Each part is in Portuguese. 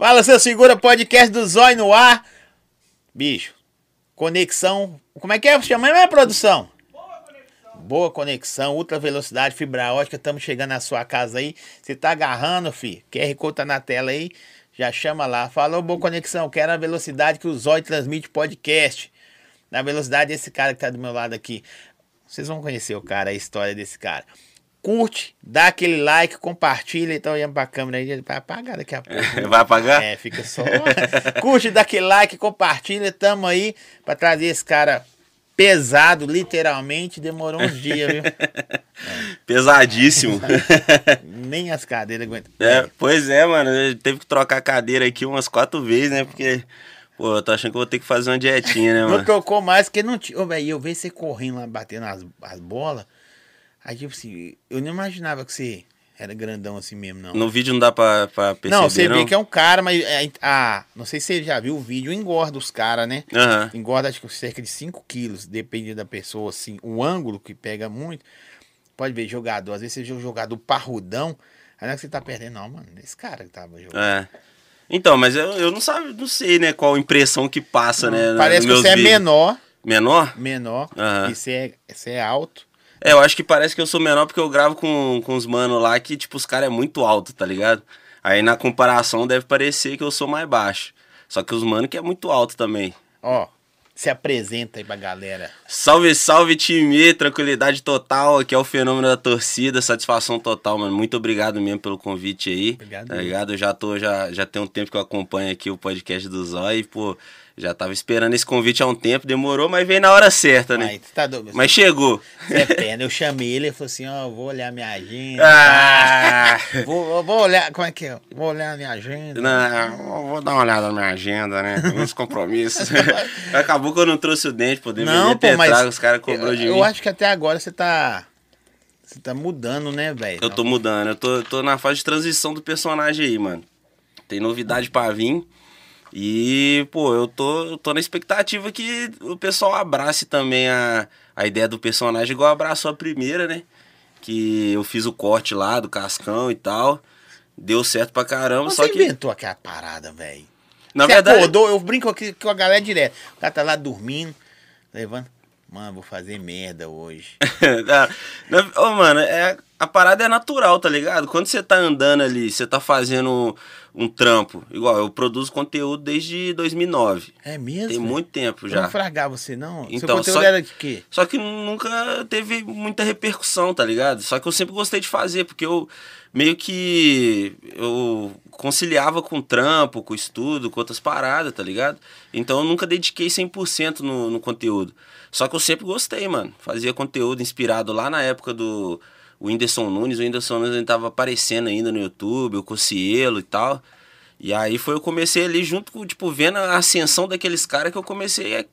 Fala, seu segura podcast do Zóio no ar. Bicho, conexão. Como é que é? Chama minha produção? Boa conexão, ultra velocidade, fibra ótica. Estamos chegando na sua casa aí. Você tá agarrando, fi? QR Code tá na tela aí. Já chama lá. Falou, boa conexão. Quero a velocidade que o Zóio transmite podcast. Na velocidade desse cara que tá do meu lado aqui. Vocês vão conhecer o cara, a história desse cara. Curte, dá aquele like, compartilha. Então, olhando pra câmera aí, vai apagar daqui a pouco. Vai apagar? É, fica só. Curte, dá aquele like, compartilha. Tamo aí pra trazer esse cara pesado, literalmente. Demorou uns dias, viu? Pesadíssimo. Nem as cadeiras aguentam. É, pois é, mano. Eu teve que trocar a cadeira aqui umas quatro vezes, né? Porque, pô, eu tô achando que eu vou ter que fazer uma dietinha, né, Não mano? trocou mais, porque não tinha. Ô, velho, eu vejo você correndo lá, batendo as, as bolas. Aí, tipo assim, eu não imaginava que você era grandão assim mesmo, não. No vídeo não dá pra, pra perceber, não, você não? vê que é um cara, mas. É, ah, não sei se você já viu o vídeo, engorda os caras, né? Aham. Engorda acho que cerca de 5 quilos, depende da pessoa, assim. O ângulo que pega muito. Pode ver jogador, às vezes você um jogador parrudão. Aí não é que você tá perdendo, não, mano. Esse cara que tava jogando. É. Então, mas eu, eu não, sabe, não sei, né, qual impressão que passa, né? Parece que você é vídeos. menor, Menor? menor, Aham. e você é, você é alto. É, eu acho que parece que eu sou menor porque eu gravo com, com os manos lá que, tipo, os caras é muito alto, tá ligado? Aí na comparação deve parecer que eu sou mais baixo. Só que os manos que é muito alto também. Ó, se apresenta aí pra galera. Salve, salve, time! Tranquilidade total. Aqui é o fenômeno da torcida. Satisfação total, mano. Muito obrigado mesmo pelo convite aí. Obrigado. Tá ligado? Eu já tô, já, já tem um tempo que eu acompanho aqui o podcast do Zói. Pô, já tava esperando esse convite há um tempo. Demorou, mas veio na hora certa, né? Mas, tá doido. Mas chegou. É perna. Eu chamei ele e falou assim: ó, vou olhar minha agenda. Ah! Vou, vou olhar, como é que é? Vou olhar minha agenda. Não, vou dar uma olhada na minha agenda, né? Uns compromissos. Acabou que eu não trouxe o dente. Deveria Não, pô, mas. trago, os caras cobrou eu, de eu mim. acho que até agora você tá. Você tá mudando, né, velho? Eu tô mudando, eu tô, tô na fase de transição do personagem aí, mano. Tem novidade pra vir. E, pô, eu tô, eu tô na expectativa que o pessoal abrace também a, a ideia do personagem, igual abraçou a primeira, né? Que eu fiz o corte lá do Cascão e tal. Deu certo pra caramba, Você só que. inventou aquela parada, velho. Na Você verdade. acordou, eu brinco aqui com a galera direto. O cara tá lá dormindo, levanta. Mano, vou fazer merda hoje. Na- Ô, mano, é, a parada é natural, tá ligado? Quando você tá andando ali, você tá fazendo um trampo. Igual, eu produzo conteúdo desde 2009. É mesmo? Tem muito tempo já. não fragar você, não. Seu Então, conteúdo só- era de quê? Só que nunca teve muita repercussão, tá ligado? Só que eu sempre gostei de fazer, porque eu meio que eu conciliava com trampo, com estudo, com outras paradas, tá ligado? Então eu nunca dediquei 100% no, no conteúdo. Só que eu sempre gostei, mano. Fazia conteúdo inspirado lá na época do o Whindersson Nunes. O Whindersson Nunes ele tava aparecendo ainda no YouTube, o Cocielo e tal. E aí foi eu comecei ali junto com, tipo, vendo a ascensão daqueles caras que eu comecei a,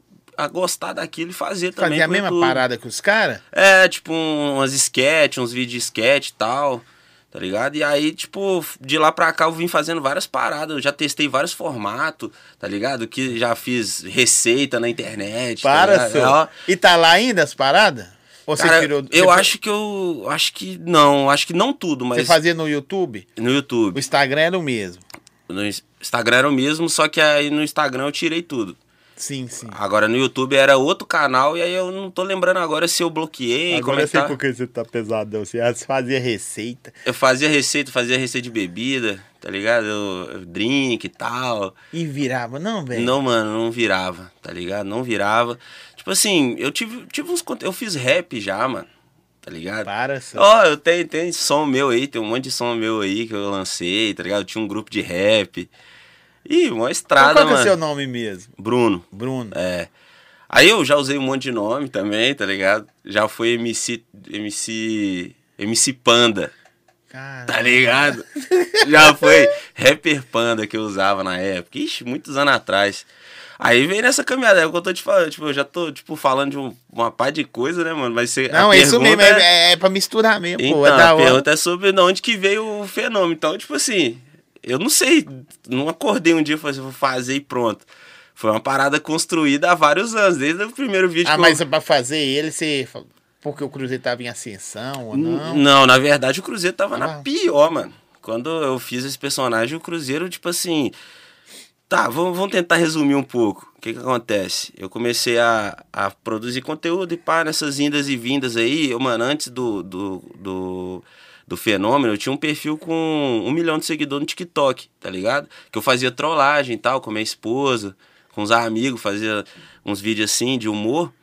a gostar daquilo e fazer também. Fazia a mesma YouTube. parada que os caras? É, tipo, um- umas sketch, uns vídeos de sketch e tal, tá ligado? E aí, tipo, de lá pra cá eu vim fazendo várias paradas, eu já testei vários formatos, tá ligado? Que já fiz receita na internet. tá Para, ligado? seu. Ó, E tá lá ainda as paradas? Ou você cara, tirou. eu você, acho que eu. Acho que não, acho que não tudo, Você mas fazia no YouTube? no O YouTube. Instagram era o mesmo. No Instagram era o mesmo, só que aí no Instagram eu tirei tudo. Sim, sim. Agora no YouTube era outro canal e aí eu não tô lembrando agora se eu bloqueei, Agora é eu que sei tá. por que você tá pesadão. Você fazia receita. Eu fazia receita, fazia receita de bebida, tá ligado? Eu, eu drink e tal. E virava, não, velho? Não, mano, não virava, tá ligado? Não virava. Tipo assim, eu tive, tive uns Eu fiz rap já, mano. Tá ligado? Para, seu. Ó, eu tenho, tenho som meu aí, tem um monte de som meu aí que eu lancei, tá ligado? Eu tinha um grupo de rap. Ih, uma Qual estrada, que é o mano. seu nome mesmo? Bruno. Bruno. É. Aí eu já usei um monte de nome também, tá ligado? Já fui MC. MC. MC Panda. Cara. Tá ligado? Já foi rapper panda que eu usava na época. Ixi, muitos anos atrás. Aí vem nessa caminhada, é o que eu tô te falando. Tipo, eu já tô, tipo, falando de um- uma par de coisa, né, mano? Mas você. Não, a é isso mesmo. pergunta É, é pra misturar mesmo, Então, pô. É da a hora. pergunta é sobre de onde que veio o fenômeno. Então, tipo assim, eu não sei. Não acordei um dia e falei assim, vou fazer e pronto. Foi uma parada construída há vários anos, desde o primeiro vídeo Ah, que mas eu... pra fazer ele, você. Porque o Cruzeiro tava em ascensão ou não? Não, na verdade o Cruzeiro tava Ah. na pior, mano. Quando eu fiz esse personagem, o Cruzeiro, tipo assim. Tá, vamos, tentar resumir um pouco. O que que acontece? Eu comecei a, a produzir conteúdo e pá, nessas indas e vindas aí. Eu, mano, antes do, do, do, do fenômeno, eu tinha um perfil com um milhão de seguidores no TikTok, tá ligado? Que eu fazia trollagem e tal, com minha esposa, com os amigos, fazia uns vídeos assim de humor.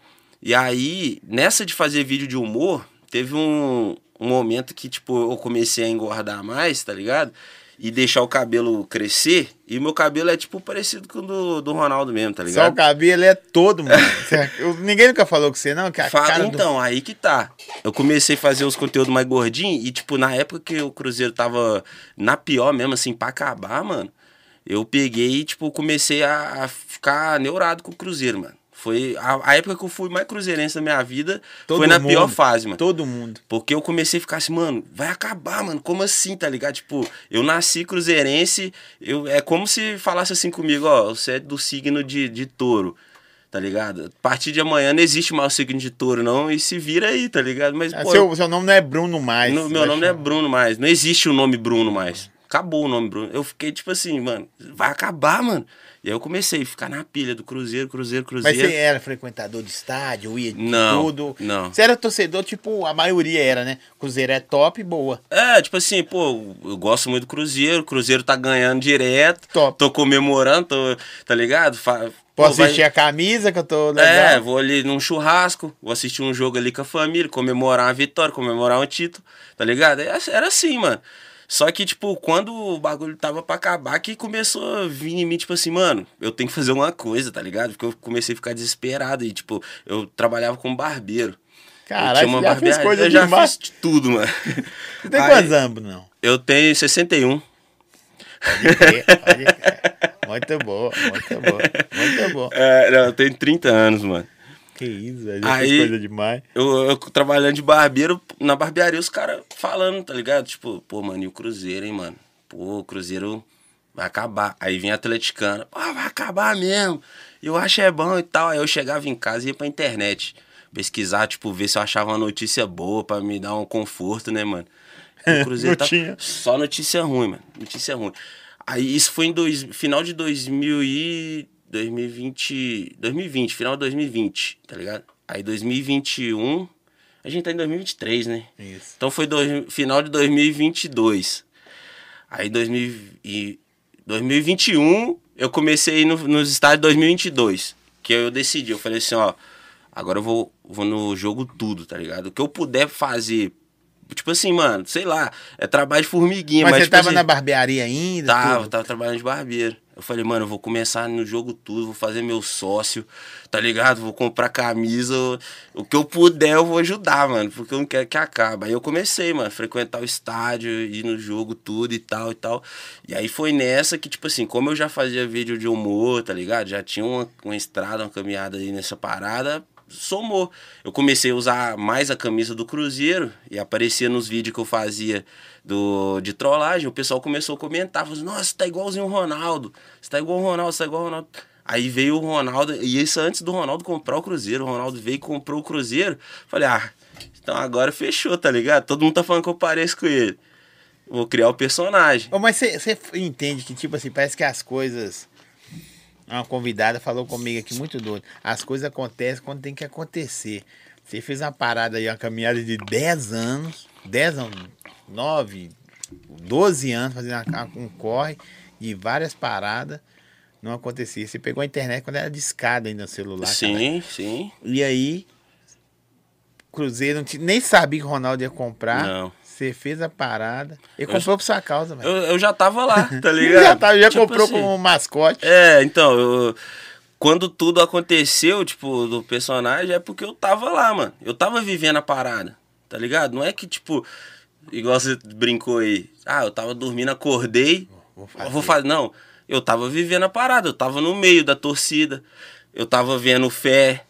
E aí, nessa de fazer vídeo de humor, teve um, um momento que, tipo, eu comecei a engordar mais, tá ligado? E deixar o cabelo crescer. E meu cabelo é, tipo, parecido com o do, do Ronaldo mesmo, tá Só o ligado? cabelo é todo, mano. Ninguém nunca falou com você, não? Que a Fala- cara do- então, aí que tá. Eu comecei a fazer os conteúdos mais gordinhos e, tipo, na época que o Cruzeiro tava na pior mesmo, assim, pra acabar, mano, eu peguei e, tipo, comecei a, a ficar neurado com o Cruzeiro, mano. Foi a, a época que eu fui mais cruzeirense da minha vida, Todo foi na mundo. pior fase, mano. Todo mundo. Porque eu comecei a ficar assim, mano, vai acabar, mano. Como assim, tá ligado? Tipo, eu nasci cruzeirense, eu, é como se falasse assim comigo, ó, você é do signo de, de touro, tá ligado? A partir de amanhã não existe mais o signo de touro, não, e se vira aí, tá ligado? Mas, Ah, pô, seu, seu nome não é Bruno mais. no- meu vai nome não é. Bruno mais. Não existe o nome Bruno mais. Acabou o nome Bruno. Eu fiquei tipo assim, mano, vai acabar, mano. E aí eu comecei a ficar na pilha do Cruzeiro, Cruzeiro, Mas Cruzeiro. você era frequentador de estádio, ia de Não, tudo? não. Você era torcedor, tipo, a maioria era, né? Cruzeiro é top, boa. É, tipo assim, pô, eu gosto muito do Cruzeiro, Cruzeiro tá ganhando direto, Top. tô comemorando, tô, tá ligado? Fa- Posso pô, vai- assistir a camisa que eu tô legal. É, vou ali num churrasco, vou assistir um jogo ali com a família, comemorar uma vitória, comemorar um título, tá ligado? Era era assim, mano. Só que, tipo, quando o bagulho tava pra acabar, que começou a vir em mim, tipo assim, mano, eu tenho que fazer uma coisa, tá ligado? Porque eu comecei a ficar desesperado e, tipo, eu trabalhava como barbeiro. Caralho, uma já fez coisa eu já demais. fiz de tudo, mano. Você tem quantos anos, não? Eu tenho 61. Pode crer, pode crer. Muito boa, muito boa, muito boa. É, não, eu tenho 30 anos, mano. Que isso, velho. Aí- coisa demais. Eu, eu trabalhando de barbeiro, na barbearia os caras falando, tá ligado? Tipo, pô, mano, e o Cruzeiro, hein, mano? Pô, o Cruzeiro vai acabar. Aí vinha atleticano, pô, vai acabar mesmo. Eu acho é bom e tal. Aí eu chegava em casa e ia pra internet. Pesquisar, tipo, ver se eu achava uma notícia boa pra me dar um conforto, né, mano? O Cruzeiro tá só notícia ruim, mano. Notícia ruim. Aí isso foi em dois, final de 2000 e 2020, 2020, final de 2020, tá ligado? Aí 2021, a gente tá em 2023, né? Isso. Então foi dois, final de 2022. Aí 2000 e 2021 eu comecei no, nos estádios de 2022, que eu decidi, eu falei assim, ó, agora eu vou, vou no jogo tudo, tá ligado? O que eu puder fazer, tipo assim, mano, sei lá, é trabalho de formiguinha, Mas, mas, você tipo tava assim, na barbearia ainda? Tava, tudo? tava trabalhando de barbeiro. Eu falei, mano, eu vou começar no jogo tudo, vou fazer meu sócio, tá ligado? Vou comprar camisa, o que eu puder eu vou ajudar, mano, porque eu não quero que acabe. Aí eu comecei, mano, frequentar o estádio, ir no jogo tudo e tal e tal. E aí foi nessa que, tipo assim, como eu já fazia vídeo de humor, tá ligado? Já tinha uma, uma estrada, uma caminhada aí nessa parada, somou. Eu comecei a usar mais a camisa do Cruzeiro e aparecia nos vídeos que eu fazia do, de trollagem. O pessoal começou a comentar, falou assim, nossa, tá igualzinho o Ronaldo, você tá igual o Ronaldo, você tá igual o Ronaldo. Aí veio o Ronaldo, e isso antes do Ronaldo comprar o Cruzeiro. O Ronaldo veio e comprou o Cruzeiro. Falei, ah, então agora fechou, tá ligado? Todo mundo tá falando que eu pareço com ele. Vou criar o personagem. Mas você entende que, tipo assim, parece que as coisas. Uma convidada falou comigo aqui muito doido. As coisas acontecem quando tem que acontecer. Você fez uma parada aí, uma caminhada de 10 anos, 10 anos, 9, 12 anos, fazendo um corre de várias paradas. Não acontecia. Você pegou a internet quando era de escada ainda no celular. cara. Sim, sim. E aí, Cruzeiro nem sabia que o Ronaldo ia comprar. Não. Você fez a parada. Ele Eu comprou por sua causa, velho. Eu, eu já tava lá, tá ligado? já, tá, já Tipo comprou assim, como mascote. É, então, eu- quando tudo aconteceu, tipo, do personagem, é porque eu tava lá, mano. Eu tava vivendo a parada, tá ligado? Não é que, tipo, igual você brincou aí, ah, eu tava dormindo, acordei, Vou eu vou fazer. Não, eu tava vivendo a parada, eu tava no meio da torcida, eu tava vendo fé.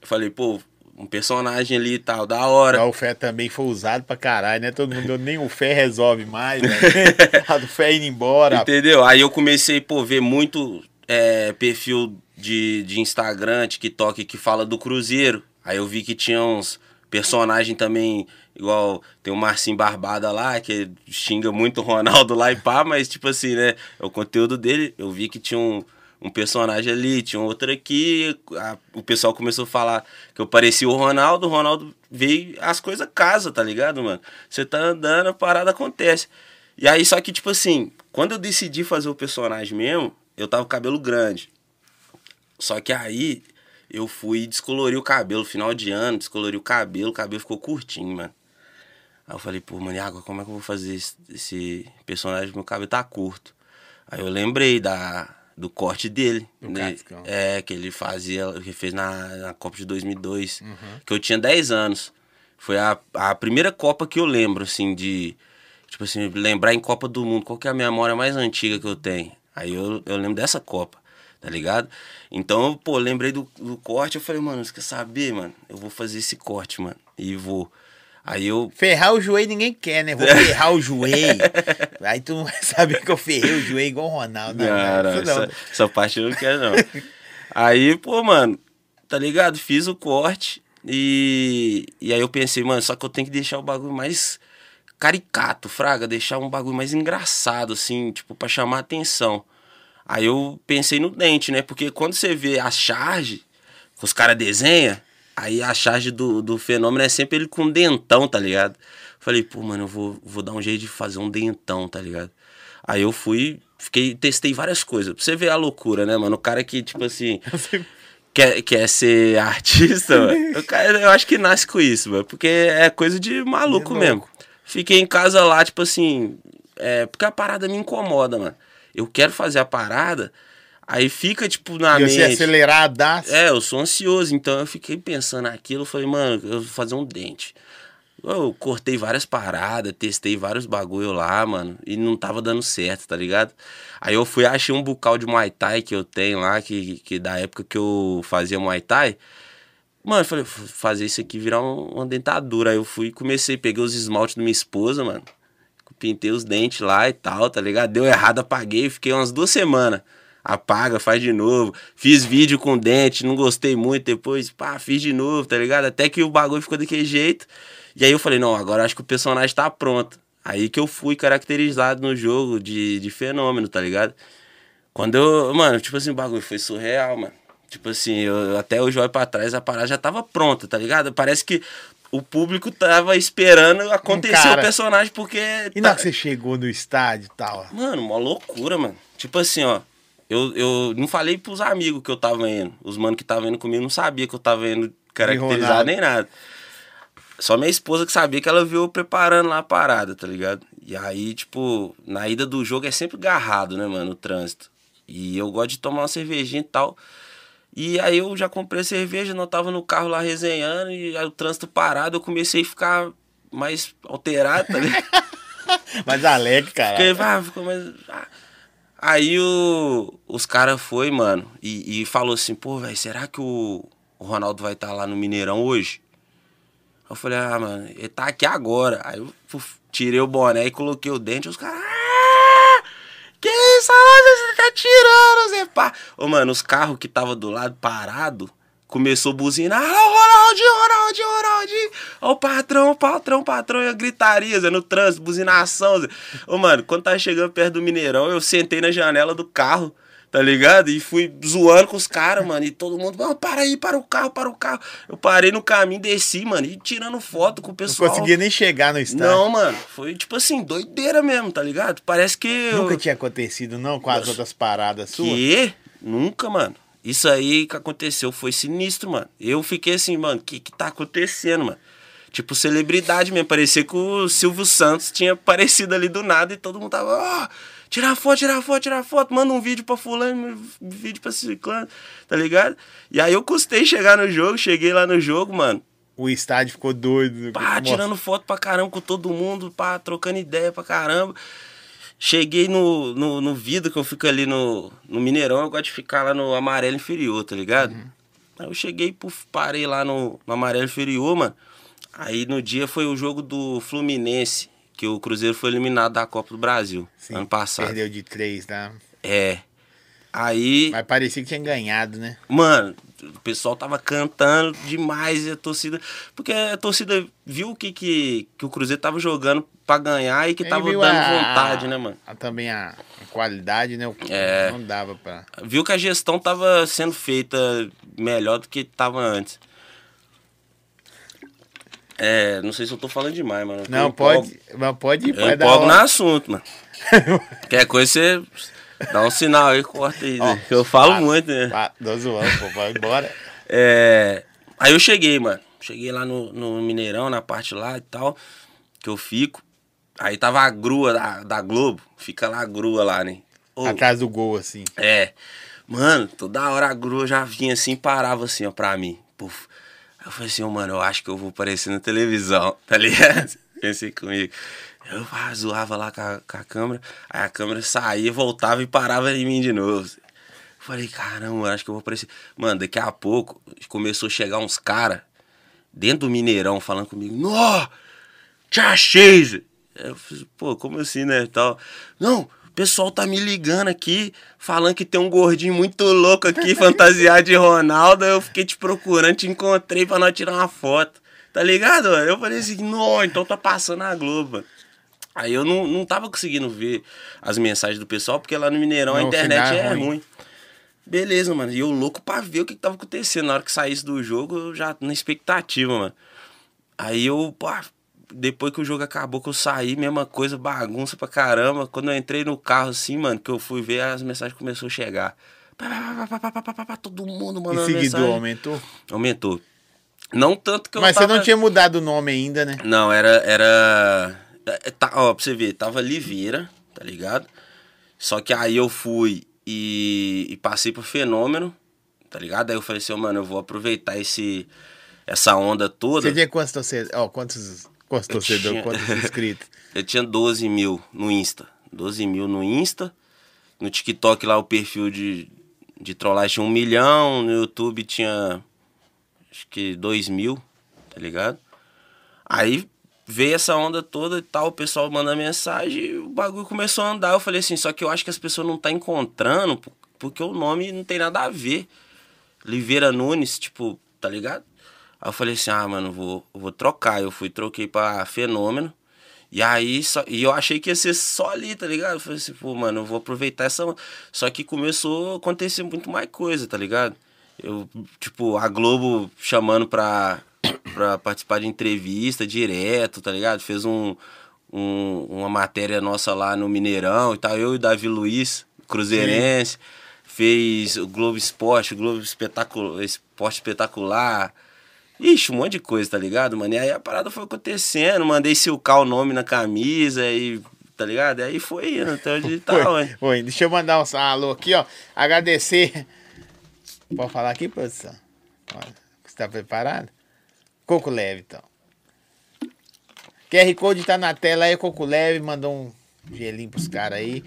Eu falei, pô, um personagem ali e tal, da hora. O fé também foi usado pra caralho, né? Todo mundo, nem o fé resolve mais, né? A do fé indo embora. Entendeu? Aí eu comecei, pô, ver muito é, perfil de, de Instagram, TikTok que fala do Cruzeiro. Aí eu vi que tinha uns personagens também Igual tem o Marcinho Barbada lá, que xinga muito o Ronaldo lá e pá, mas tipo assim, né? O conteúdo dele. Eu vi que tinha um, um personagem ali, tinha outro aqui. a- o pessoal começou a falar que eu parecia o Ronaldo. O Ronaldo veio, as coisas casam, tá ligado, mano? Você tá andando, a parada acontece. E aí, só que, tipo assim, quando eu decidi fazer o personagem mesmo, eu tava com cabelo grande. Só que aí eu fui descolorir o cabelo, final de ano, descolori o cabelo, o cabelo ficou curtinho, mano. Aí eu falei, pô, mano, como é que eu vou fazer esse personagem? Meu cabelo tá curto. Aí eu lembrei da, do corte dele. Né? É, que ele fazia, que fez na, na Copa de 2002. Uhum. Que eu tinha 10 anos. Foi a, a primeira Copa que eu lembro, assim, de. Tipo assim, lembrar em Copa do Mundo. Qual que é a memória mais antiga que eu tenho? Aí eu, eu lembro dessa Copa, tá ligado? Então, pô, lembrei do, do corte. Eu falei, mano, você quer saber, mano? Eu vou fazer esse corte, mano. E vou. Aí eu Ferrar o joelho ninguém quer, né? Vou ferrar o joelho. Aí tu não vai saber que eu ferrei o joelho igual o Ronaldo. né? Não, não, Isso não. essa, essa parte eu não quero, não. aí, pô, mano, tá ligado? Fiz o corte e, e aí eu pensei, mano, só que eu tenho que deixar o bagulho mais caricato, fraga, deixar um bagulho mais engraçado, assim, tipo, pra chamar atenção. Aí eu pensei no dente, né? Porque quando você vê a charge, que os caras desenham, aí a charge do, do fenômeno é sempre ele com dentão, tá ligado? Falei, pô, mano, eu vou, vou dar um jeito de fazer um dentão, tá ligado? Aí eu fui, fiquei, testei várias coisas. Pra você ver a loucura, né, mano? O cara que, tipo assim, quer, quer ser artista, mano, o cara, eu acho que nasce com isso, mano. Porque é coisa de maluco mesmo. Fiquei em casa lá, tipo assim, é, porque a parada me incomoda, mano. Eu quero fazer a parada, aí fica, tipo, na E você mente. aceleradaço. É, eu sou ansioso, então eu fiquei pensando naquilo, eu falei, mano, eu vou fazer um dente. Eu cortei várias paradas, testei vários bagulho lá, mano, e não tava dando certo, tá ligado? Aí eu fui, achei um bucal de Muay Thai que eu tenho lá, que, que da época que eu fazia Muay Thai. Mano, eu falei, fazer isso aqui virar um- uma dentadura. Aí eu fui, comecei, peguei os esmaltes da minha esposa, mano. Pintei os dentes lá e tal, tá ligado? Deu errado, apaguei, fiquei umas duas semanas. Apaga, faz de novo. Fiz vídeo com dente, não gostei muito. Depois, pá, fiz de novo, tá ligado? Até que o bagulho ficou daquele jeito. E aí eu falei, não, agora acho que o personagem tá pronto. Aí que eu fui caracterizado no jogo de, de fenômeno, tá ligado? Quando eu. Mano, tipo assim, o bagulho foi surreal, mano. Tipo assim, eu, até hoje eu olho pra trás, a parada já tava pronta, tá ligado? Parece que o público tava esperando acontecer cara. o personagem, porque. E na tá- hora que você chegou no estádio e tal? Mano, uma loucura, mano. Tipo assim, ó. Eu, eu não falei pros amigos que eu tava indo. Os mano que estavam indo comigo não sabia que eu tava indo caracterizado nem nada. Só minha esposa que sabia que ela viu eu preparando lá a parada, tá ligado? E aí, tipo, na ida do jogo é sempre garrado, né, mano, o trânsito. E eu gosto de tomar uma cervejinha e tal. E aí eu já comprei a cerveja, não tava no carro lá resenhando, e aí o trânsito parado, eu comecei a ficar mais alterado, tá ligado? Mas alegre, cara. Fiquei, ah, ficou mais. ah. Aí o, os caras foi, mano, e, e falou assim, pô, velho, será que o, o Ronaldo vai estar lá no Mineirão hoje? Eu falei, ah, mano, ele tá aqui agora. Aí eu tirei o boné e coloquei o dente, os caras. "Ah, Que isso, você tá tirando, Zé pá. Ô, mano, os carros que tava do lado parado começou a buzinar. Ah, Ronaldinho, Ronaldinho, Ronaldinho. Ó, o patrão, patrão, patrão. E a gritaria, Zé, no trânsito, buzinação, Zé. Ô, mano, quando tava chegando perto do Mineirão, eu sentei na janela do carro. Tá ligado? E fui zoando com os caras, mano. E todo mundo, mano, para aí, para o carro, para o carro. Eu parei no caminho, desci, mano, e tirando foto com o Não pessoal. conseguia nem chegar no estádio. Não, mano, foi tipo assim, doideira mesmo, tá ligado? Parece que. eu- Nunca tinha acontecido, não, com as Nossa. outras paradas suas? Que? Nunca, mano. Isso aí que aconteceu foi sinistro, mano. Eu fiquei assim, mano, o que que tá acontecendo, mano? Tipo, celebridade mesmo. Parecia que o Silvio Santos tinha aparecido ali do nada e todo mundo tava, ó, tirar foto, tirar foto, tirar foto, manda um vídeo pra fulano, um vídeo pra ciclano, tá ligado? E aí eu custei chegar no jogo, cheguei lá no jogo, mano. O estádio ficou doido. Pá, tirando foto pra caramba com todo mundo, pá, trocando ideia pra caramba. Cheguei no, no, no vidro, que eu fico ali no, no Mineirão, eu gosto de ficar lá no amarelo inferior, tá ligado? Aí eu cheguei, puf, parei lá no, no amarelo inferior, mano. Aí no dia foi o jogo do Fluminense, que o Cruzeiro foi eliminado da Copa do Brasil, Sim, ano passado. Perdeu de três, tá? É. Aí, Mas parecia que tinha ganhado, né? mano, o pessoal tava cantando demais e a torcida. Porque a torcida viu o que, que, que o Cruzeiro tava jogando pra ganhar e que tava dando a- vontade, né, mano? a- também a, a qualidade, né? O- É. Não dava pra. Viu que a gestão tava sendo feita melhor do que tava antes. É, não sei se eu tô falando demais, mano. Eu Não, empolgo- pode. Mas pode ir, Eu pode dar empolgo no assunto, mano. Qualquer coisa você dá um sinal aí, corta aí. Ó, né? Eu falo para, muito, né? Pá, Tô zoando, pô, vai embora. É, aí eu cheguei, mano. Cheguei lá no, no Mineirão, na parte lá e tal, que eu fico. Aí tava a grua da, da Globo, fica lá a grua lá, né? Ô, Atrás do gol, assim. É. Mano, toda hora a grua já vinha assim e parava assim, ó, pra mim. Puf. Aí eu falei assim, ô, mano, eu acho que eu vou aparecer na televisão, tá ligado? Pensei comigo. Eu ah, zoava lá com a, com a câmera, aí a câmera saía, voltava e parava em mim de novo. Falei, caramba, acho que eu vou aparecer. Mano, daqui a pouco começou a chegar uns caras dentro do Mineirão falando comigo, nó, te achei, Zé." Eu falei, pô, como assim, né, tal. Não, o pessoal tá me ligando aqui, falando que tem um gordinho muito louco aqui, fantasiado de Ronaldo, eu fiquei te procurando, te encontrei pra nós tirar uma foto, tá ligado? Eu falei assim, não, então tá passando a Globo. Aí eu não, não tava conseguindo ver as mensagens do pessoal, porque lá no Mineirão a Não, o internet é é ruim. ruim. Beleza, mano. E eu louco pra ver o que, que tava acontecendo. Na hora que saísse do jogo, eu já na expectativa, mano. Aí eu, pá, depois que o jogo acabou, que eu saí, mesma coisa, bagunça pra caramba. Quando eu entrei no carro, assim, mano, que eu fui ver, as mensagens começaram a chegar. Todo mundo E mandando seguidor mensagem. aumentou. Aumentou. Não tanto que eu Mas tava... você não tinha mudado o nome ainda, né? Não, era. era é, tá, ó, pra você ver, tava Liveira, tá ligado? Só que aí eu fui e, e passei pro Fenômeno, tá ligado? Aí eu falei assim, ó, mano, eu vou aproveitar esse, essa onda toda. Você tinha quantos torcedores? Ó, quantos, quantos torcedores, tinha- quantos inscritos? Eu tinha 12 mil no Insta. 12 mil no Insta. No TikTok lá o perfil de, de trollagem tinha um milhão. No YouTube tinha acho que 2 mil, tá ligado? Aí veio essa onda toda e tal, o pessoal manda mensagem e o bagulho começou a andar. Eu falei assim, só que eu acho que as pessoas não tá encontrando por- porque o nome não tem nada a ver. Liveira Nunes, tipo, tá ligado? Aí eu falei assim, ah, mano, vou, vou trocar. Eu fui, troquei pra Fenômeno. E aí, só, e eu achei que ia ser só ali, tá ligado? Eu falei assim, pô, mano, eu vou aproveitar essa. Só que começou a acontecer muito mais coisa, tá ligado? Eu, tipo, a Globo chamando pra, pra participar de entrevista direto, tá ligado? Fez um, um- uma matéria nossa lá no Mineirão e tal. Eu e o Davi Luiz, cruzeirense. Fez o Globo Esporte, o Globo Espetacular, Esporte Espetacular. Ixi, um monte de coisa, tá ligado, mano? E aí a parada foi acontecendo, mandei silcar o nome na camisa e. Tá ligado? E aí foi indo até onde tá, Oi, ué. oi, deixa eu mandar um alô aqui, ó. Agradecer. Pode falar aqui, produção? Ó, Você tá preparado? Coco Leve, então. QR Code tá na tela aí, Coco Leve, mandou um gelinho pros caras aí.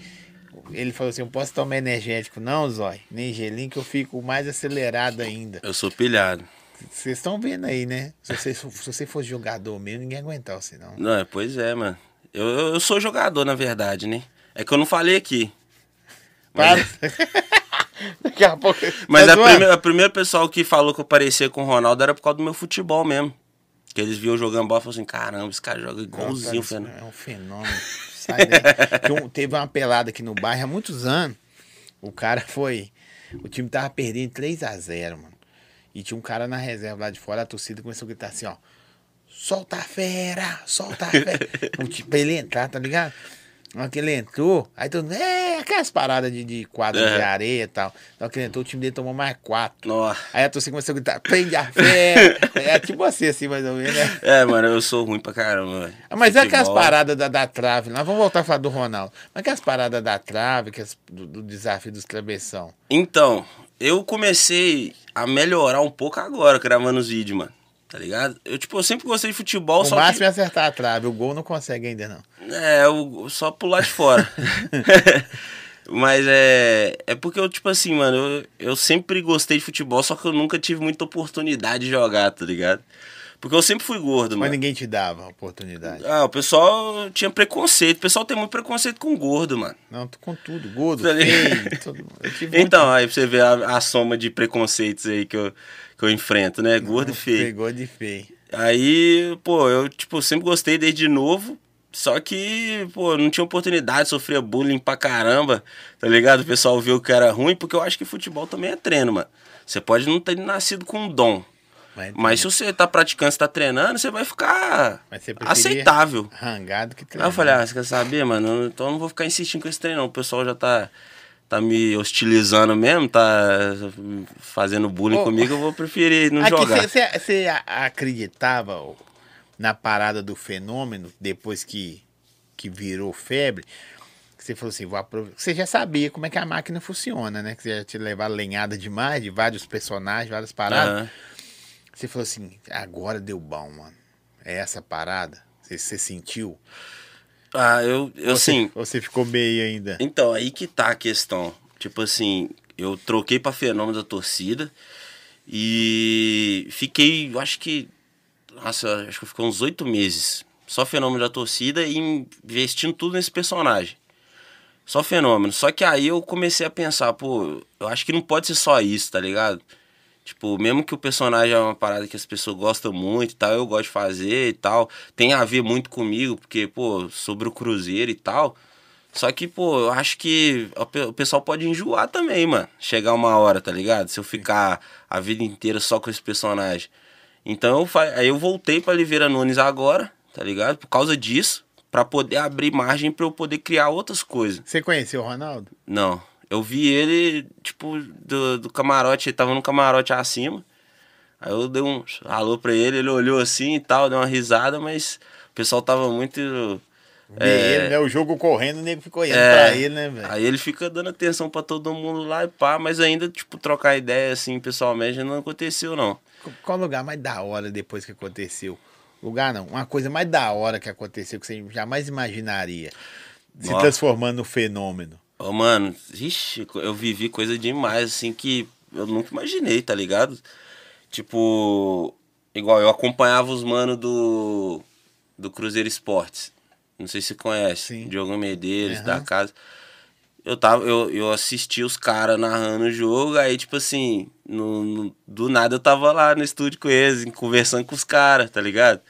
Ele falou assim: não posso tomar energético, não, Zói. Nem gelinho, que eu fico mais acelerado ainda. Eu sou pilhado. Vocês estão vendo aí, né? Se você, se você fosse jogador mesmo, ninguém aguentar você, não. Não, é, pois é, mano. Eu, eu, eu sou jogador, na verdade, né? É que eu não falei aqui. Para. Daqui a pouco. Mas Tá a, zoando? primeira, a primeira pessoal que falou que eu parecia com o Ronaldo era por causa do meu futebol mesmo. Que eles viam jogando bola e falaram assim: caramba, esse cara joga igualzinho, Fernando. É um fenômeno. Sai daí. Teve uma pelada aqui no bairro há muitos anos. O cara foi. O time tava perdendo 3 a 0 mano. E tinha um cara na reserva lá de fora, a torcida começou a gritar assim, ó. Solta a fera! Solta a fera! o time, pra ele entrar, tá ligado? Na hora que ele entrou, aí todo mundo, é, aquelas paradas de, de quadra de É. areia e tal. Na hora que ele entrou, o time dele tomou mais quatro. Nossa. Aí a torcida começou a gritar, prende a fera! é tipo você, assim, mais ou menos, né? É, mano, eu sou ruim pra caramba, Mas é aquelas Futebol. paradas da, da trave, nós vamos voltar a falar do Ronaldo. Mas aquelas paradas da trave, que as- do, do desafio dos travessão. Então, eu comecei a melhorar um pouco agora, gravando os vídeos, mano. Tá ligado? Eu, tipo, eu sempre gostei de futebol, O só máximo que... é acertar a trave, o gol não consegue ainda, não. É, eu, só pular de fora. Mas é. É porque eu, tipo assim, mano, eu, eu sempre gostei de futebol, só que eu nunca tive muita oportunidade de jogar, tá ligado? Porque eu sempre fui gordo, Mas mano. ninguém te dava oportunidade. Ah, o pessoal tinha preconceito. O pessoal tem muito preconceito com gordo, mano. Não, tô com tudo. Gordo, Tá feio. Muito- Então, aí pra você ver a, a soma de preconceitos aí que eu, que eu enfrento, né? Gordo e feio. Pegou de feio. Aí, pô, eu, tipo, sempre gostei desde novo. Só que, pô, não tinha oportunidade, sofria bullying pra caramba, tá ligado? O pessoal viu que era ruim, porque eu acho que futebol também é treino, mano. Você pode não ter nascido com um dom. Mas, se você tá praticando, você tá treinando, você vai ficar você aceitável. Rangado que Aí eu falei, ah, você quer saber, mano? Então eu não vou ficar insistindo com esse treino, não. O pessoal já tá, tá me hostilizando mesmo, tá fazendo bullying Ô, comigo, eu vou preferir não Aqui, jogar. você acreditava ó, na parada do fenômeno depois que, que virou febre? Você falou assim, vou aproveitar. Você já sabia como é que a máquina funciona, né? Que você ia te levar lenhada demais de vários personagens, várias paradas. Aham. Você falou assim, agora deu bom, mano. É essa parada? Você, você sentiu? Ah, eu, eu você- ou Você ficou meio ainda. Então, aí que tá a questão. Tipo assim, eu troquei pra fenômeno da torcida e fiquei, eu acho que. Nossa, acho que ficou uns oito meses. Só fenômeno da torcida e investindo tudo nesse personagem. Só fenômeno. Só que aí eu comecei a pensar, pô, eu acho que não pode ser só isso, tá ligado? Tipo, mesmo que o personagem é uma parada que as pessoas gostam muito e tal, eu gosto de fazer e tal. Tem a ver muito comigo, porque, pô, sobre o Cruzeiro e tal. Só que, pô, eu acho que o pe- o pessoal pode enjoar também, mano. Chegar uma hora, tá ligado? Se eu ficar a vida inteira só com esse personagem. Então, eu fa- aí eu voltei pra Oliveira Nunes agora, tá ligado? Por causa disso, pra poder abrir margem pra eu poder criar outras coisas. Você conheceu o Ronaldo? Não. Eu vi ele, tipo, do, do camarote, ele tava no camarote acima. Aí eu dei um alô pra ele, ele olhou assim e tal, deu uma risada, mas o pessoal tava muito. Vê ele, né? O jogo correndo, o nego ficou olhando É, pra ele, né, velho? Aí ele fica dando atenção pra todo mundo lá e pá, mas ainda, tipo, trocar ideia assim pessoalmente não aconteceu, não. Qual lugar mais da hora depois que aconteceu? Lugar não, uma coisa mais da hora que aconteceu que você jamais imaginaria. Se Ó. transformando no fenômeno. Ô, mano, ixi, eu vivi coisa demais, assim, que eu nunca imaginei, tá ligado? Tipo, igual eu acompanhava os manos do, do Cruzeiro Esportes. Não sei se você conhece. Sim. Diogo Medeiros, Aham. da casa. Eu, tava, eu, eu assisti os caras narrando o jogo, aí, tipo assim, no, no- do nada eu tava lá no estúdio com eles, conversando com os caras, tá ligado?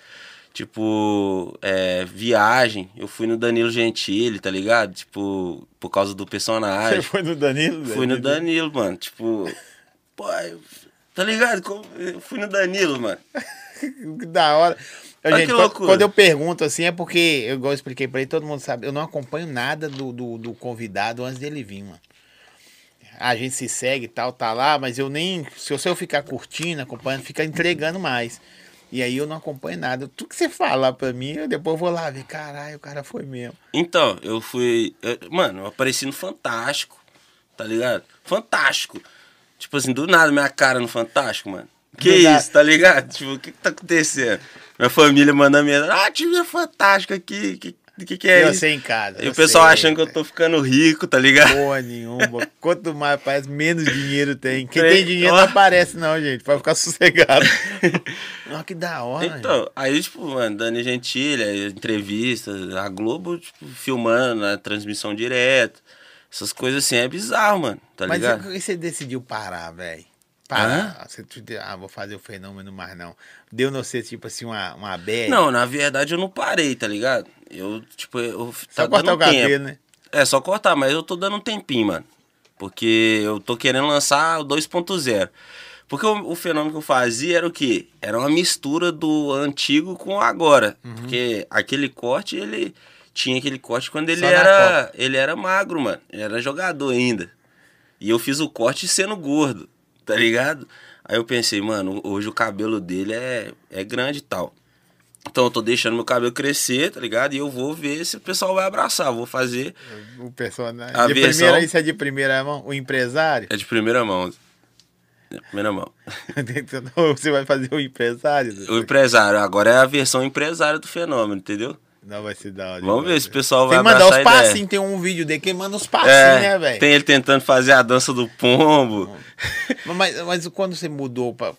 Tipo, é, viagem, eu fui no Danilo Gentili, tá ligado? Tipo, por causa do personagem. Você foi no Danilo? Fui no? Danilo, mano. Tipo, pô, tá ligado? Eu fui no Danilo, mano. Que da hora. Olha gente, que quando- loucura. quando eu pergunto assim, é porque, igual eu expliquei pra ele, todo mundo sabe, eu não acompanho nada do, do, do convidado antes dele vir, mano. A gente se segue e tal, tá lá, mas eu nem. Se eu, se eu ficar curtindo, acompanhando, fica entregando mais. E aí eu não acompanho nada. Tudo que você falar pra mim, eu depois vou lá ver. Caralho, o cara foi mesmo. Então, eu fui. eu- mano, eu apareci no Fantástico, tá ligado? Fantástico. Tipo assim, do nada minha cara no Fantástico, mano. Que Do isso, nada. tá ligado? Tipo, o que que tá acontecendo? Minha família mandando mensagem. Ah, time é fantástico aqui. Que, que que é eu isso? sei em casa. E eu o pessoal sei, achando que eu tô ficando rico, tá ligado? Porra nenhuma. Quanto mais aparece, menos dinheiro tem. Quem Tem- dinheiro não aparece, não, gente. Pode ficar sossegado. Olha que da hora. gente. Então, aí, tipo, mano, Dani Gentili, aí, entrevista, a Globo, tipo, filmando a transmissão direta. Essas coisas assim, é bizarro, mano, tá Mas ligado? e você decidiu parar, velho? Parar. Você, te- ah, vou fazer o fenômeno mais não. Deu no você, tipo assim, uma, uma bad? Não, na verdade eu não parei, tá ligado? Eu, tipo, eu Só tá cortar o cabelo, tempo. né? É, só cortar, mas eu tô dando um tempinho, mano. Porque eu tô querendo lançar o 2.0. Porque o, o fenômeno que eu fazia era o quê? Era uma mistura do antigo com o agora. Uhum. Porque aquele corte, ele tinha aquele corte quando ele Só era. Ele era magro, mano. Ele era jogador ainda. E eu fiz o corte sendo gordo, tá ligado? Aí eu pensei, mano, hoje o cabelo dele é, é grande e tal. Então eu tô deixando meu cabelo crescer, tá ligado? E eu vou ver se o pessoal vai abraçar. Eu Vou fazer. O personagem. A de versão- primeira, isso é de primeira mão? O empresário? É de primeira mão. É de primeira mão. você vai fazer o empresário? O empresário, agora é a versão empresária do fenômeno, entendeu? Não vai se dar. Vamos ver se o pessoal Tem vai que mandar os passinhos, tem um vídeo dele que manda os passinhos, né, É, velho? tem ele tentando fazer a dança do pombo. Mas, mas quando você mudou pra,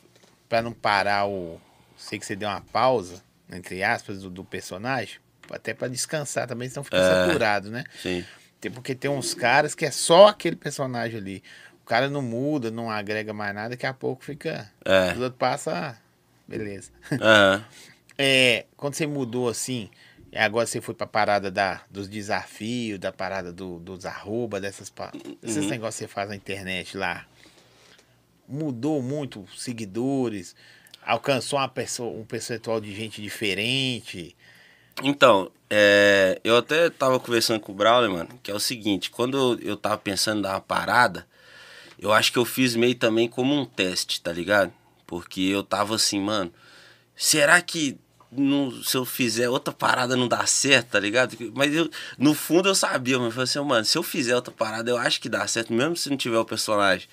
pra não parar o. sei que você deu uma pausa, entre aspas, do, do personagem, até pra descansar também, senão fica É. saturado, né? Sim. Tem- Porque tem uns caras que é só aquele personagem ali. O cara não muda, não agrega mais nada, daqui a pouco fica. É. Os outros passam. ah, Beleza. Aham. É, quando você mudou assim, agora você foi pra parada da, dos desafios, da parada do, dos arroba, dessas, Uhum. negócios que você faz na internet lá. Mudou muito os seguidores, alcançou uma pessoa, um percentual de gente diferente. Então, é, eu até tava conversando com o Brawler, mano, que é o seguinte, quando eu, tava pensando uma parada, eu acho que eu fiz meio também como um teste, tá ligado? Porque eu tava assim, mano, será que se eu fizer outra parada não dá certo, tá ligado? Mas eu, no fundo eu sabia, mas eu falei assim, mano, se eu fizer outra parada, eu acho que dá certo, mesmo se não tiver o personagem.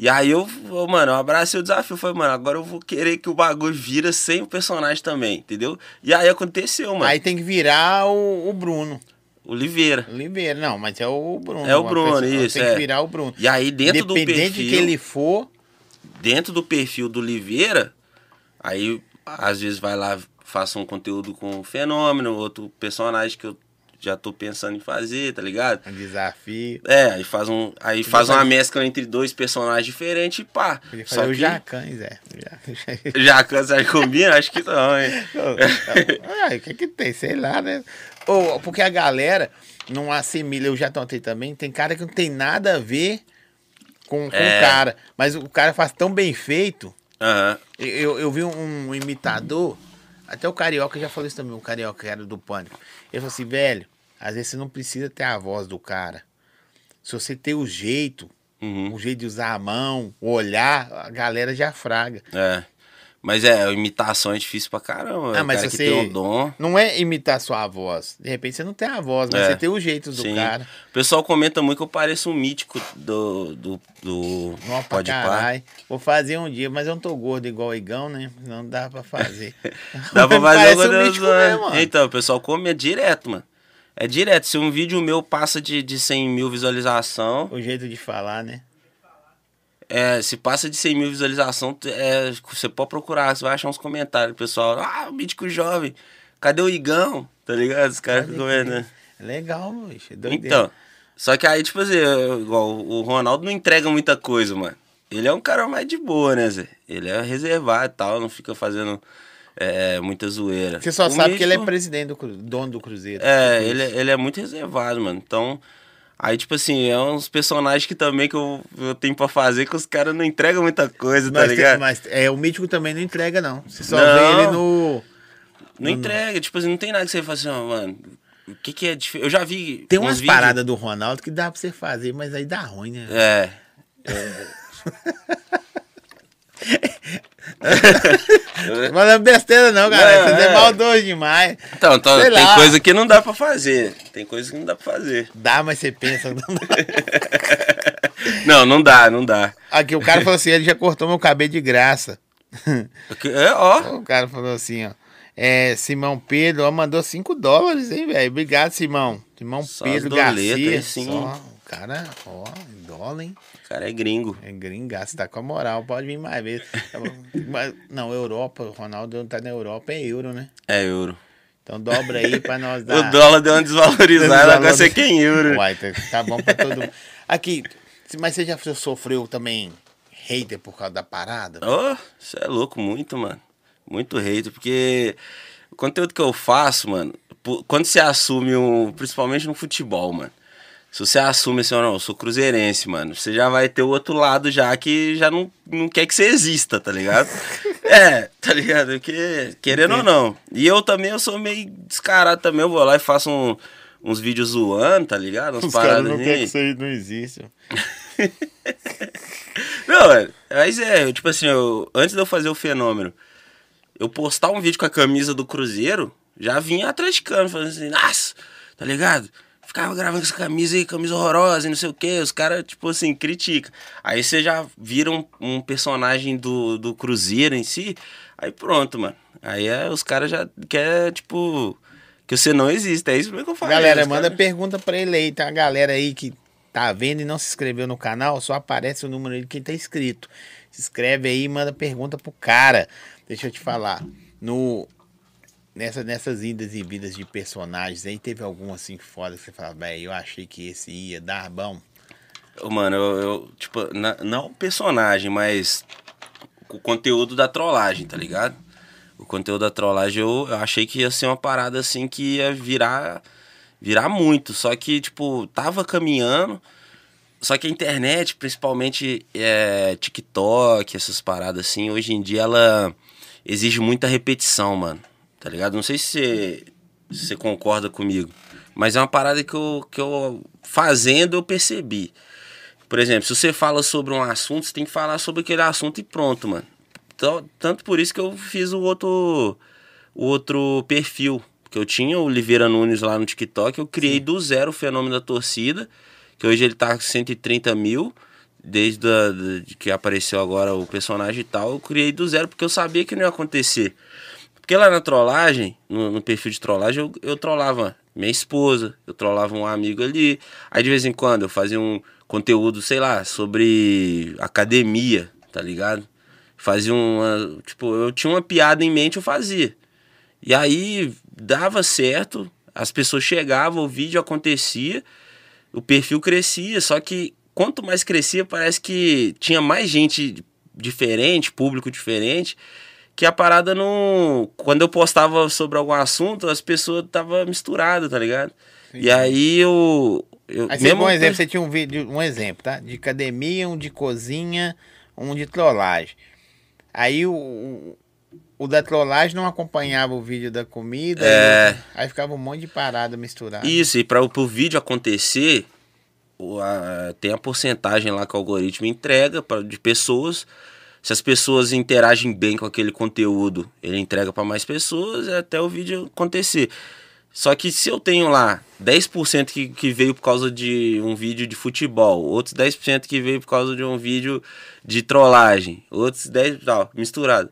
E aí eu, mano, eu abracei o desafio, falei, mano, agora eu vou querer que o bagulho vira sem o personagem também, entendeu? E aí aconteceu, mano. Aí tem que virar o, o Bruno. Oliveira. Oliveira, não, mas é o Bruno. É o Bruno, pessoa- isso, Tem é. que virar o Bruno. E aí dentro do Independente perfil, de quem ele for, dentro do perfil do Oliveira, aí às vezes vai lá, faça um conteúdo com um fenômeno, outro personagem que eu já tô pensando em fazer, tá ligado? é um desafio. É, aí faz um, aí faz uma mescla entre dois personagens diferentes e pá. Podia Só fazer o que é. Já- já cansa de combina, acho que não, hein? Ah, o que que tem? Sei lá, né? Ou, porque a galera não assimila, eu já tentei também, tem cara que não tem nada a ver com, com É. o cara, mas o cara faz tão bem feito. Aham. Eu, eu vi um, um imitador, até o Carioca já falou isso também, o Carioca que era do Pânico. Ele falou assim, velho, às vezes você não precisa ter a voz do cara. Se você ter o jeito, Uhum. o jeito de usar a mão, olhar, a galera já fraga. É. Mas é, imitação é difícil pra caramba. Ah, o mas cara você- tem um dom. Não é imitar sua voz. De repente você não tem a voz, mas É. você tem o jeito do Sim. cara. O pessoal comenta muito que eu pareço um mítico do. do, do Não, Pode caralho. Vou fazer um dia, mas eu não tô gordo igual o Igão, né? Não dá pra fazer. Dá pra fazer quando um mítico mesmo, mano. Então, o pessoal come é direto, mano. É direto. Se um vídeo meu passa de, de 100 mil visualização, O jeito de falar, né? É, se passa de 100 mil visualização, é, você pode procurar, você vai achar uns comentários. Pessoal, ah, o mítico jovem, cadê o Igão? Tá ligado? Os caras ficam vendo, né? É legal, bicho. É doideira. Então, só que aí, tipo assim, igual o Ronaldo não entrega muita coisa, mano. Ele é um cara mais de boa, né, Zé? Ele é reservado e tal, não fica fazendo é, muita zoeira. Você só O sabe que ele é Mítico- presidente do dono do Cruzeiro. É, ele, é- ele é muito reservado, mano. Então, aí, tipo assim, é uns personagens que também que eu, eu tenho pra fazer que os caras não entregam muita coisa, tá Mas, tem- ligado? mas é, o Mítico também não entrega, não. Você só Não. vê ele no. Não entrega, tipo assim, não tem nada que você fala assim, ó, mano. O que que é diferente? Eu já vi. Tem umas vídeos- paradas do Ronaldo que dá pra você fazer, mas aí dá ruim, né? É. Mas não é besteira, não, cara. Não, Você é é. maldoso demais. Então, então tem lá. coisa que não dá pra fazer. Tem coisa que não dá pra fazer. Dá, mas você pensa. Não dá. Não, não dá, não dá. Aqui, o cara falou assim: ele já cortou meu cabelo de graça. É, ó. O cara falou assim, ó. É, Simão Pedro, ó, mandou 5 dólares, hein, velho? Obrigado, Simão. Simão Só Pedro Garcia. sim. Só, cara, ó, dólar, hein? O cara é gringo. É gringaço, tá com a moral, pode vir mais vezes. Mas, Não, Europa, o Ronaldo tá na Europa, é euro, né? É euro. Então dobra aí pra nós O dar. dólar deu uma desvalorizada, agora você quer em euro. Uai, tá, tá bom pra todo mundo. Aqui, mas você já sofreu também hater por causa da parada? Ô, você é louco, muito, mano. Muito hater, porque o conteúdo que eu faço, mano, quando você assume um. Principalmente no futebol, mano. Se você assume assim, não, eu sou cruzeirense, mano, você já vai ter o outro lado já que já não, não quer que você exista, tá ligado? é, tá ligado? Porque, querendo ou não. E eu também, eu sou meio descarado também, eu vou lá e faço um- uns vídeos zoando, tá ligado? Uns Os paradas não querem que assim. isso aí não existe. Não, é, mas é, eu, tipo assim, eu, antes de eu fazer o fenômeno, eu postar um vídeo com a camisa do Cruzeiro, já vinha atleticano, falando assim, nossa, tá ligado? Ficava gravando essa camisa aí, camisa horrorosa e não sei o que, os caras, tipo assim, criticam. Aí você já vira um, um personagem do, do Cruzeiro em si, aí pronto, mano. Aí é, os caras já querem, tipo, que você não existe, é isso mesmo que eu falo. Galera, manda caras- pergunta pra ele aí. Tem uma galera aí que tá vendo e não se inscreveu no canal, só aparece o número de quem tá inscrito. Se inscreve aí e manda pergunta pro cara. Deixa eu te falar. No, nessa, nessas idas e vidas de personagens aí, teve algum assim foda que você fala, velho, eu achei que esse ia dar bom. Mano, eu, eu, tipo, na- não personagem, mas o conteúdo da trollagem, tá ligado? O conteúdo da trollagem eu, eu achei que ia ser uma parada assim que ia virar virar muito, só que tipo, tava caminhando. Só que a internet, principalmente é, TikTok, essas paradas assim, hoje em dia ela exige muita repetição, mano. Tá ligado? Não sei se você, concorda comigo, mas é uma parada que eu, que eu fazendo eu percebi. Por exemplo, se você fala sobre um assunto, você tem que falar sobre aquele assunto e pronto, mano. Então, tanto por isso que eu fiz o outro, o outro perfil. Que eu tinha o Oliveira Nunes lá no TikTok, eu criei do zero o fenômeno da torcida, que hoje ele tá com 130 mil, desde a, de que apareceu agora o personagem e tal, eu criei do zero porque eu sabia que não ia acontecer. Porque lá na trollagem, no, no perfil de trollagem, eu, eu trollava minha esposa, eu trollava um amigo ali. Aí de vez em quando eu fazia um conteúdo, sei lá, sobre academia, tá ligado? Fazia uma. Tipo, eu tinha uma piada em mente, eu fazia. E aí dava certo, as pessoas chegavam, o vídeo acontecia, o perfil crescia, só que quanto mais crescia, parece que tinha mais gente diferente, público diferente, que a parada não. Quando eu postava sobre algum assunto, as pessoas estavam misturadas, tá ligado? E aí eu. eu Aí você, um exemplo, você tinha um vídeo, um exemplo, tá? De academia, um de cozinha, um de trollagem. Aí o, o, da trollagem não acompanhava o vídeo da comida, É. aí, aí ficava um monte de parada misturada. Isso, e para o vídeo acontecer, o- a- tem a porcentagem lá que o algoritmo entrega pra, de pessoas. Se as pessoas interagem bem com aquele conteúdo, ele entrega para mais pessoas até o vídeo acontecer. Só que se eu tenho lá 10% que, que veio por causa de um vídeo de futebol, outros 10% que veio por causa de um vídeo de trollagem, outros 10% tal, misturado.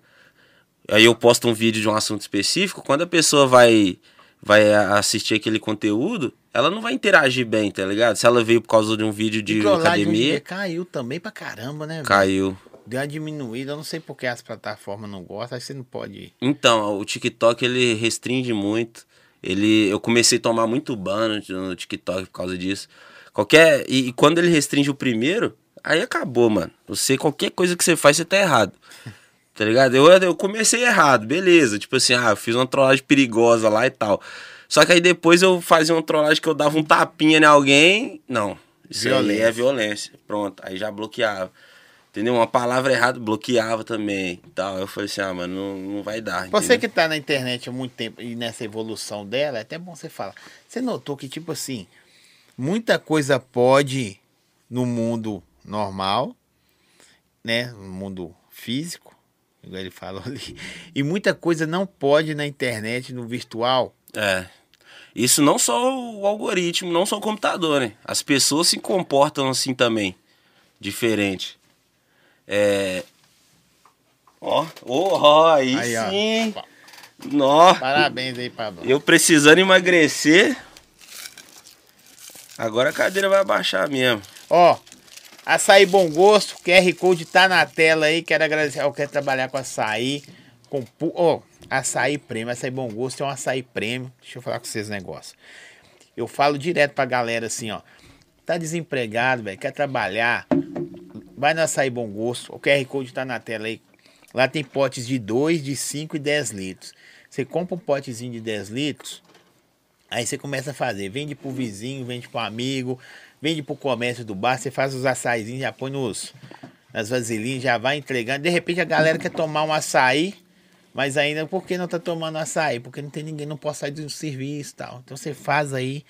Aí eu posto um vídeo de um assunto específico, quando a pessoa vai vai assistir aquele conteúdo, ela não vai interagir bem, tá ligado? Se ela veio por causa de um vídeo de dia academia, caiu também pra caramba, né? caiu. Deu uma diminuída, eu não sei porque as plataformas não gostam, aí você não pode. Então, o TikTok ele restringe muito. Ele, eu comecei a tomar muito ban no, no TikTok por causa disso. Qualquer e, e quando ele restringe o primeiro, aí acabou, mano. Você qualquer coisa que você faz, você tá errado. Tá ligado? Eu, eu comecei errado, beleza. Tipo assim, ah, eu fiz uma trollagem perigosa lá e tal. Só que aí depois eu fazia uma trollagem que eu dava um tapinha em alguém. Não. Isso aí Violência. é violência. Pronto. Aí já bloqueava. Entendeu? Uma palavra errada bloqueava também. e Tal. Eu falei assim, ah, mano, não, não vai dar. Você entendeu? que tá na internet há muito tempo e nessa evolução dela, é até bom você falar. Você notou que, tipo assim, muita coisa pode no mundo normal, né? No mundo físico, igual ele falou ali. E muita coisa não pode na internet, no virtual. É. Isso não só o algoritmo, não só o computador, né? As pessoas se comportam assim também. Diferente. É. Ó, ó, ó, aí, Aí, ó. sim. Nó. Parabéns aí, Pablo. Eu precisando emagrecer. Agora a cadeira vai abaixar mesmo. Ó, açaí bom gosto, QR Code tá na tela aí. Quero agradecer ao que quer trabalhar com açaí. Com, ó, açaí prêmio. Açaí bom gosto é um açaí prêmio. Deixa eu falar com vocês um negócio. Eu falo direto pra galera assim, ó. Tá desempregado, velho, quer trabalhar. Vai no açaí bom gosto. O QR Code tá na tela aí. Lá tem potes de 2, de 5 e 10 litros. Você compra um potezinho de 10 litros. Aí você começa a fazer, vende pro vizinho, vende pro amigo, vende pro comércio do bar, você faz os açaizinhos, já põe nos, nas vasilhinhas, já vai entregando. De repente a galera quer tomar um açaí, mas ainda por que não tá tomando açaí? Porque não tem ninguém, não pode sair do serviço e tal. Então você faz aí.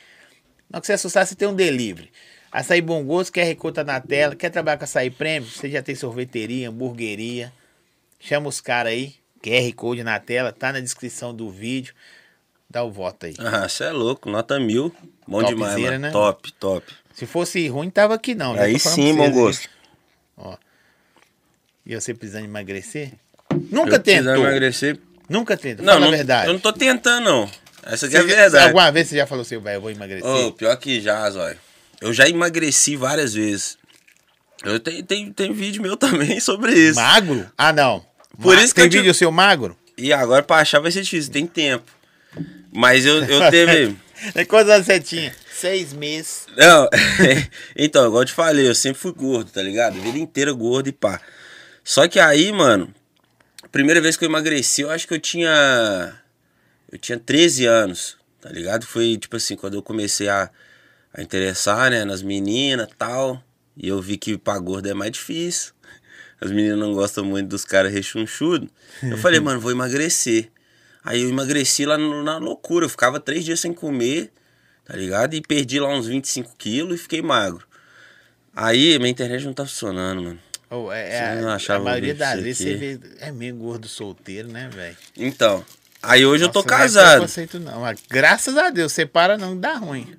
Hora que você assustar, você tem um delivery. Açaí Bom Gosto, QR Code tá na tela. Quer trabalhar com açaí prêmio? Você já tem sorveteria, hamburgueria. Chama os caras aí. QR Code na tela, tá na descrição do vídeo. Dá o voto aí. Ah, você é louco, nota mil. Bom Topzera, demais, mano. né? Top, top. Se fosse ruim, tava aqui não. Aí sim, bom gosto. E você precisando emagrecer? Eu Nunca precisando tentou. emagrecer. Nunca tentou. Não, Fala não, verdade. eu não tô tentando, não. Essa aqui é a já- verdade. Alguma vez você já falou assim, velho, eu vou emagrecer? Ô, pior que já, Zóio. Eu já emagreci várias vezes. Eu tenho, tenho, tenho vídeo meu também sobre isso. Magro? Ah, não. Por isso que Tem eu te- vídeo seu magro? E agora pra achar vai ser difícil, tem tempo. Mas eu, eu teve. E quantos anos você tinha? Seis meses. Não, então, igual eu te falei, eu sempre fui gordo, tá ligado? A vida inteira gordo e pá. Só que aí, mano, primeira vez que eu emagreci, eu acho que eu tinha. Eu tinha 13 anos, tá ligado? Foi tipo assim, quando eu comecei a, a interessar, né, nas meninas e tal. E eu vi que pra gordo é mais difícil. As meninas não gostam muito dos caras rechonchudos. Eu falei, mano, vou emagrecer. Aí eu emagreci lá no- na loucura. Eu ficava três dias sem comer, tá ligado? E perdi lá uns 25 quilos e fiquei magro. Aí minha internet não tá funcionando, mano. Oh, é, é, a, a maioria das aqui? vezes você vê. É meio gordo solteiro, né, velho? Então, aí hoje eu tô Nossa, não é casado. preconceito, não. Mas, graças a Deus, separa não dá ruim.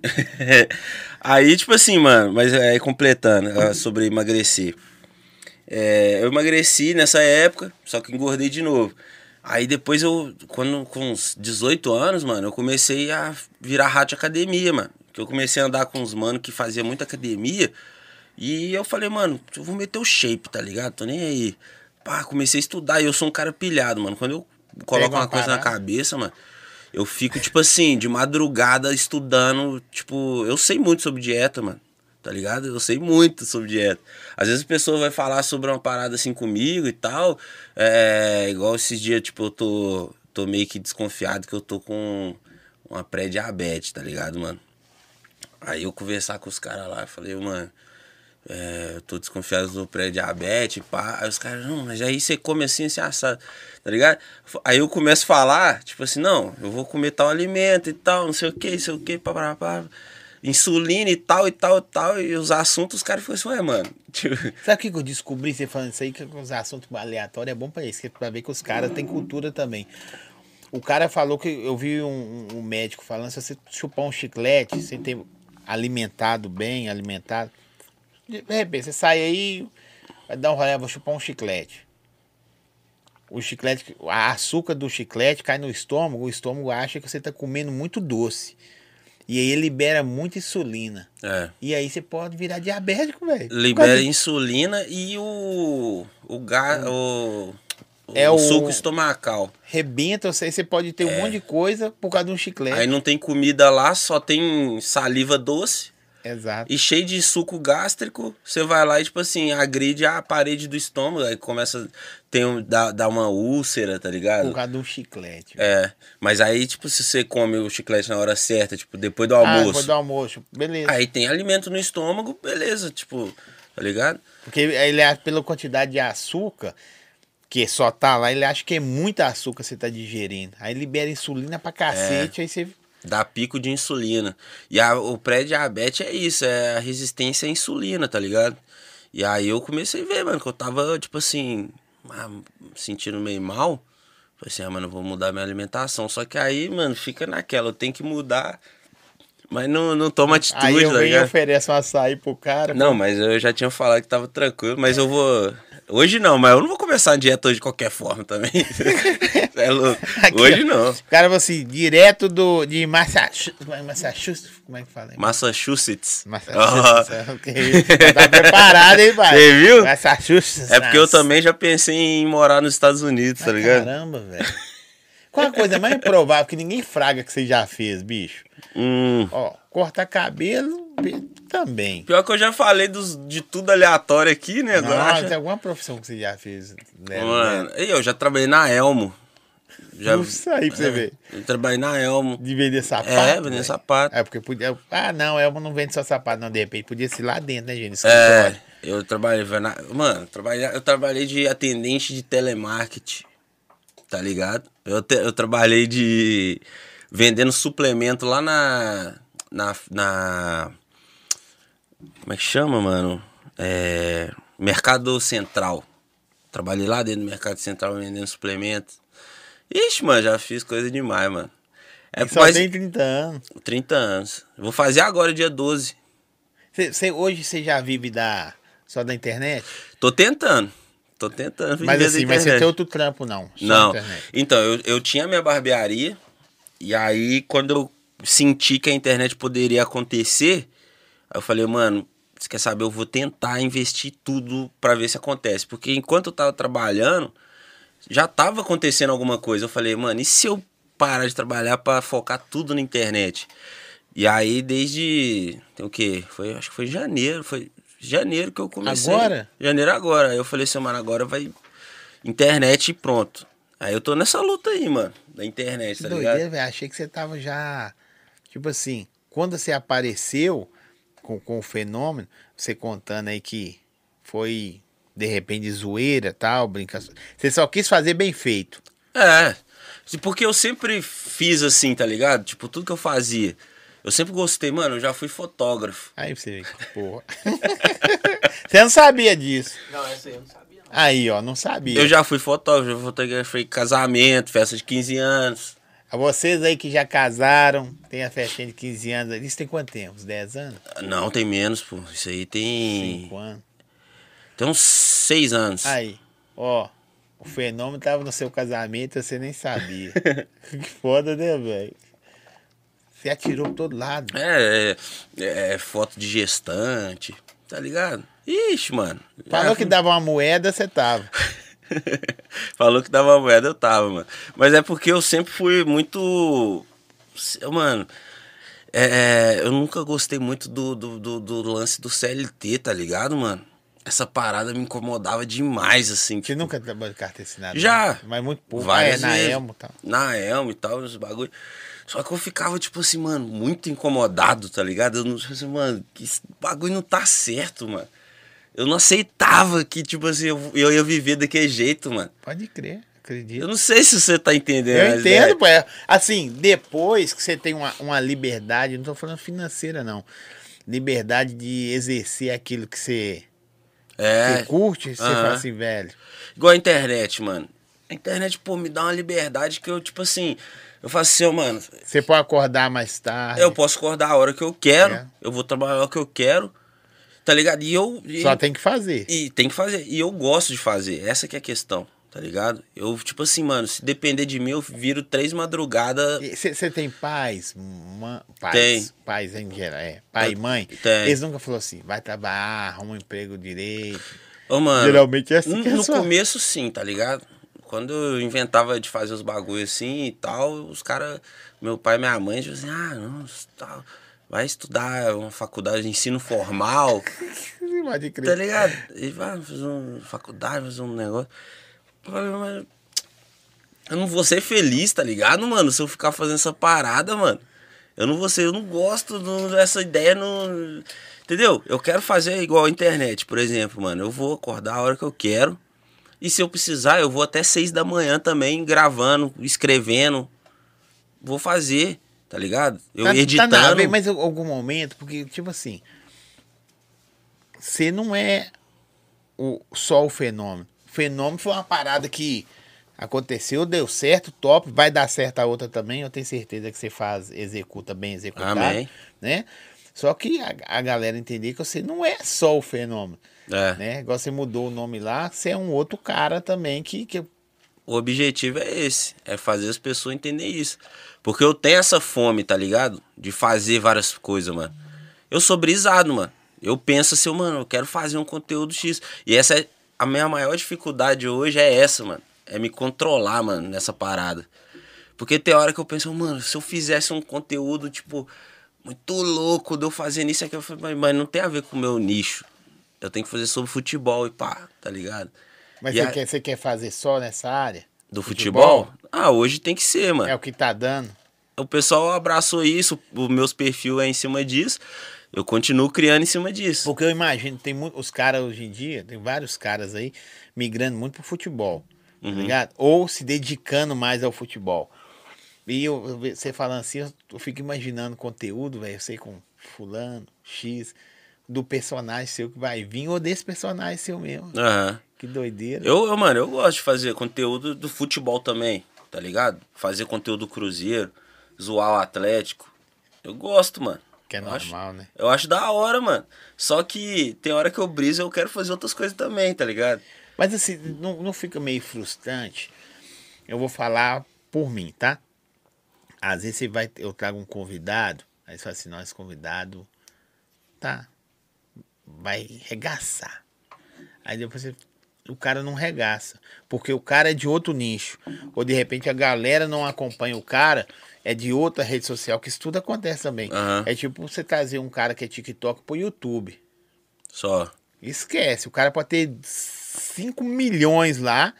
aí, tipo assim, mano, mas aí completando ah, sobre emagrecer. É, eu emagreci nessa época, só que engordei de novo. Aí depois eu, quando com uns 18 anos, mano, eu comecei a virar rato de academia, mano. Que eu comecei a andar com uns mano que fazia muita academia. E eu falei, mano, eu vou meter o shape, tá ligado? Tô nem aí. Pá, comecei a estudar e eu sou um cara pilhado, mano. Quando eu coloco Pega uma uma coisa na cabeça, mano, eu fico, tipo assim, de madrugada estudando. Tipo, eu sei muito sobre dieta, mano. Tá ligado? Eu sei muito sobre dieta. Às vezes a pessoa vai falar sobre uma parada assim comigo e tal. É, igual esses dias, tipo, eu tô, tô meio que desconfiado que eu tô com uma pré-diabetes, tá ligado, mano? Aí eu conversar com os caras lá, eu falei, mano, é, tô desconfiado do pré-diabetes, pá. Aí os caras, não, mas aí você come assim, assim, assado, tá ligado? Aí eu começo a falar, tipo assim, não, eu vou comer tal alimento e tal, não sei o que, não sei o que, pá, pá, pá. Insulina e tal, e tal, e tal. E os assuntos, os caras ficam assim, ué, mano. Tipo, Sabe o que eu descobri você falando isso aí? Que os assuntos aleatórios é bom pra isso, é pra ver que os caras têm cultura também. O cara falou que eu vi um, um médico falando: se você chupar um chiclete, sem ter alimentado bem, alimentado, de repente você sai aí, vai dar um rolê, vou chupar um chiclete. O chiclete, a açúcar do chiclete cai no estômago, o estômago acha que você tá comendo muito doce. E aí libera muita insulina. é. E aí você pode virar diabético, velho. Libera insulina e o. O, ga, o, É o o- suco estomacal. rebenta, você, você pode ter um monte de coisa por causa de um chiclete. É. Aí não tem comida lá, só tem saliva doce. Exato. E cheio de suco gástrico, você vai lá e, tipo assim, agride a parede do estômago, aí começa, tem um, dá, dá uma úlcera, tá ligado? Por causa um chiclete. É, mas aí, tipo, se você come o chiclete na hora certa, tipo, depois do Ah, almoço, depois do almoço. Beleza. aí tem alimento no estômago, beleza, tipo, tá ligado? Porque ele, acha- pela quantidade de açúcar que só tá lá, ele acha que é muito açúcar que você tá digerindo. Aí libera insulina pra cacete, aí você. Dá pico de insulina. E a- o pré-diabetes é isso, é a resistência à insulina, tá ligado? E aí eu comecei a ver, mano, que eu tava, tipo assim, ah, sentindo meio mal. Falei assim, ah, mano, vou mudar minha alimentação. Só que aí, mano, fica naquela, eu tenho que mudar. Mas não, não toma atitude, Aí eu tá e ligado? ofereço um açaí pro cara. Não, mas eu já tinha falado que tava tranquilo, mas eu vou. Hoje não, mas eu não vou começar a dieta hoje de qualquer forma também. é louco. Aqui, hoje ó. não. O cara falou assim, direto do, de Massachusetts. Massachusetts? Como é que fala? aí? Massachusetts. Massachusetts. é, ok. Já tá preparado, hein, pai? Você viu? Massachusetts. É porque eu também já pensei em morar nos Estados Unidos, tá ligado? Caramba, velho. Qual a coisa mais provável que ninguém fraga que você já fez, bicho? Hum. Ó, cortar cabelo be- também. Pior que eu já falei dos, de tudo aleatório aqui, né? Agora acha- tem alguma profissão que você já fez? Né, Mano, e eu já trabalhei na Elmo. Já, Isso aí pra você ver. Eu trabalhei na Elmo. De vender sapato. É, vender velho. sapato. É, porque podia. Ah, não, Elmo não vende só sapato, não. De repente podia ser lá dentro, né, gente? É, eu trabalhei na, mano, eu trabalhei, eu trabalhei de atendente de telemarketing. Tá ligado? Eu, te- eu trabalhei de vendendo suplemento lá na na na como é que chama, mano? É, Mercado Central. Trabalhei lá dentro do Mercado Central vendendo suplemento. Ixi, mano, já fiz coisa demais, mano. É E só tem 30 anos. 30 anos. Vou fazer agora, dia 12. Você, você- hoje você já vive da, só da internet? Tô tentando. Tô tentando Mas assim, mas você tem outro trampo, não. Não. Então, eu, eu tinha minha barbearia. E aí, quando eu senti que a internet poderia acontecer, aí eu falei, mano, você quer saber? Eu vou tentar investir tudo pra ver se acontece. Porque enquanto eu tava trabalhando, já tava acontecendo alguma coisa. Eu falei, mano, e se eu parar de trabalhar pra focar tudo na internet? E aí, desde. Tem o quê? Foi, acho que foi janeiro. Foi janeiro que eu comecei. Agora? Janeiro agora. Aí eu falei assim, mano, agora vai internet e pronto. Aí eu tô nessa luta aí, mano, da internet, Que tá doideira, ligado? velho. Achei que você tava já. Tipo assim, quando você apareceu com, com o fenômeno, você contando aí que foi de repente zoeira tal, brincadeira. Você só quis fazer bem feito. É. Porque eu sempre fiz assim, tá ligado? Tipo, tudo que eu fazia. Eu sempre gostei, mano, eu já fui fotógrafo. Aí você vê que porra. você não sabia disso. Não, essa aí eu não sabia, não. Aí, ó, não sabia. Eu já fui fotógrafo, já fotografei casamento, festa de 15 anos. A vocês aí que já casaram, tem a festinha de 15 anos. Isso tem quanto tempo? Uns 10 anos? Não, tem menos, pô. Isso aí tem. 5 anos? Tem uns 6 anos. Aí, ó. O fenômeno tava no seu casamento e você nem sabia. que foda, né, velho? Você atirou pra todo lado. É, é, é foto de gestante, tá ligado? Ixi, mano. Falou Já que dava uma moeda, você tava. Falou que dava moeda, eu tava, mano. Mas é porque eu sempre fui muito. Mano, é, eu nunca gostei muito do, do, do, do lance do CLT, tá ligado, mano? Essa parada me incomodava demais, assim. Você nunca trabalhou de carta assinada? Já. né? Mas muito pouco. Ah, é, na. Elmo e tal. Na Elmo e tal, os bagulho. Só que eu ficava, tipo assim, mano, muito incomodado, tá ligado? Eu não tipo assim, mano, que esse bagulho não tá certo, mano. Eu não aceitava que, tipo assim, eu, eu ia viver daquele jeito, mano. Pode crer, acredito. Eu não sei se você tá entendendo. Eu mas, é, entendo, pô. é, Assim, depois que você tem uma, uma liberdade, não tô falando financeira, não. Liberdade de exercer aquilo que você, É, você curte, você aham. fala assim, velho. igual a internet, mano. A internet, pô, me dá uma liberdade que eu, tipo assim, eu faço assim, mano, Você pode acordar mais tarde. eu posso acordar a hora que eu quero, É. eu vou trabalhar a hora que eu quero, tá ligado? E eu. E, Só tem que fazer. e tem que fazer. E eu gosto de fazer, essa que é a questão, tá ligado? Eu, tipo assim, mano, se depender de mim, eu viro três madrugadas. Você tem pais, mãe, pais, Tem. pais em geral, é, pai e mãe. Tem. Eles nunca falaram assim, vai trabalhar, arruma um emprego direito. Ô, mano. Geralmente é assim no, que é no só. começo, sim, tá ligado? Quando eu inventava de fazer os bagulhos assim e tal, os caras, meu pai e minha mãe, tipo assim, ah, não, tal, vai estudar uma faculdade de ensino formal, Pode tá crer. ligado? E vai fazer uma faculdade, fazer um negócio. Mas eu não vou ser feliz, tá ligado, mano? Se eu ficar fazendo essa parada, mano. Eu não vou ser, eu não gosto do- dessa ideia, não. Entendeu? Eu quero fazer igual a internet, por exemplo, mano. Eu vou acordar a hora que eu quero. E se eu precisar, eu vou até seis da manhã também, gravando, escrevendo. Vou fazer, tá ligado? Eu Tá- tá editando. na- mas em algum momento, porque, tipo assim, você não é o, só o fenômeno. O fenômeno foi uma parada que aconteceu, deu certo, top, vai dar certo a outra também. Eu tenho certeza que você faz, executa bem executado, Amém. né? Só que a, a galera entender que você não é só o fenômeno, É. né? Igual você mudou o nome lá, você é um outro cara também que, que O objetivo é esse, é fazer as pessoas entenderem isso. Porque eu tenho essa fome, tá ligado? De fazer várias coisas, mano. Eu sou brisado, mano. Eu penso assim, mano, eu quero fazer um conteúdo X. E essa é a minha maior dificuldade hoje é essa, mano. É me controlar, mano, nessa parada. Porque tem hora que eu penso, mano, se eu fizesse um conteúdo, tipo, muito louco de eu fazendo isso aqui, eu falei, mas, não tem a ver com o meu nicho. Eu tenho que fazer sobre futebol e pá, tá ligado? mas você, a- quer, você quer fazer só nessa área? Do futebol? Ah, hoje tem que ser, mano. É o que tá dando. O pessoal abraçou isso, os meus perfil é em cima disso. Eu continuo criando em cima disso. Porque eu imagino, tem os caras hoje em dia, tem vários caras aí migrando muito pro futebol, tá ligado? Ou se dedicando mais ao futebol. E eu, você falando assim, eu, eu fico imaginando conteúdo, velho, eu sei com fulano, X, do personagem seu que vai vir, ou desse personagem seu mesmo. Aham. Que doideira. Eu, eu, mano, eu gosto de fazer conteúdo do futebol também, tá ligado? Fazer conteúdo do Cruzeiro, zoar o Atlético. Eu gosto, mano. que é eu acho- normal, né? Eu acho da hora, mano. Só que tem hora que eu briso e eu quero fazer outras coisas também, tá ligado? Mas assim, não, não fica meio frustrante? Eu vou falar por mim, tá? Às vezes você vai, eu trago um convidado, aí você fala assim, nossa, convidado, tá, vai regaçar. Aí depois você o cara não regaça. Porque o cara é de outro nicho. Ou de repente a galera não acompanha o cara, é de outra rede social, que isso tudo acontece também. Aham. É tipo você trazer um cara que é TikTok pro YouTube. Só. Esquece, o cara pode ter 5 milhões lá,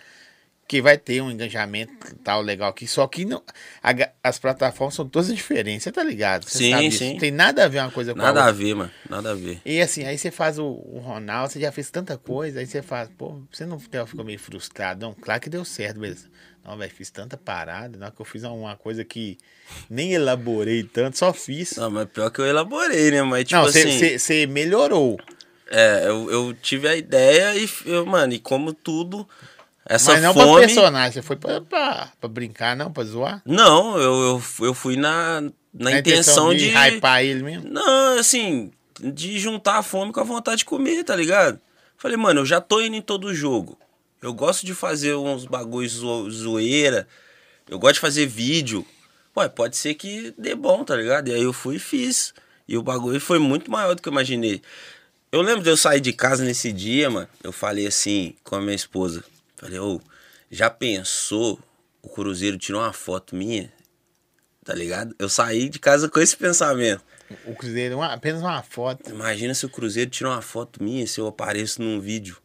que vai ter um engajamento tal legal aqui. Só que não, a as plataformas são todas diferentes, você tá ligado? Você Sim, sim. Não tem nada a ver uma coisa com a Nada a ver, mano. Nada a ver. E assim, aí você faz o, o Ronaldo, você já fez tanta coisa, aí você faz, pô, você não ficou meio frustrado? Não, claro que deu certo, beleza. Não, velho, fiz tanta parada, não, que eu fiz uma coisa que nem elaborei tanto, só fiz. Não, mas pior que eu elaborei, né? Mas, tipo não, você assim. você- você melhorou. É, eu, eu tive a ideia e, eu, mano, e como tudo, essa mas não pra fome. personagem, você foi pra, pra, pra brincar, não, pra zoar? Não, eu, eu, eu fui na, na A intenção de. hypar ele mesmo. Não, assim, de juntar a fome com a vontade de comer, tá ligado? Falei, mano, eu já tô indo em todo jogo. Eu gosto de fazer uns bagulhos zo zoeira. Eu gosto de fazer vídeo. Ué, pode ser que dê bom, tá ligado? E aí eu fui e fiz. E o bagulho foi muito maior do que eu imaginei. Eu lembro de eu sair de casa nesse dia, mano. Eu falei assim com a minha esposa. Falei, ô, já pensou o Cruzeiro tirou uma foto minha? Tá ligado? Eu saí de casa com esse pensamento. O Cruzeiro, uma- apenas uma foto. Imagina se o Cruzeiro tira uma foto minha, se eu apareço num vídeo.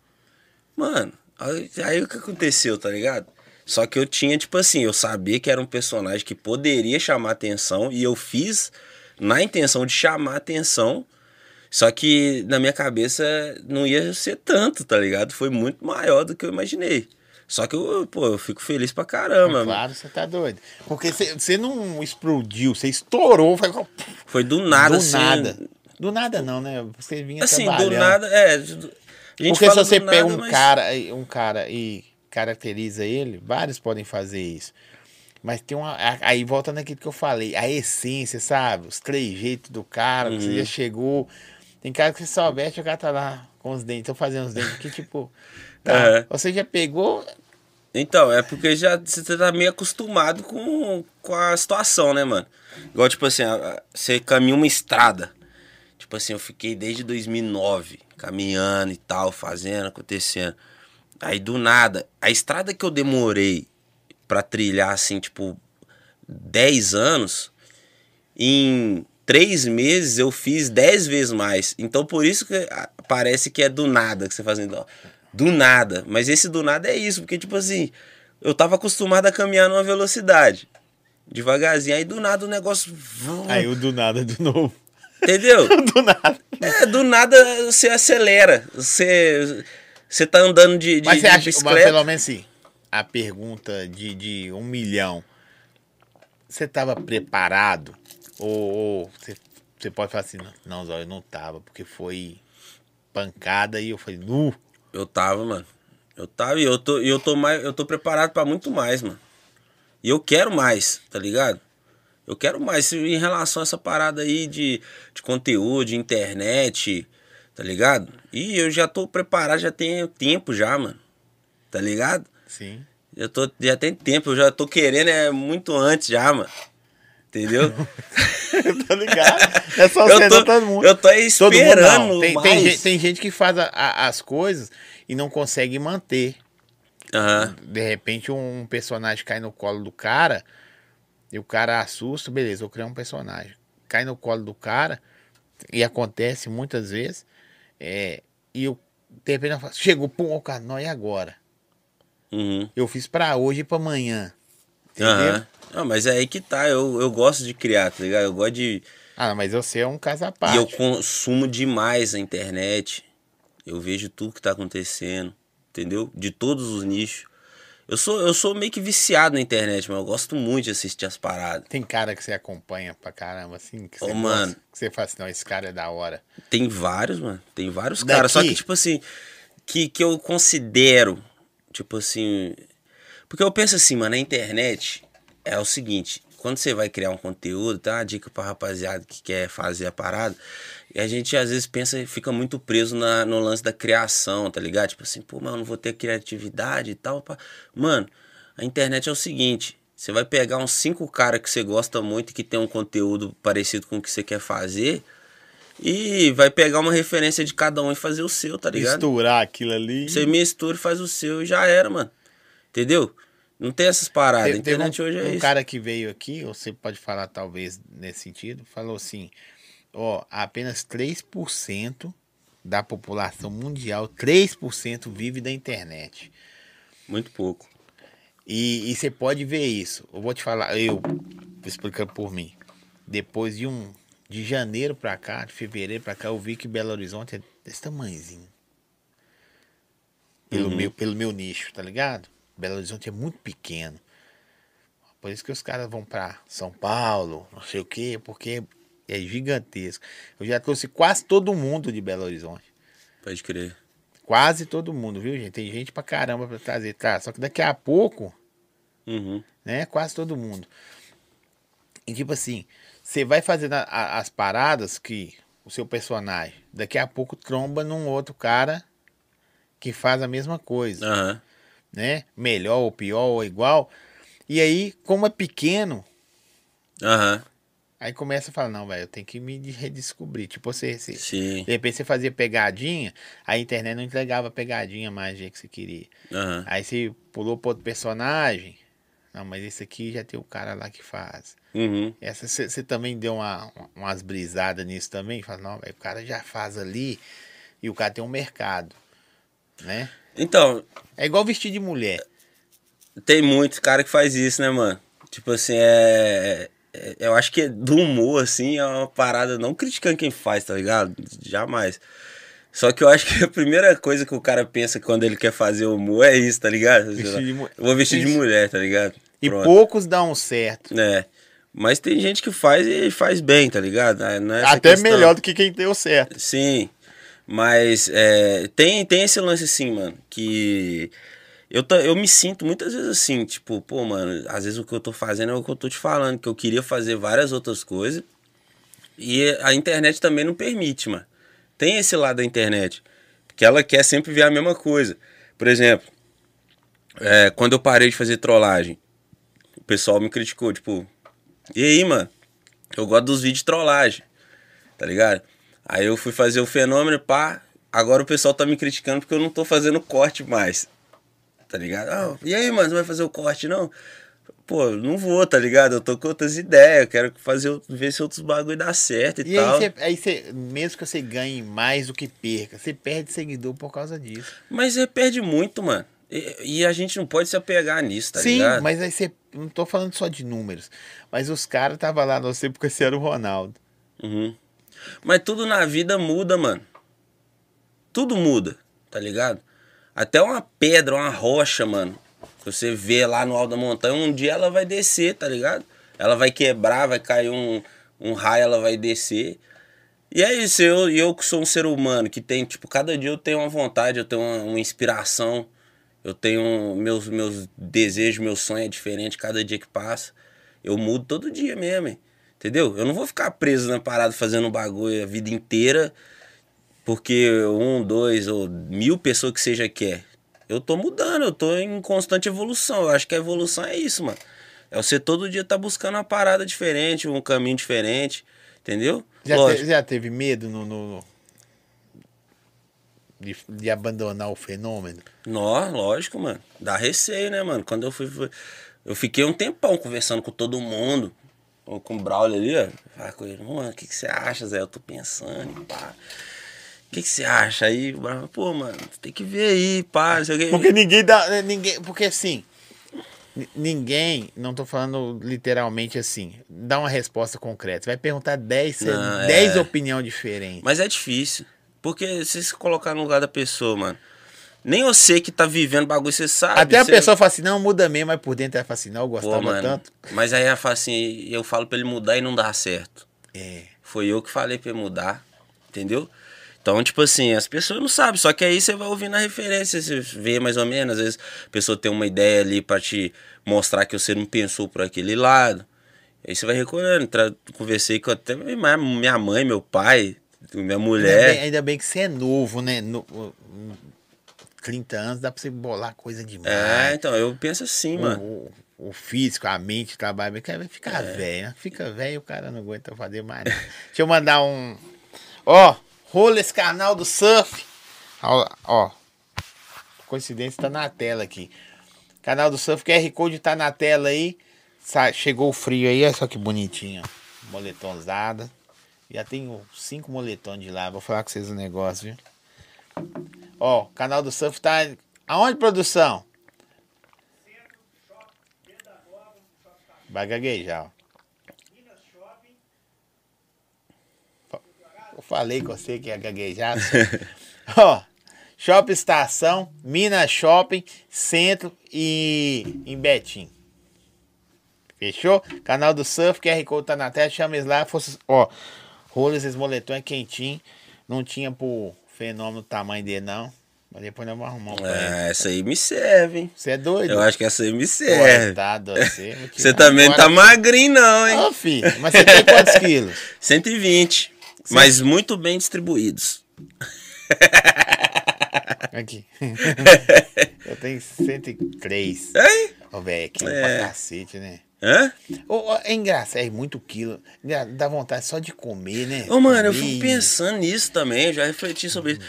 Mano, aí, aí o que aconteceu, tá ligado? Só que eu tinha, tipo assim, eu sabia que era um personagem que poderia chamar atenção e eu fiz na intenção de chamar atenção. Só que na minha cabeça não ia ser tanto, tá ligado? Foi muito maior do que eu imaginei. Só que eu, pô, eu fico feliz pra caramba. mano. Claro, você tá doido. Porque você- não explodiu, você estourou, foi Foi do nada, do assim. nada. Do nada não, né? Você vinha Assim, do trabalhando. nada, é. A gente Porque se você do pega nada, um mas- cara, um cara e caracteriza ele, vários podem fazer isso. Mas tem uma. Aí volta naquilo que eu falei, a essência, sabe? Os três jeitos do cara, que Uhum. você já chegou. Tem cara que só veste o cara tá lá com os dentes, tô fazendo os dentes que, tipo. Tá, É. Você já pegou. Então, é porque já você tá meio acostumado com, com a situação, né, mano? Igual, tipo assim, você caminha uma estrada. Tipo assim, eu fiquei desde 2009 caminhando e tal, fazendo, acontecendo. Aí do nada, a estrada que eu demorei pra trilhar, assim, tipo, 10 anos, em três meses eu fiz 10 vezes mais. Então por isso que ah, parece que é do nada que você faz então. Do nada. Mas esse do nada é isso, porque tipo assim, eu tava acostumado a caminhar numa velocidade. Devagarzinho. Aí do nada o negócio. Aí o do nada de novo. Entendeu? do nada. É, do nada você acelera. Você. Você tá andando de, de, Mas você de acha, mas bicicleta. pelo menos assim, a pergunta de, de um milhão, você estava preparado? Ou, você, pode falar assim, não, não, Zóio, eu não tava, porque foi pancada e eu falei, nu, Eu tava, mano. Eu tava e eu tô, eu tô mais, eu tô preparado pra muito mais, mano. E eu quero mais, tá ligado? Eu quero mais em relação a essa parada aí de, de conteúdo, de internet, tá ligado? E eu já tô preparado, já tenho tempo já, mano. Tá ligado? sim. Já, tô, já tem tempo, eu já tô querendo é muito antes já, mano. Entendeu? eu tô ligado. É só eu você, tô, todo mundo. eu tô mundo esperando não. Tem, tem, gente, tem gente que faz a- a- as coisas e não consegue manter. Aham. De repente um personagem cai no colo do cara e o cara assusta, beleza, vou criar um personagem. Cai no colo do cara e acontece muitas vezes. É, e eu, de repente, eu falo, chegou, pum, o cara, não, e agora? Uhum. Eu fiz pra hoje e pra amanhã. Entendeu? Aham. Não, mas é aí que tá. Eu, eu gosto de criar, tá ligado? Eu gosto de. Ah, mas você é um caso à E parte. eu consumo demais a internet. Eu vejo tudo que tá acontecendo, entendeu? De todos os nichos. Eu sou, eu sou meio que viciado na internet, mas eu gosto muito de assistir as paradas. Tem cara que você acompanha pra caramba, assim, que você, Ô, mano. que você fala assim, não, esse cara é da hora. Tem vários, mano. Tem vários Daqui? caras. Só que, tipo assim, que, que eu considero, tipo assim. Porque eu penso assim, mano, na internet é o seguinte: quando você vai criar um conteúdo, tá uma dica pra rapaziada que quer fazer a parada. E a gente às vezes pensa fica muito preso na, no lance da criação, tá ligado? Tipo assim, pô, mas eu não vou ter criatividade e tal. pá. Mano, a internet é o seguinte: você vai pegar uns cinco caras que você gosta muito e que tem um conteúdo parecido com o que você quer fazer. E vai pegar uma referência de cada um e fazer o seu, tá ligado? Misturar aquilo ali. Você mistura e faz o seu e já era, mano. Entendeu? Não tem essas paradas. Teve- a internet um, hoje é um isso. cara que veio aqui, você pode falar talvez nesse sentido, falou assim: ó, apenas 3% da população mundial, 3% vive da internet. Muito pouco. E, e você pode ver isso. Eu vou te falar, eu explicando por mim. Depois de um de janeiro pra cá, de fevereiro pra cá, eu vi que Belo Horizonte é desse tamanhozinho. Pelo, Uhum. meu, pelo meu nicho, tá ligado? Belo Horizonte é muito pequeno. Por isso que os caras vão pra São Paulo, não sei o quê, porque é gigantesco. Eu já trouxe quase todo mundo de Belo Horizonte. Pode crer. Quase todo mundo, viu, gente? Tem gente pra caramba pra trazer, tá? Só que daqui a pouco Uhum. né? Quase todo mundo. E tipo assim, você vai fazendo a- a- as paradas que o seu personagem daqui a pouco tromba num outro cara que faz a mesma coisa, Aham. Né? Melhor ou pior ou igual. E aí, como é pequeno, Aham. aí começa a falar, não, velho, eu tenho que me de- redescobrir. Tipo, você, você- Sim. de repente você fazia pegadinha, a internet não entregava pegadinha mais do jeito que você queria. Aham. Aí você pulou para outro personagem. Não, mas esse aqui já tem o cara lá que faz. Uhum. Essa você também deu uma, umas brisadas nisso também? Fala, não, velho, o cara já faz ali e o cara tem um mercado, né? Então, É igual vestir de mulher. tem muito cara que faz isso, né, mano? Tipo assim, é. é- Eu acho que do humor, assim, é uma parada não criticando quem faz, tá ligado? Jamais. Só que eu acho que a primeira coisa que o cara pensa quando ele quer fazer humor é isso, tá ligado? Vestir de vou vestir de mulher, tá ligado? E Pronto. poucos dão certo. É. Mas tem gente que faz e faz bem, tá ligado? Ah, não é Até questão. melhor do que quem deu certo. Sim. Mas é, tem, tem esse lance assim, mano, que eu, eu me sinto muitas vezes assim, tipo, pô, mano, às vezes o que eu tô fazendo é o que eu tô te falando, que eu queria fazer várias outras coisas. E a internet também não permite, mano. Tem esse lado da internet, que ela quer sempre ver a mesma coisa. Por exemplo, é, quando eu parei de fazer trollagem, o pessoal me criticou, tipo, e aí, mano? Eu gosto dos vídeos de trollagem, tá ligado? Aí eu fui fazer o fenômeno, pá. Agora o pessoal tá me criticando porque eu não tô fazendo corte mais. Tá ligado? Ah, e aí, mano, você vai fazer o corte, não? Pô, não vou, tá ligado? Eu tô com outras ideias, eu quero fazer, ver se outros bagulho dá certo e, E tal. aí, você, aí mesmo que você ganhe mais do que perca, você perde seguidor por causa disso. Mas você perde muito, mano. E, e a gente não pode se apegar nisso, tá Sim, ligado? mas aí você. Não tô falando só de números. Mas os caras estavam lá no você porque você era o Ronaldo. Uhum. Mas tudo na vida muda, mano. Tudo muda, tá ligado? Até uma pedra, uma rocha, mano. Que você vê lá no alto da montanha, um dia ela vai descer, tá ligado? Ela vai quebrar, vai cair um, um raio, ela vai descer. E é isso, eu, eu que sou um ser humano, que tem, tipo, cada dia eu tenho uma vontade, eu tenho uma, uma inspiração, eu tenho meus, meus desejos, meu sonho é diferente cada dia que passa. Eu mudo todo dia mesmo, hein? Entendeu? Eu não vou ficar preso na parada fazendo um bagulho a vida inteira porque um, dois ou mil pessoas que seja quer. Eu tô mudando, eu tô em constante evolução. Eu acho que a evolução é isso, mano. É você todo dia tá buscando uma parada diferente, um caminho diferente, entendeu? Já, te- já teve medo no, no- de, de abandonar o fenômeno? Nó, lógico, mano. Dá receio, né, mano? Quando eu fui. fui- Eu fiquei um tempão conversando com todo mundo. Com com o Braulio ali, ó. Falei com ele, mano, o que, que você acha, Zé? Eu tô pensando, e pá. O que, que você acha? Aí o Braulio, pô, mano, você tem que ver aí, pá. Porque ninguém dá. né, Ninguém, porque assim. ni- Ninguém, não tô falando literalmente assim, dá uma resposta concreta. Vai perguntar 10, Não, 10 é. opiniões diferentes. Mas é difícil. Porque se você colocar no lugar da pessoa, mano. Nem você que tá vivendo bagulho, você sabe. Até a você- pessoa fala assim, não, muda mesmo, mas por dentro ela fala assim, não, eu Pô, gostava mano. tanto. Mas aí ela fala assim, eu falo pra ele mudar e não dá certo. É. Foi eu que falei pra ele mudar, entendeu? Então, tipo assim, as pessoas não sabem, só que aí você vai ouvir na referência, você vê mais ou menos, às vezes a pessoa tem uma ideia ali pra te mostrar que você não pensou por aquele lado. Aí você vai recolhendo, conversei com até minha mãe, meu pai, minha Ainda, bem, mulher. ainda bem que você é novo, né? No, 30 anos dá pra você bolar coisa demais. É, então, eu penso assim, mano. o, o, o físico, a mente trabalha bem. Vai ficar É. velho, né? Fica velho o cara não aguenta fazer mais. Deixa eu mandar um, Ó, rola esse canal do surf. Ó, ó. Coincidência tá na tela aqui. Canal do surf, QR Code tá na tela aí. Chegou o frio aí, olha só que bonitinho. ó. Moletomzada. Já tenho cinco moletões de lá. Vou falar com vocês um negócio, viu? Ó, canal do surf tá. Aonde, produção? Vai gaguejar, ó. Eu falei com você que ia gaguejar. Ó, Shopping Estação, Minas Shopping, Centro e em Betim. Fechou? Canal do Surf, QR Code tá na tela, chama eles lá. Fosse, ó, rola esses moletões quentinho. Não tinha pro fenômeno tamanho dele, não. Mas depois nós vamos arrumar um. É, essa aí me serve, hein? Você é doido? Eu acho que essa aí me serve. Coitado, você. Vou Você tirar também não tá magrinho, não, hein? Ô, filho, mas você tem quantos quilos? 120. Mas muito bem distribuídos. Aqui. Eu tenho 103. Hein? Ô, velho, aqui É. pra cacete, né? Hã? Ô, é engraçado, é muito quilo. Dá vontade só de comer, né? Ô, mano, eu Comer. fico pensando nisso também, eu já refleti sobre isso.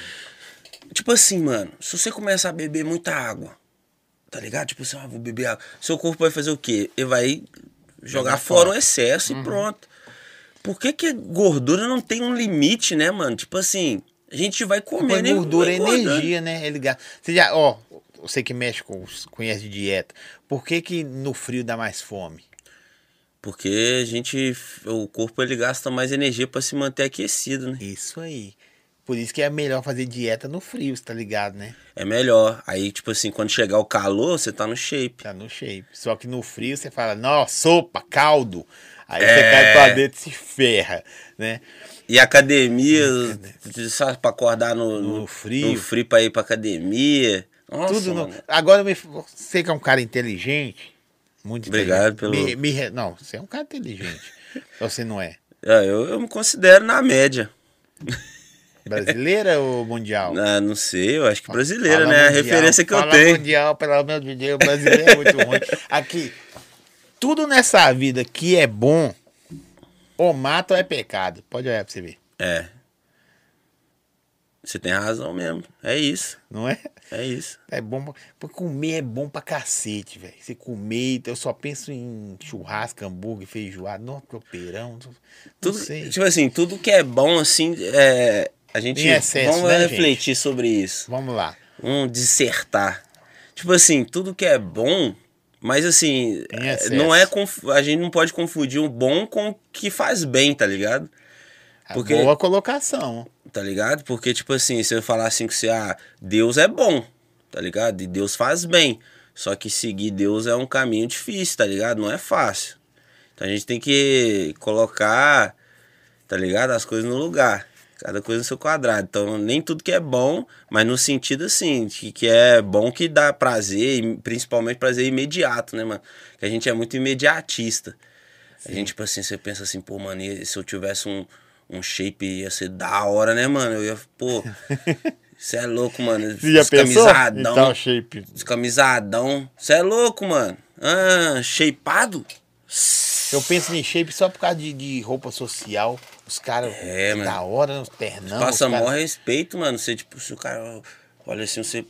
Tipo assim, mano, se você começar a beber muita água, tá ligado? Tipo assim, ah, vou beber água. Seu corpo vai fazer o quê? Ele vai jogar Jogar fora o excesso e pronto. Por que, que gordura não tem um limite, né, mano? Tipo assim, a gente vai comer, né? gordura é energia, né? Ele gasta. Você já, ó, você que mexe com, conhece de dieta. Por que que no frio dá mais fome? Porque a gente, o corpo ele gasta mais energia pra se manter aquecido, né? Isso aí. Por isso que é melhor fazer dieta no frio, você tá ligado, né? É melhor. Aí, tipo assim, quando chegar o calor, você tá no shape. Tá no shape. Só que no frio você fala, nossa, sopa, caldo. Aí você É. cai pra dentro e se ferra, né? E academia, sabe, pra acordar no, no, No frio. No frio pra ir pra academia. Nossa, Tudo no... Agora, me... você que é um cara inteligente, muito Obrigado inteligente. pelo- Me, me Não, você é um cara inteligente. Você não é? É, eu, eu me considero na média. Brasileira ou mundial? Ah, não sei, eu acho que brasileira, Fala né? A mundial, referência que eu tenho. mundial, pelo amor de Deus, brasileiro é muito ruim. Aqui, tudo nessa vida que é bom, ou mata ou é pecado. Pode olhar pra você ver, É. Você tem razão mesmo. É isso. não é? É isso. É bom, pra- porque comer é bom pra cacete, velho. Você comer, eu só penso em churrasco, hambúrguer, feijoada, não, tropeirão, não, Tudo, sei. tipo assim, tudo que é bom, assim, é, a gente. Em excesso, vamos né, refletir sobre isso. Vamos lá. Vamos dissertar. Tipo assim, tudo que é bom, mas assim, é, não é a gente não pode confundir o bom com o que faz bem, tá ligado? Porque- Boa colocação. Tá ligado? Porque, tipo assim, se eu falar assim que você, ah, Deus é bom, tá ligado? E Deus faz bem. Só que seguir Deus é um caminho difícil, tá ligado? Não é fácil. Então a gente tem que colocar, tá ligado? As coisas no lugar. Cada coisa no seu quadrado. Então, nem tudo que é bom, mas no sentido assim, que, que é bom que dá prazer, e principalmente prazer imediato, né, mano? Que a gente é muito imediatista. A gente, tipo assim, você pensa assim, pô, mano, se eu tivesse um, um shape ia ser da hora, né, mano? Eu ia, pô, você é louco, mano. Você? Descamisadão. Então, shape. Descamisadão. Você é louco, mano. Ah, shapeado? Eu penso em shape só por causa de, de roupa social. Os caras É, mano. da hora, os ternão. Passa os cara- maior respeito, mano. Você, tipo, se o cara olha assim, você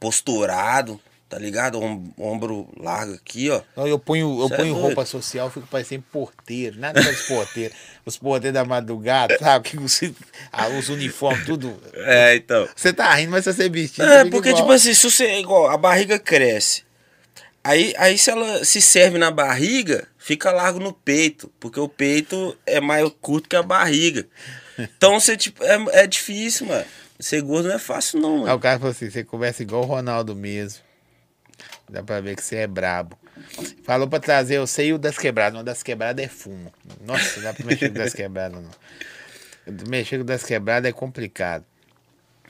posturado, tá ligado? Om- ombro largo aqui, ó. Não, eu ponho, eu Cê é ponho doido. roupa social, fico parecendo porteiro. Nada mais porteiro. os porteiros da madrugada, sabe? Que os, ah, os uniformes, tudo. É, então. Você tá rindo, mas você vestir. você É, porque, igual. tipo assim, se você, igual, a barriga cresce. Aí, aí se ela se serve na barriga, fica largo no peito. Porque o peito é mais curto que a barriga. Então você, tipo, é, é difícil, mano. Ser gordo não é fácil, não, Aí o mano. cara falou assim: você conversa igual o Ronaldo mesmo. Dá pra ver que você é brabo. Falou pra trazer eu sei o das quebradas. Não, das quebradas é fumo. Nossa, não dá pra mexer com das quebradas, não. Mexer com das quebradas é complicado.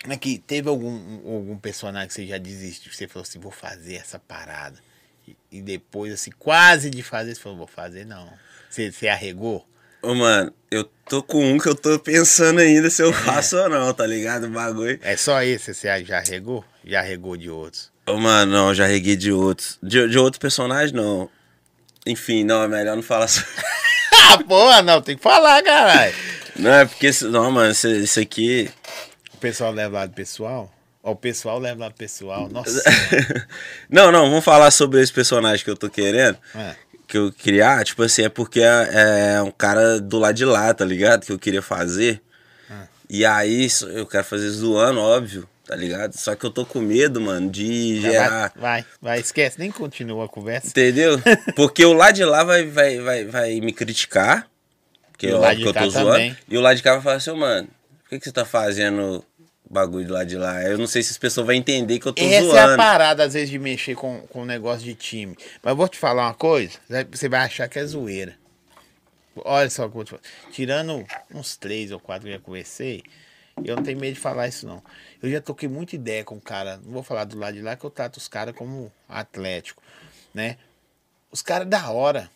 Aqui, teve algum, algum personagem que você já desistiu? Você falou assim: vou fazer essa parada. E, e depois, assim, quase de fazer, você falou: vou fazer, não. Você, você arregou? Ô, mano, eu tô com um que eu tô pensando ainda se eu faço ou não, tá ligado? O bagulho. É só esse, você já arregou? Já arregou de outros. Mano, não, já reguei de outros. De, de outro personagem, não. Enfim, não, é melhor não falar sobre. Porra, não, tem que falar, caralho. Não, é porque. Não, mano, isso, isso aqui. O pessoal leva lado pessoal? Ó, o pessoal leva lado pessoal. Nossa. não, não, vamos falar sobre esse personagem que eu tô querendo. É. Que eu criar, tipo assim, é porque é, é um cara do lado de lá, tá ligado? Que eu queria fazer. Ah. E aí, isso- eu quero fazer zoando, óbvio, tá ligado? Só que eu tô com medo, mano, de Vai, gerar. vai, vai, esquece, nem continua a conversa. Entendeu? Porque o lado de lá vai, vai, vai, vai me criticar. Que E é o o lado lado de que eu tô zoando. também. E o lado de cá vai falar assim, "Ô, mano, por que, que você tá fazendo bagulho lado de lá? Eu não sei se as pessoas vão entender que eu tô Essa zoando. é a parada, às vezes, de mexer com, com negócio de time. Mas eu vou te falar uma coisa, você vai achar que é zoeira. Olha só o que eu vou te falar. Tirando uns três ou quatro que eu já conversei, eu não tenho medo de falar isso, não. Eu já toquei muita ideia com o cara. Não vou falar do lado de lá, que eu trato os caras como atlético, né? Os caras da hora.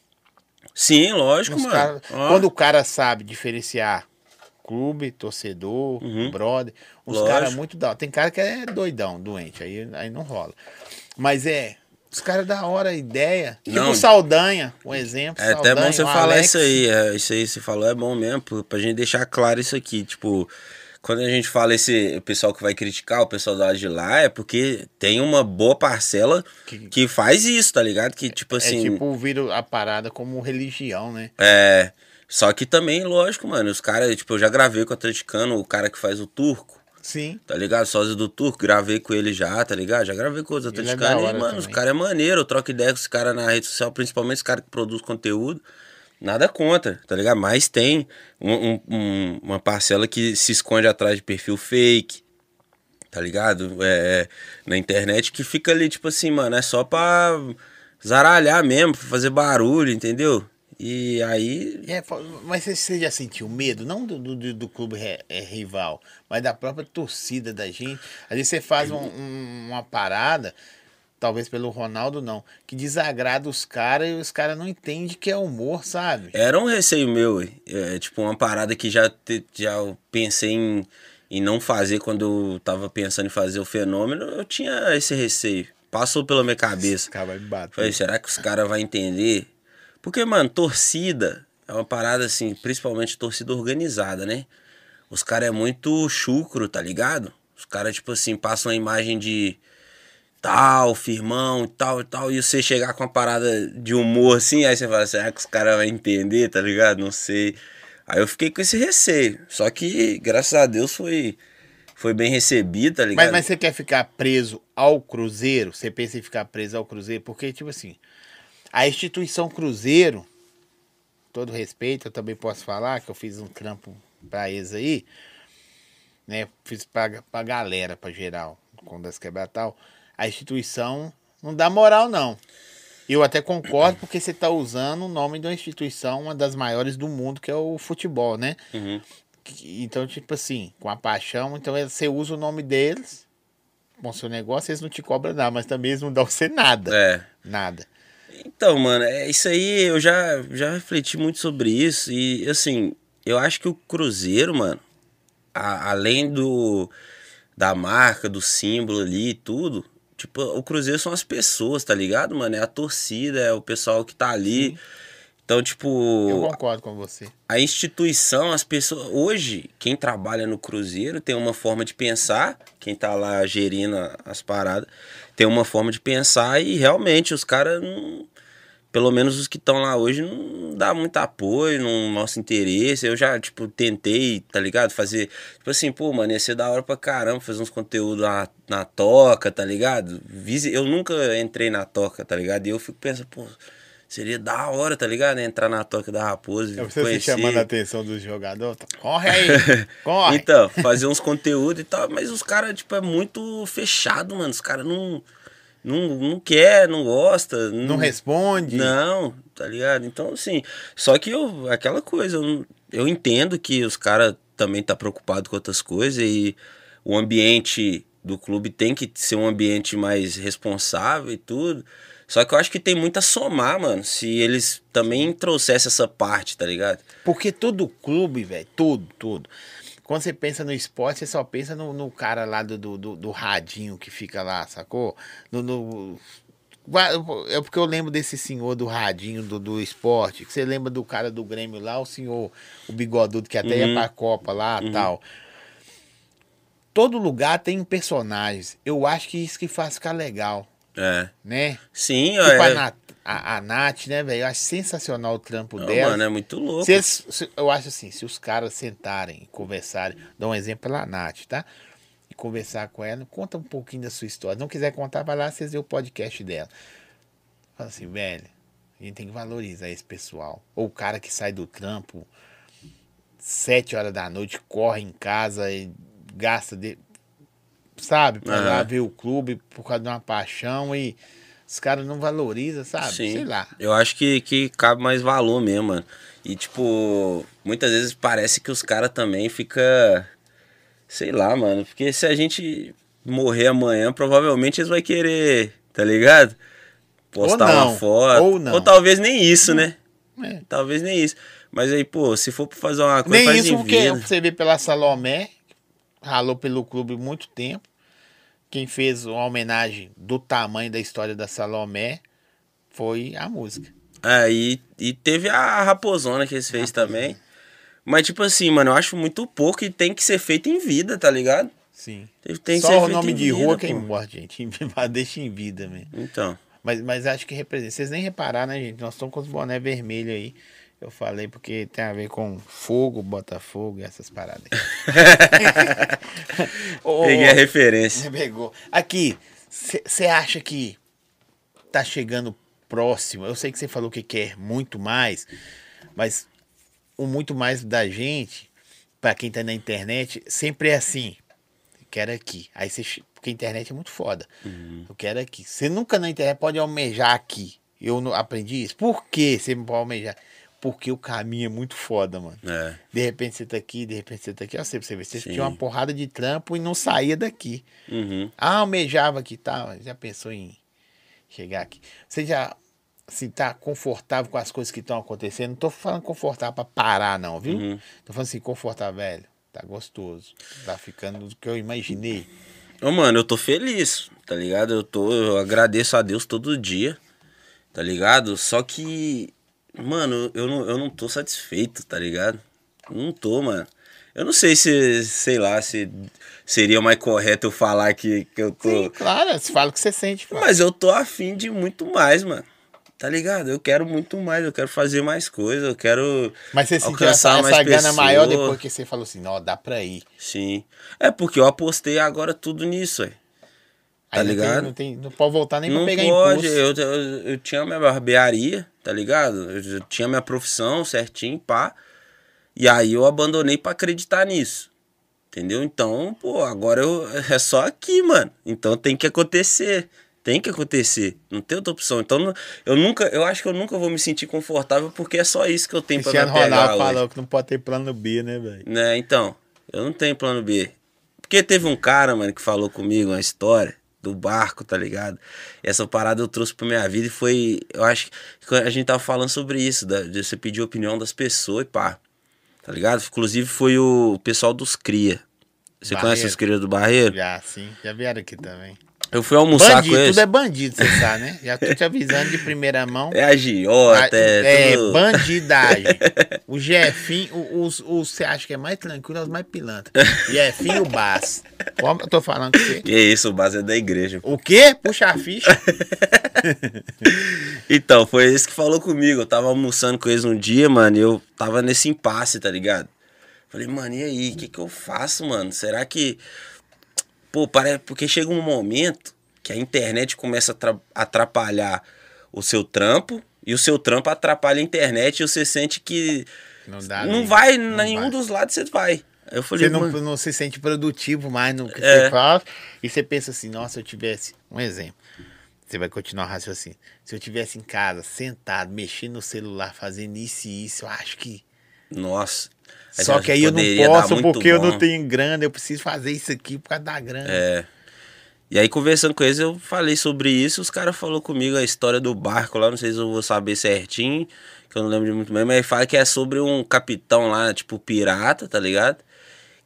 Sim, lógico, Os mano. cara- Ó, quando o cara sabe diferenciar clube, torcedor, brother, uns Uhum. Lógico. caras muito da hora. Tem cara que é doidão, doente, aí, aí não rola. Mas é, os caras da hora, a ideia. Tipo Não. o Saldanha, um exemplo. É até Saldanha, bom você falar Alex. isso aí. É, isso aí você falou é bom mesmo, pra gente deixar claro isso aqui. Tipo, quando a gente fala esse pessoal que vai criticar, o pessoal da de lá, é porque tem uma boa parcela Que- que faz isso, tá ligado? Que, tipo É assim. tipo, vira a parada como religião, né? É. Só que também, lógico, mano, os caras, tipo, eu já gravei com o atleticano, o cara que faz o turco, Sim. tá ligado? Sósia do turco, gravei com ele já, tá ligado? Já gravei com é atleticanos e, hora mano, os também. caras é maneiro, eu troco ideia com os caras na rede social, principalmente os caras que produzem conteúdo. Nada contra, tá ligado? Mas tem um- um- um- uma parcela que se esconde atrás de perfil fake, tá ligado? É, na internet que fica ali, tipo assim, mano, é só pra zaralhar mesmo, pra fazer barulho, entendeu? E aí É, mas você- já sentiu medo, não do, do, do- clube é, rival, mas da própria torcida da gente? Às vezes você faz um- um- uma parada, talvez pelo Ronaldo não, que desagrada os caras e os caras não entendem que é humor, sabe? Era um receio meu, ué. é tipo uma parada que já, te- já pensei em, em não fazer quando eu tava pensando em fazer o fenômeno, eu tinha esse receio. Passou pela minha cabeça. Esse cara vai me bater. Falei, será que os caras vão entender? Porque, mano, torcida é uma parada assim, principalmente torcida organizada, né? Os caras é muito chucro, tá ligado? Os caras, tipo assim, passam a imagem de tal, firmão e tal e tal, e você chegar com uma parada de humor assim, aí você fala, será que os caras vão entender, tá ligado? Não sei. Aí eu fiquei com esse receio. Só que, graças a Deus, foi, foi bem recebido, tá ligado? Mas, mas você quer ficar preso ao Cruzeiro? Você pensa em ficar preso ao Cruzeiro? Porque, tipo assim, a instituição Cruzeiro, todo respeito, eu também posso falar que eu fiz um trampo pra eles aí, né? Fiz pra, pra galera, pra geral, com das quebra tal. A instituição não dá moral, não. Eu até concordo porque você tá usando o nome de uma instituição, uma das maiores do mundo, que é o futebol, né? Uhum. Então, tipo assim, com a paixão, então é- você usa o nome deles com o seu negócio, eles não te cobram nada, mas também eles não dão você nada. É. Nada. Então, mano, é isso aí, eu já, já refleti muito sobre isso e, assim, eu acho que o Cruzeiro, mano, a- além do da marca, do símbolo ali e tudo, tipo, o Cruzeiro são as pessoas, tá ligado, mano? É a torcida, é o pessoal que tá ali. Então, tipo, Eu concordo com você. a instituição, as pessoas. Hoje, quem trabalha no Cruzeiro tem uma forma de pensar, quem tá lá gerindo as paradas, tem uma forma de pensar e realmente os caras não. Pelo menos os que estão lá hoje não dá muito apoio no nosso interesse. Eu já, tipo, tentei, tá ligado? Fazer. Tipo assim, pô, mano, ia ser da hora pra caramba fazer uns conteúdos na, na toca, tá ligado? Eu nunca entrei na toca, tá ligado? E eu fico pensando, pô, seria da hora, tá ligado? Entrar na toca da raposa. É você conhecer. chamando a atenção dos jogadores. tá? Corre aí! Corre! Então, fazer uns conteúdos e tal, mas os caras, tipo, é muito fechado, mano. Os caras não, não, não quer, não gosta. não responde. Não, tá ligado? Então, assim, só que eu, aquela coisa, eu, não- eu entendo que os caras também tá preocupado com outras coisas e o ambiente do clube tem que ser um ambiente mais responsável e tudo. Só que eu acho que tem muito a somar, mano, se eles também trouxessem essa parte, tá ligado? Porque todo clube, velho, tudo, tudo. Quando você pensa no esporte, você só pensa no, no cara lá do, do, do, radinho que fica lá, sacou? No, no É porque eu lembro desse senhor do radinho do, do esporte. Que você lembra do cara do Grêmio lá, o senhor, o bigodudo que até ia Uhum. pra Copa lá tal. Todo lugar tem personagens. Eu acho que isso que faz ficar legal, É. né? Sim, Tipo é. A, a, Nath, né, velho? Eu acho sensacional o trampo Não, dela. mano, é muito louco. Se eles- se- eu acho assim, se os caras sentarem e conversarem, dá um exemplo pela Nath, tá? E conversar com ela, conta um pouquinho da sua história. Não quiser contar, vai lá, vocês vê o podcast dela. Fala assim, velho, a gente tem que valorizar esse pessoal. Ou o cara que sai do trampo, sete horas da noite, corre em casa e gasta de. Sabe, pra lá Aham. ver o clube por causa de uma paixão e os caras não valorizam, sabe? Sim. Sei lá. Eu acho que, que cabe mais valor mesmo, mano. E, tipo, muitas vezes parece que os caras também fica Sei lá, mano. Porque se a gente morrer amanhã, provavelmente eles vão querer, tá ligado? Postar não, uma foto. ou não. talvez nem isso, né? É. Talvez nem isso. Mas aí, pô, se for pra fazer uma coisa, Nem faz isso, porque vida. você vê pela Salomé, ralou pelo clube muito tempo. Quem fez uma homenagem do tamanho da história da Salomé foi a música. É, e, e teve a Raposona que eles fez também. Mas, tipo assim, mano, eu acho muito pouco e tem que ser feito em vida, tá ligado? Sim. Tem, tem que Só ser o nome de vida, rua quem morre, gente. Deixa em vida mesmo. Então. Mas, mas acho que representa. Vocês nem repararam, né, gente? Nós estamos com os boné vermelhos aí. Eu falei porque tem a ver com fogo, Botafogo e essas paradas. Peguei a referência. Você pegou. Aqui, você acha que tá chegando próximo? Eu sei que você falou que quer muito mais, mas o muito mais da gente, pra quem tá na internet, sempre é assim. Quero aqui. Aí você. Porque a internet é muito foda. Eu quero aqui. Você nunca na internet pode almejar aqui. Eu não aprendi isso. Por que você não pode almejar? Porque o caminho é muito foda, mano. É. De repente você tá aqui, de repente você tá aqui. Ó, você, você vê, você Sim. tinha uma porrada de trampo e não saía daqui. Uhum. Ah, almejava aqui e tal. Já pensou em chegar aqui? Você já se tá confortável com as coisas que estão acontecendo? Não tô falando confortável pra parar, não, viu? Uhum. Tô falando assim, confortável, velho. Tá gostoso. Tá ficando do que eu imaginei. Ô, mano, eu tô feliz, tá ligado? Eu tô, eu agradeço a Deus todo dia, tá ligado? Só que, mano, eu não, eu não tô satisfeito, tá ligado? Não tô, mano. Eu não sei se, sei lá, se seria mais correto eu falar que, que eu tô. Sim, claro. Você fala o que você sente. Mas eu tô afim de muito mais, mano. Tá ligado? Eu quero muito mais, eu quero fazer mais coisas, eu quero. Mas você sentiu essa, mais essa gana maior depois que você falou assim, ó, dá pra ir. Sim. É porque eu apostei agora tudo nisso, aí. Tá Aí não tem- ligado? Não, tem, não pode voltar nem Não pra pegar pode, impulso. eu, eu, eu tinha minha barbearia, tá ligado? Eu, já tinha minha profissão certinho, pá. E aí eu abandonei pra acreditar nisso. Entendeu? Então, pô, agora eu, é só aqui, mano. Então tem que acontecer. Tem que acontecer. Não tem outra opção. Então não- eu nunca, eu acho que eu nunca vou me sentir confortável porque é só isso que eu tenho pra me Cristiano apegar Ronaldo hoje. falou que não pode ter plano B, né, velho? Né, então, eu não tenho plano B. Porque teve um cara, mano, que falou comigo uma história do barco, tá ligado? Essa parada eu trouxe pra minha vida e foi. Eu acho que a gente tava falando sobre isso, da, de você pedir a opinião das pessoas e pá. Tá ligado? Inclusive foi o pessoal dos Cria. Você conhece Barreiro. os Cria do Barreiro? Já, sim. Já vieram aqui também. Eu fui almoçar bandido, com eles. tudo é bandido, você sabe, né? Já tô te avisando de primeira mão. É agiota, é, é, tudo... bandidagem. O Jefinho, o- os, você acha que é mais tranquilo, é os mais pilantra. Jefinho e o Bass. Como eu tô falando com você? Que isso, o base é da igreja. O quê? Puxa a ficha. Então, foi esse que falou comigo. Eu tava almoçando com eles um dia, mano, e eu tava nesse impasse, tá ligado? Falei, mano, e aí? O que que eu faço, mano? Será que. Pô, parece. Porque chega um momento que a internet começa a tra- atrapalhar o seu trampo, e o seu trampo atrapalha a internet, e você sente que. Não dá. não nem- vai, não nenhum vai. dos lados você vai. Eu falei, Você não, não se sente produtivo mais no que É. você faz. E você pensa assim, nossa, se eu tivesse. Um exemplo. Você vai continuar o raciocínio. Se eu tivesse em casa, sentado, mexendo no celular, fazendo isso e isso, eu acho que. Nossa. Só que aí eu não posso porque eu bom. não tenho grana, eu preciso fazer isso aqui por causa da grana. É. E aí, conversando com eles, eu falei sobre isso. Os caras falaram comigo a história do barco lá. Não sei se eu vou saber certinho, que eu não lembro de muito bem. Mas fala que é sobre um capitão lá, tipo pirata, tá ligado?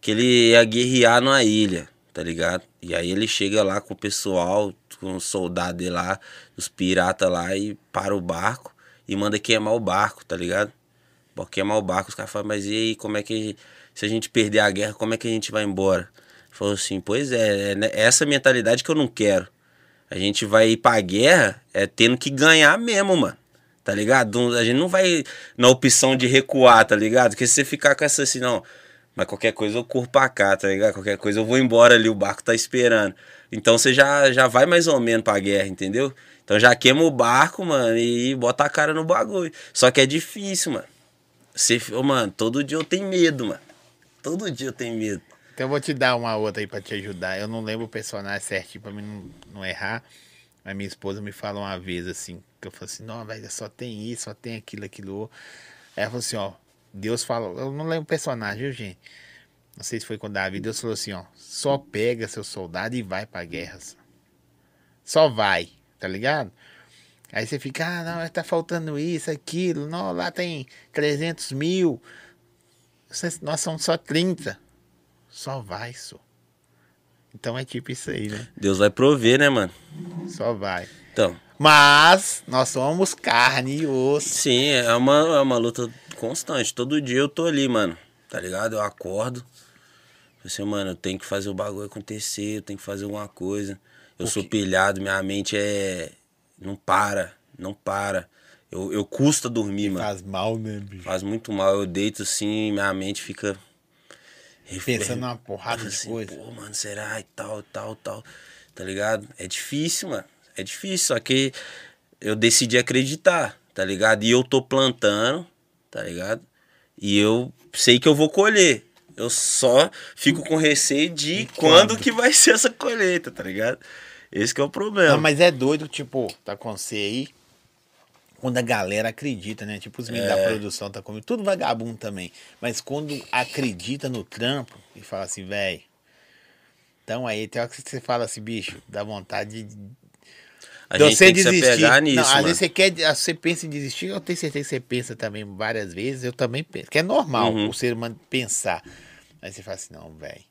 Que ele ia guerrear numa ilha, tá ligado? E aí ele chega lá com o pessoal, com os soldados lá, os piratas lá, e para o barco e manda queimar o barco, tá ligado? Bora queimar o barco, os caras falam, mas e aí, como é que. Se a gente perder a guerra, como é que a gente vai embora? Falou assim, pois é, é né, essa mentalidade que eu não quero. A gente vai ir pra guerra é tendo que ganhar mesmo, mano. Tá ligado? A gente não vai na opção de recuar, tá ligado? Porque se você ficar com essa assim, não. Mas qualquer coisa eu corro pra cá, tá ligado? Qualquer coisa eu vou embora ali, o barco tá esperando. Então você já, já vai mais ou menos pra guerra, entendeu? Então já queima o barco, mano, e bota a cara no bagulho. Só que é difícil, mano. Você, mano, todo dia eu tenho medo, mano. Todo dia eu tenho medo. Então eu vou te dar uma outra aí pra te ajudar. Eu não lembro o personagem certinho pra mim não, não errar. Mas minha esposa me falou uma vez assim, que eu falei assim, não, velho, só tem isso, só tem aquilo, aquilo. Aí ela falou assim, ó, Deus falou, eu não lembro o personagem, viu, gente? Não sei se foi com Davi, Deus falou assim, ó, só pega seu soldado e vai pra guerra. Só vai, tá ligado? Aí você fica, ah, não, tá faltando isso, aquilo, não, lá tem 300 mil, nós somos só 30. Só vai, só. Então é tipo isso aí, né? Deus vai prover, né, mano? Só vai. Então. Mas nós somos carne e osso. Sim, é uma, é uma luta constante. Todo dia eu tô ali, mano. Tá ligado? Eu acordo. Assim, mano, eu tenho que fazer o bagulho acontecer, eu tenho que fazer alguma coisa. Eu sou pilhado, minha mente é. Não para, não para. Eu, eu custa dormir, mano. Faz mal, né, bicho? Faz muito mal. Eu deito assim, minha mente fica. Pensando numa porrada assim, de coisa. Pô, mano, será? E tal, tal, tal. Tá ligado? É difícil, mano. É difícil. Só que eu decidi acreditar, tá ligado? E eu tô plantando, tá ligado? E eu sei que eu vou colher. Eu só fico com receio de quando, quando que vai ser essa colheita, tá ligado? Esse que é o problema. Não, mas é doido, tipo, tá com você aí quando a galera acredita, né? Tipo, os meninos é. da produção tá comigo, tudo vagabundo também. Mas quando acredita no trampo e fala assim, velho. Então aí tem hora que você fala assim, bicho, dá vontade de. A gente você tem que desistir. se pegar nisso, Não, às vezes você quer, você pensa em desistir, eu tenho certeza que você pensa também várias vezes, eu também penso, que é normal uhum. o ser humano pensar. Aí você fala assim, não, velho.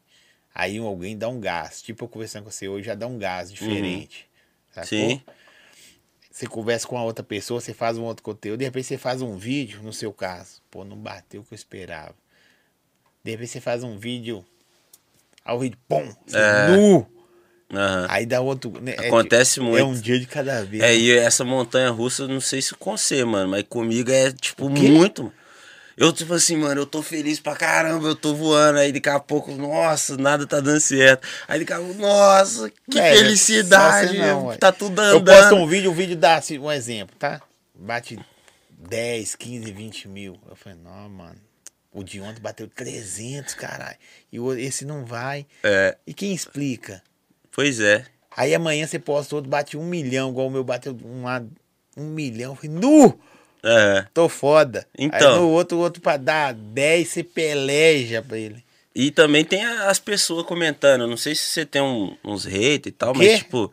Aí alguém dá um gás, tipo eu conversando com você hoje, já dá um gás diferente. Uhum. Sim você conversa com a outra pessoa, você faz um outro conteúdo, de repente você faz um vídeo, no seu caso, pô, não bateu o que eu esperava. De repente você faz um vídeo, ao vídeo, pum, é. nu. Uhum. Aí dá outro. Né, é Acontece é, muito. É um dia de cada vez. É, né? e essa montanha russa, não sei se com você, mano, mas comigo é, tipo, muito. Eu, tipo assim, mano, eu tô feliz pra caramba, eu tô voando. Aí daqui a pouco, nossa, nada tá dando certo. Aí daqui a pouco, nossa, que é, felicidade. Não, tá tudo andando. Eu posto um vídeo, o vídeo dá assim, um exemplo, tá? Bate 10, 15, 20 mil. Eu falei, não, mano. O de ontem bateu 300, caralho. E esse não vai. É. E quem explica? Pois é. Aí amanhã você posta outro, bate um milhão, igual o meu bateu um, um milhão. Eu falei, nu! É. Tô foda. Então. Aí no outro, outro pra dar 10, você peleja pra ele. E também tem as pessoas comentando. Não sei se você tem um, uns haters e tal, mas tipo.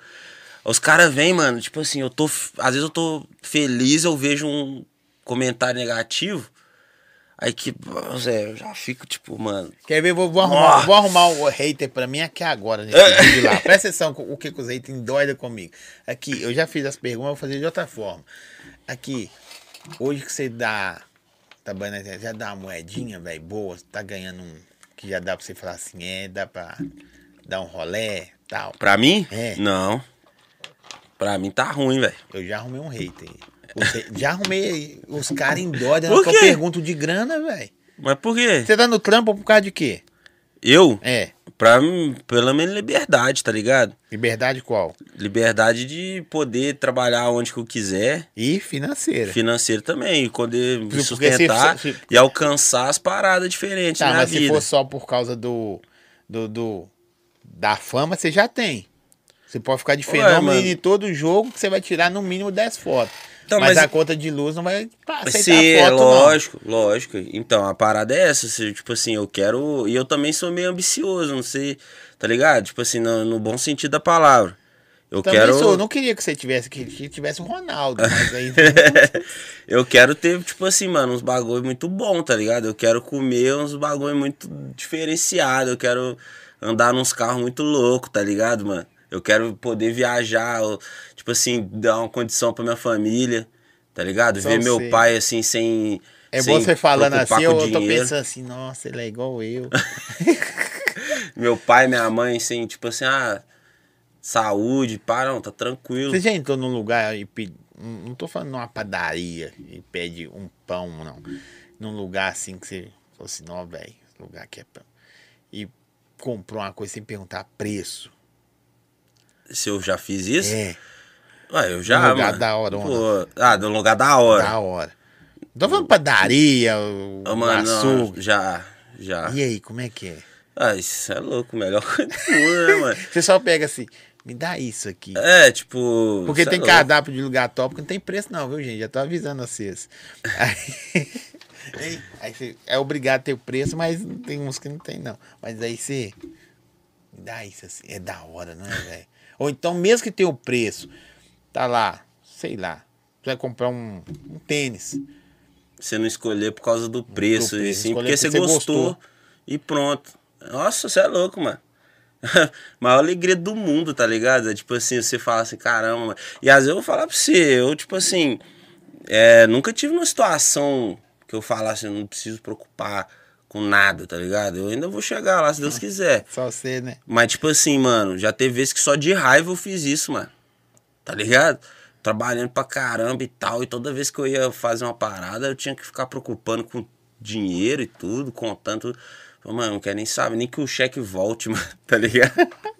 Os caras vêm, mano, tipo assim, eu tô. Às vezes eu tô feliz, eu vejo um comentário negativo. Aí que, Zé, eu já fico tipo, mano. Quer ver? Vou, vou, arrumar, vou arrumar o hater pra mim aqui agora, vídeo lá. Presta atenção o que, que os haters doida comigo. Aqui, eu já fiz as perguntas, vou fazer de outra forma. Aqui, Hoje que você dá. Tá bom, né? Já dá uma moedinha, velho, boa, tá ganhando um. Que já dá pra você falar assim, é, dá pra dar um rolé tal. Pra mim? É. Não. Pra mim tá ruim, velho. Eu já arrumei um hater. Você, já arrumei os caras em dó que eu pergunto de grana, velho. Mas por quê? Você tá no trampo por causa de quê? Eu? É. Pra, pelo menos liberdade, tá ligado? Liberdade qual? Liberdade de poder trabalhar onde que eu quiser. E financeira. Financeira também. Poder me sustentar se, se, e alcançar as paradas diferentes tá, na mas vida. se for só por causa do, do, do, da fama, você já tem. Você pode ficar de fenômeno Ué, em todo jogo que você vai tirar no mínimo 10 fotos. Então, mas, mas, a conta de luz não vai aceitar Sim, foto, é lógico, não. lógico. Então, a parada é essa, tipo assim, eu quero... E eu também sou meio ambicioso, não sei, tá ligado? Tipo assim, no, no bom sentido da palavra. Eu também quero... Sou, eu não queria que você tivesse, que tivesse o Ronaldo, mas aí... eu quero ter, tipo assim, mano, uns bagulho muito bom, tá ligado? Eu quero comer uns bagulho muito diferenciado, eu quero andar nos carros muito louco, tá ligado, mano? Eu quero poder viajar, tipo assim, dar uma condição pra minha família, tá ligado? Só Ver meu pai assim, sem. É sem bom você falando assim, eu tô pensando assim, nossa, ele é igual eu. Meu pai, minha mãe, sem, tipo assim, ah, saúde, pá, não, tá tranquilo. Você já entrou num lugar e pedi, não tô falando numa padaria e pede um pão, não. Num lugar assim que você falou assim, não, velho, lugar aqui é pão. E comprou uma coisa sem perguntar preço. Se eu já fiz isso? É, Ué, eu já. Um lugar mano. da hora, Pô, ah, um lugar da hora. da hora. Tô falando padaria, o Ô, mano, não, já, já. E aí, como é que é? Ah, isso é louco, melhor coisa né, mano? Você só pega assim, me dá isso aqui. É, tipo. Porque tem é cardápio de lugar top que não tem preço não, viu, gente? Já tô avisando vocês. Aí, aí, aí você é obrigado a ter o preço, mas tem uns que não tem não. Mas aí você me dá isso assim, é da hora, não é, velho? Ou então, mesmo que tenha o preço, tá lá, sei lá, você vai comprar um, um tênis. Você não escolher por causa do preço, Do preço, e sim, porque você gostou, gostou. e pronto. Nossa, você é louco, mano. Maior alegria do mundo, tá ligado? É tipo assim, você fala assim, caramba, mano. E às vezes eu vou falar pra você, eu, tipo assim, é, nunca tive uma situação que eu falasse, não preciso preocupar com nada, tá ligado? Eu ainda vou chegar lá, se Deus quiser. Só você, né? Mas, tipo assim, mano, já teve vezes que só de raiva eu fiz isso, mano. Tá ligado? Trabalhando pra caramba e tal. E toda vez que eu ia fazer uma parada, eu tinha que ficar preocupando com dinheiro e tudo, contando. Falei, Mano, não quero nem saber, nem que o cheque volte, mano, tá ligado?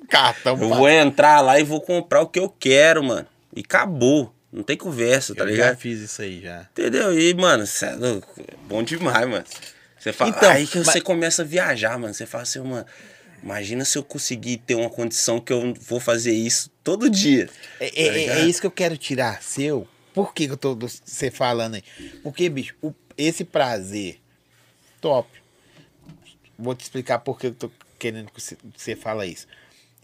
Cartão, Eu vou entrar lá e vou comprar o que eu quero, mano. E acabou. Não tem conversa, tá Eu já ligado? fiz isso aí já. Entendeu? E, mano, cê é louco. É bom demais, mano. Você fala, Então, aí que mas- você começa a viajar, mano. Você fala assim, mano, imagina se eu conseguir ter uma condição que eu vou fazer isso todo dia. É, Tá é- é- é isso que eu quero tirar seu. Por que, que eu tô você falando aí? Porque, bicho, o- esse prazer top. Vou te explicar por que eu tô querendo que você, que você fala isso.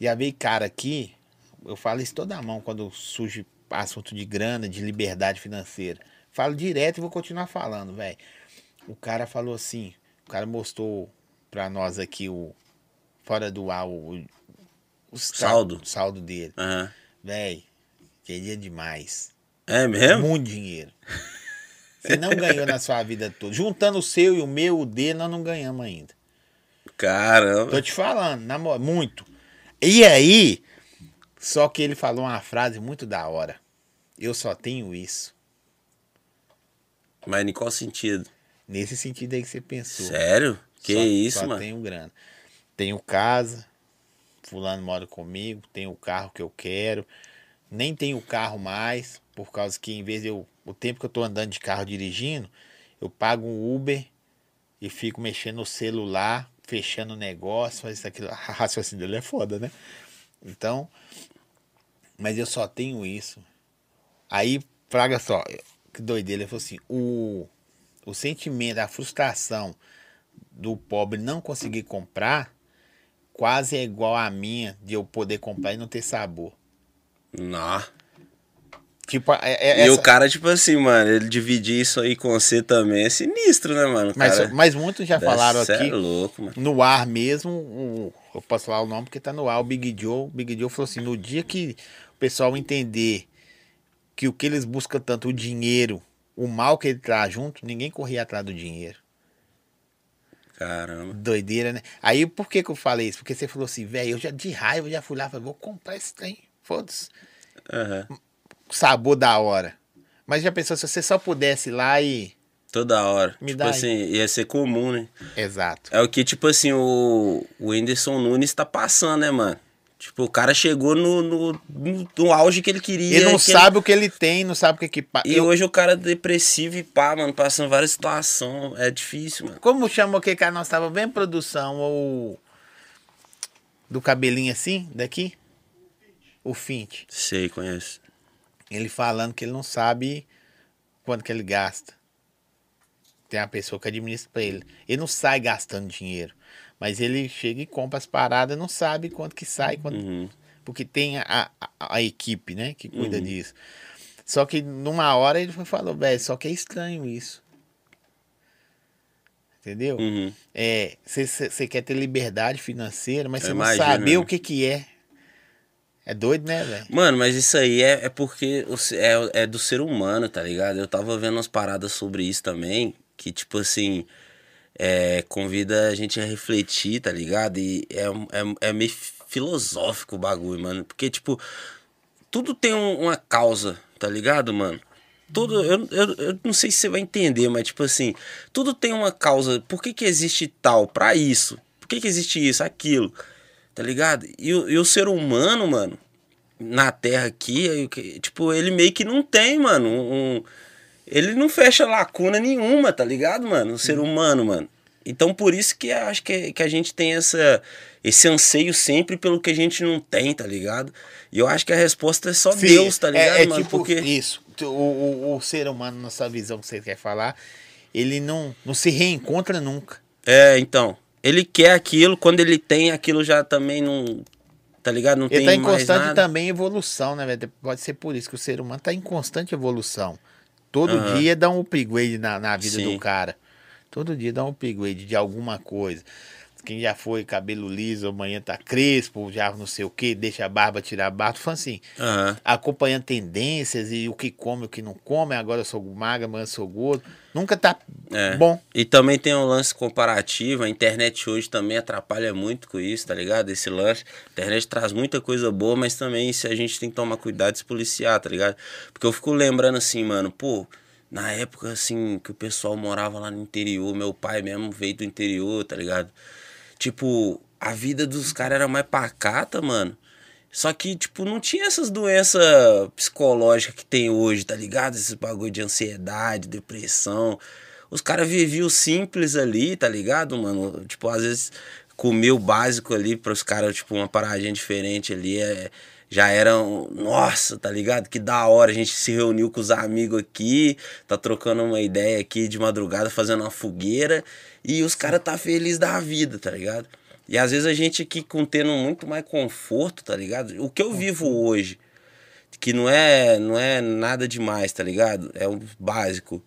Já veio cara aqui, eu falo isso toda a mão quando surge assunto de grana, de liberdade financeira. Falo direto e vou continuar falando, velho. O cara falou assim, o cara mostrou pra nós aqui o fora do ar o, o Saldo. saldo dele. Aham. Véi, queria demais. É mesmo? Muito dinheiro. Você não ganhou na sua vida toda. Juntando o seu e o meu, o dele, nós não ganhamos ainda. Caramba. Tô te falando, na mo- muito. E aí, só que ele falou uma frase muito da hora. Eu só tenho isso. Mas em qual sentido? Nesse sentido aí que você pensou. Sério? Que Só- isso, só mano? tenho grana. Tenho casa, fulano mora comigo, tenho o carro que eu quero. Nem tenho carro mais, por causa que em vez de eu. O tempo que eu tô andando de carro dirigindo, eu pago um Uber e fico mexendo no celular, fechando o negócio, faz isso aquilo. A raciocínio dele é foda, né? Então. Mas eu só tenho isso. Aí, fraga só, que doideira, ele falou assim: o, o sentimento, a frustração do pobre não conseguir comprar quase é igual a minha de eu poder comprar e não ter sabor. Não. Tipo, é, é E o essa- cara, tipo assim, mano, ele dividir isso aí com você também é sinistro, né, mano? O mas, cara, mas muitos já falaram Cê aqui É louco, mano. no ar mesmo. o- eu posso falar o nome porque tá no ar. O Big Joe. O Big Joe falou assim: no dia que o pessoal entender que o que eles buscam tanto, o dinheiro, o mal que ele traz junto, ninguém corria atrás do dinheiro. Caramba. Doideira, né? Aí por que que eu falei isso? Porque você falou assim, velho, eu já de raiva já fui lá, falei, vou comprar esse trem. Foda-se. Aham. Sabor da hora. Mas já pensou se você só pudesse ir lá e. Toda hora. Me tipo dá aí. assim, ia ser comum, né? Exato. É o que, tipo assim, o, o Whindersson Nunes tá passando, né, mano? Tipo, o cara chegou no, no, no, no auge que ele queria. Ele não que sabe o que ele tem, não sabe o que que. pa- E Eu- hoje o cara é depressivo e pá, mano, passando várias situações. É difícil, mano. Como chama o que que nós tava bem produção? O. Do cabelinho assim, daqui? O Fint. Sei, conheço. Ele falando que ele não sabe quanto que ele gasta. Tem uma pessoa que administra pra ele. Ele não sai gastando dinheiro. Mas ele chega e compra as paradas, não sabe quanto que sai, quanto... Uhum. porque tem a, a, a equipe, né, que cuida Uhum. disso. Só que numa hora ele falou, velho, só que é estranho isso. Entendeu? Uhum. É, você quer ter liberdade financeira, mas você não saber né? o que que é. É doido, né, velho? Mano, mas isso aí é, é porque é, é do ser humano, tá ligado? Eu tava vendo umas paradas sobre isso também, que tipo assim, é, convida a gente a refletir, tá ligado? E é, é, é meio filosófico o bagulho, mano. Porque, tipo, tudo tem um- uma causa, tá ligado, mano? Tudo, eu, eu, eu não sei se você vai entender, mas tipo assim, tudo tem uma causa. Por que, que existe tal? Pra isso. Por que, que existe isso, aquilo? Tá ligado? E, o- e o ser humano, mano, na Terra aqui, que- tipo, ele meio que não tem, mano, um, um- ele não fecha lacuna nenhuma, tá ligado, mano? O ser humano, mano. Então por isso que eu acho que, que a gente tem essa, esse anseio sempre pelo que a gente não tem, tá ligado? E eu acho que a resposta é só Sim, Deus, tá ligado, é, é mano? tipo Porque isso. O, o, o ser humano, na sua visão que você quer falar, ele não, não se reencontra nunca. É, então. Ele quer aquilo, quando ele tem, aquilo já também não. Tá ligado? Não Ele tem tá em mais constante nada. também evolução, né, velho? Pode ser por isso que o ser humano tá em constante evolução. Todo Aham. dia dá um upgrade na, na vida Sim. do cara. Todo dia dá um upgrade de alguma coisa. Quem já foi cabelo liso, amanhã tá crespo, já não sei o que, deixa a barba, tira a barba. Falando assim, Aham. acompanhando tendências e o que come, o que não come. Agora eu sou magra, amanhã eu sou gordo. Nunca tá É. bom. E também tem um lance comparativo, a internet hoje também atrapalha muito com isso, tá ligado? Esse lance. A internet traz muita coisa boa, mas também se a gente tem que tomar cuidado e se policiar, tá ligado? Porque eu fico lembrando assim, mano, pô, na época assim que o pessoal morava lá no interior, meu pai mesmo veio do interior, tá ligado? Tipo, a vida dos caras era mais pacata, mano. Só que, tipo, não tinha essas doenças psicológicas que tem hoje, tá ligado? Esses bagulho de ansiedade, depressão. Os caras viviam simples ali, tá ligado, mano? Tipo, às vezes comer o básico ali para os caras, tipo, uma paradinha diferente ali é. Já era, um- nossa, tá ligado? Que da hora, a gente se reuniu com os amigos aqui, tá trocando uma ideia aqui de madrugada, fazendo uma fogueira, e os caras tá feliz da vida, tá ligado? E às vezes a gente aqui com tendo muito mais conforto, tá ligado? O que eu vivo hoje, que não é, não é nada demais, tá ligado? É o básico.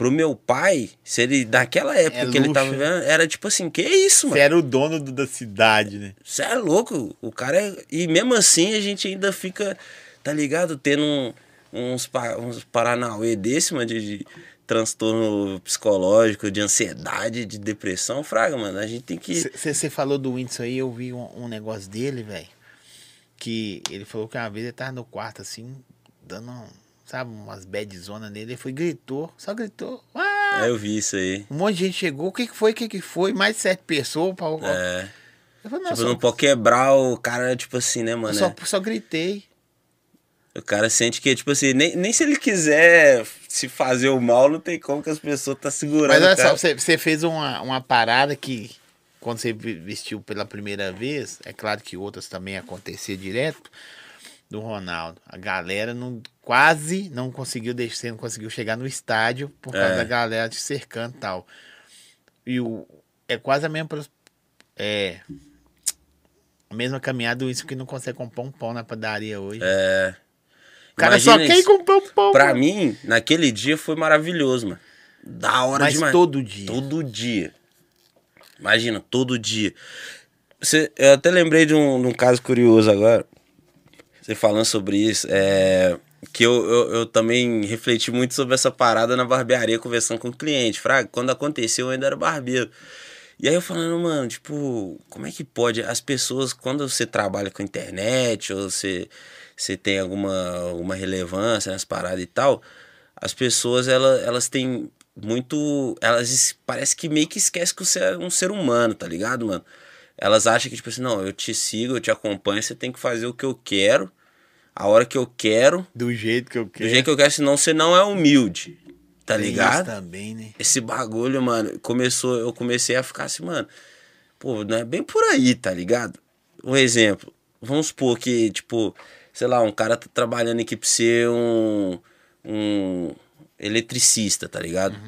Pro meu pai, se ele, daquela época É que ele tava vivendo, era tipo assim, que isso, mano? Você era o dono do- da cidade, né? Você é louco, o cara é... E mesmo assim a gente ainda fica, tá ligado? Tendo um- uns, uns paranauê desse, mano, de, de transtorno psicológico, de ansiedade, de depressão. Fraga, mano, a gente tem que... Você falou do Whindersson aí, eu vi um, um negócio dele, velho. Que ele falou que uma vez ele tava no quarto assim, dando, sabe, umas bad zona nele. Ele foi, gritou, só gritou. Ah! É, eu vi isso aí. Um monte de gente chegou, o que, que foi, o que, que foi? Mais de sete pessoas. Pra... É, Eu falei, não, tipo, só, não pode quebrar o cara, tipo assim, né, eu mano? só, só gritei. O cara sente que, tipo assim, nem, nem se ele quiser se fazer o mal, não tem como que as pessoas tá segurando. Mas olha só, você, você fez uma, uma parada que, quando você vestiu pela primeira vez, é claro que outras também aconteciam direto, do Ronaldo. A galera não, quase não conseguiu descer, não conseguiu chegar no estádio por causa É. da galera te cercando e tal. E o, é quase a mesma, é, a mesma caminhada isso que não consegue comprar um pão na padaria hoje. É. o cara só Imagina quer comprar um pão. Pra mano. mim, naquele dia foi maravilhoso, mano. Da hora Mas demais. todo dia. Todo dia. Imagina, todo dia. Você, eu até lembrei de um, de um caso curioso agora. Você falando sobre isso. É, que eu, eu, eu também refleti muito sobre essa parada na barbearia, conversando com o cliente. Fraga, quando aconteceu, eu ainda era barbeiro. E aí eu falando, mano, tipo, como é que pode? As pessoas, quando você trabalha com internet, ou você, você tem alguma, alguma relevância nas paradas e tal, as pessoas, elas, elas têm muito. Elas parece que meio que esquecem que você é um ser humano, tá ligado, mano? Elas acham que, tipo assim, não, eu te sigo, eu te acompanho, você tem que fazer o que eu quero, a hora que eu quero, Do jeito que eu do quero. jeito que eu quero, senão você não é humilde. Tá Tem ligado? isso também, né? esse bagulho, mano, começou, eu comecei a ficar assim, mano, pô, não é bem por aí, tá ligado? Um exemplo, vamos supor que, tipo, sei lá, um cara tá trabalhando aqui pra ser um, um eletricista, tá ligado?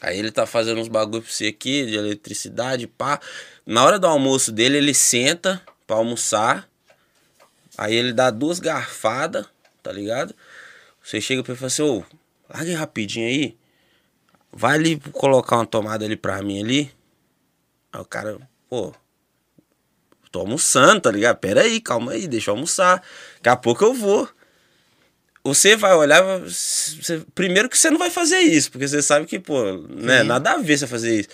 Aí ele tá fazendo uns bagulho pra você aqui, de eletricidade, pá. Na hora do almoço dele, ele senta pra almoçar, aí ele dá duas garfadas, tá ligado? Você chega pra ele e fala assim, ô, larga rapidinho aí, vai ali colocar uma tomada ali pra mim ali. Aí o cara, pô, tô almoçando, tá ligado? Pera aí, calma aí, deixa eu almoçar. Daqui a pouco eu vou. Você vai olhar, você, primeiro que você não vai fazer isso, porque você sabe que, pô, né, nada a ver você fazer isso.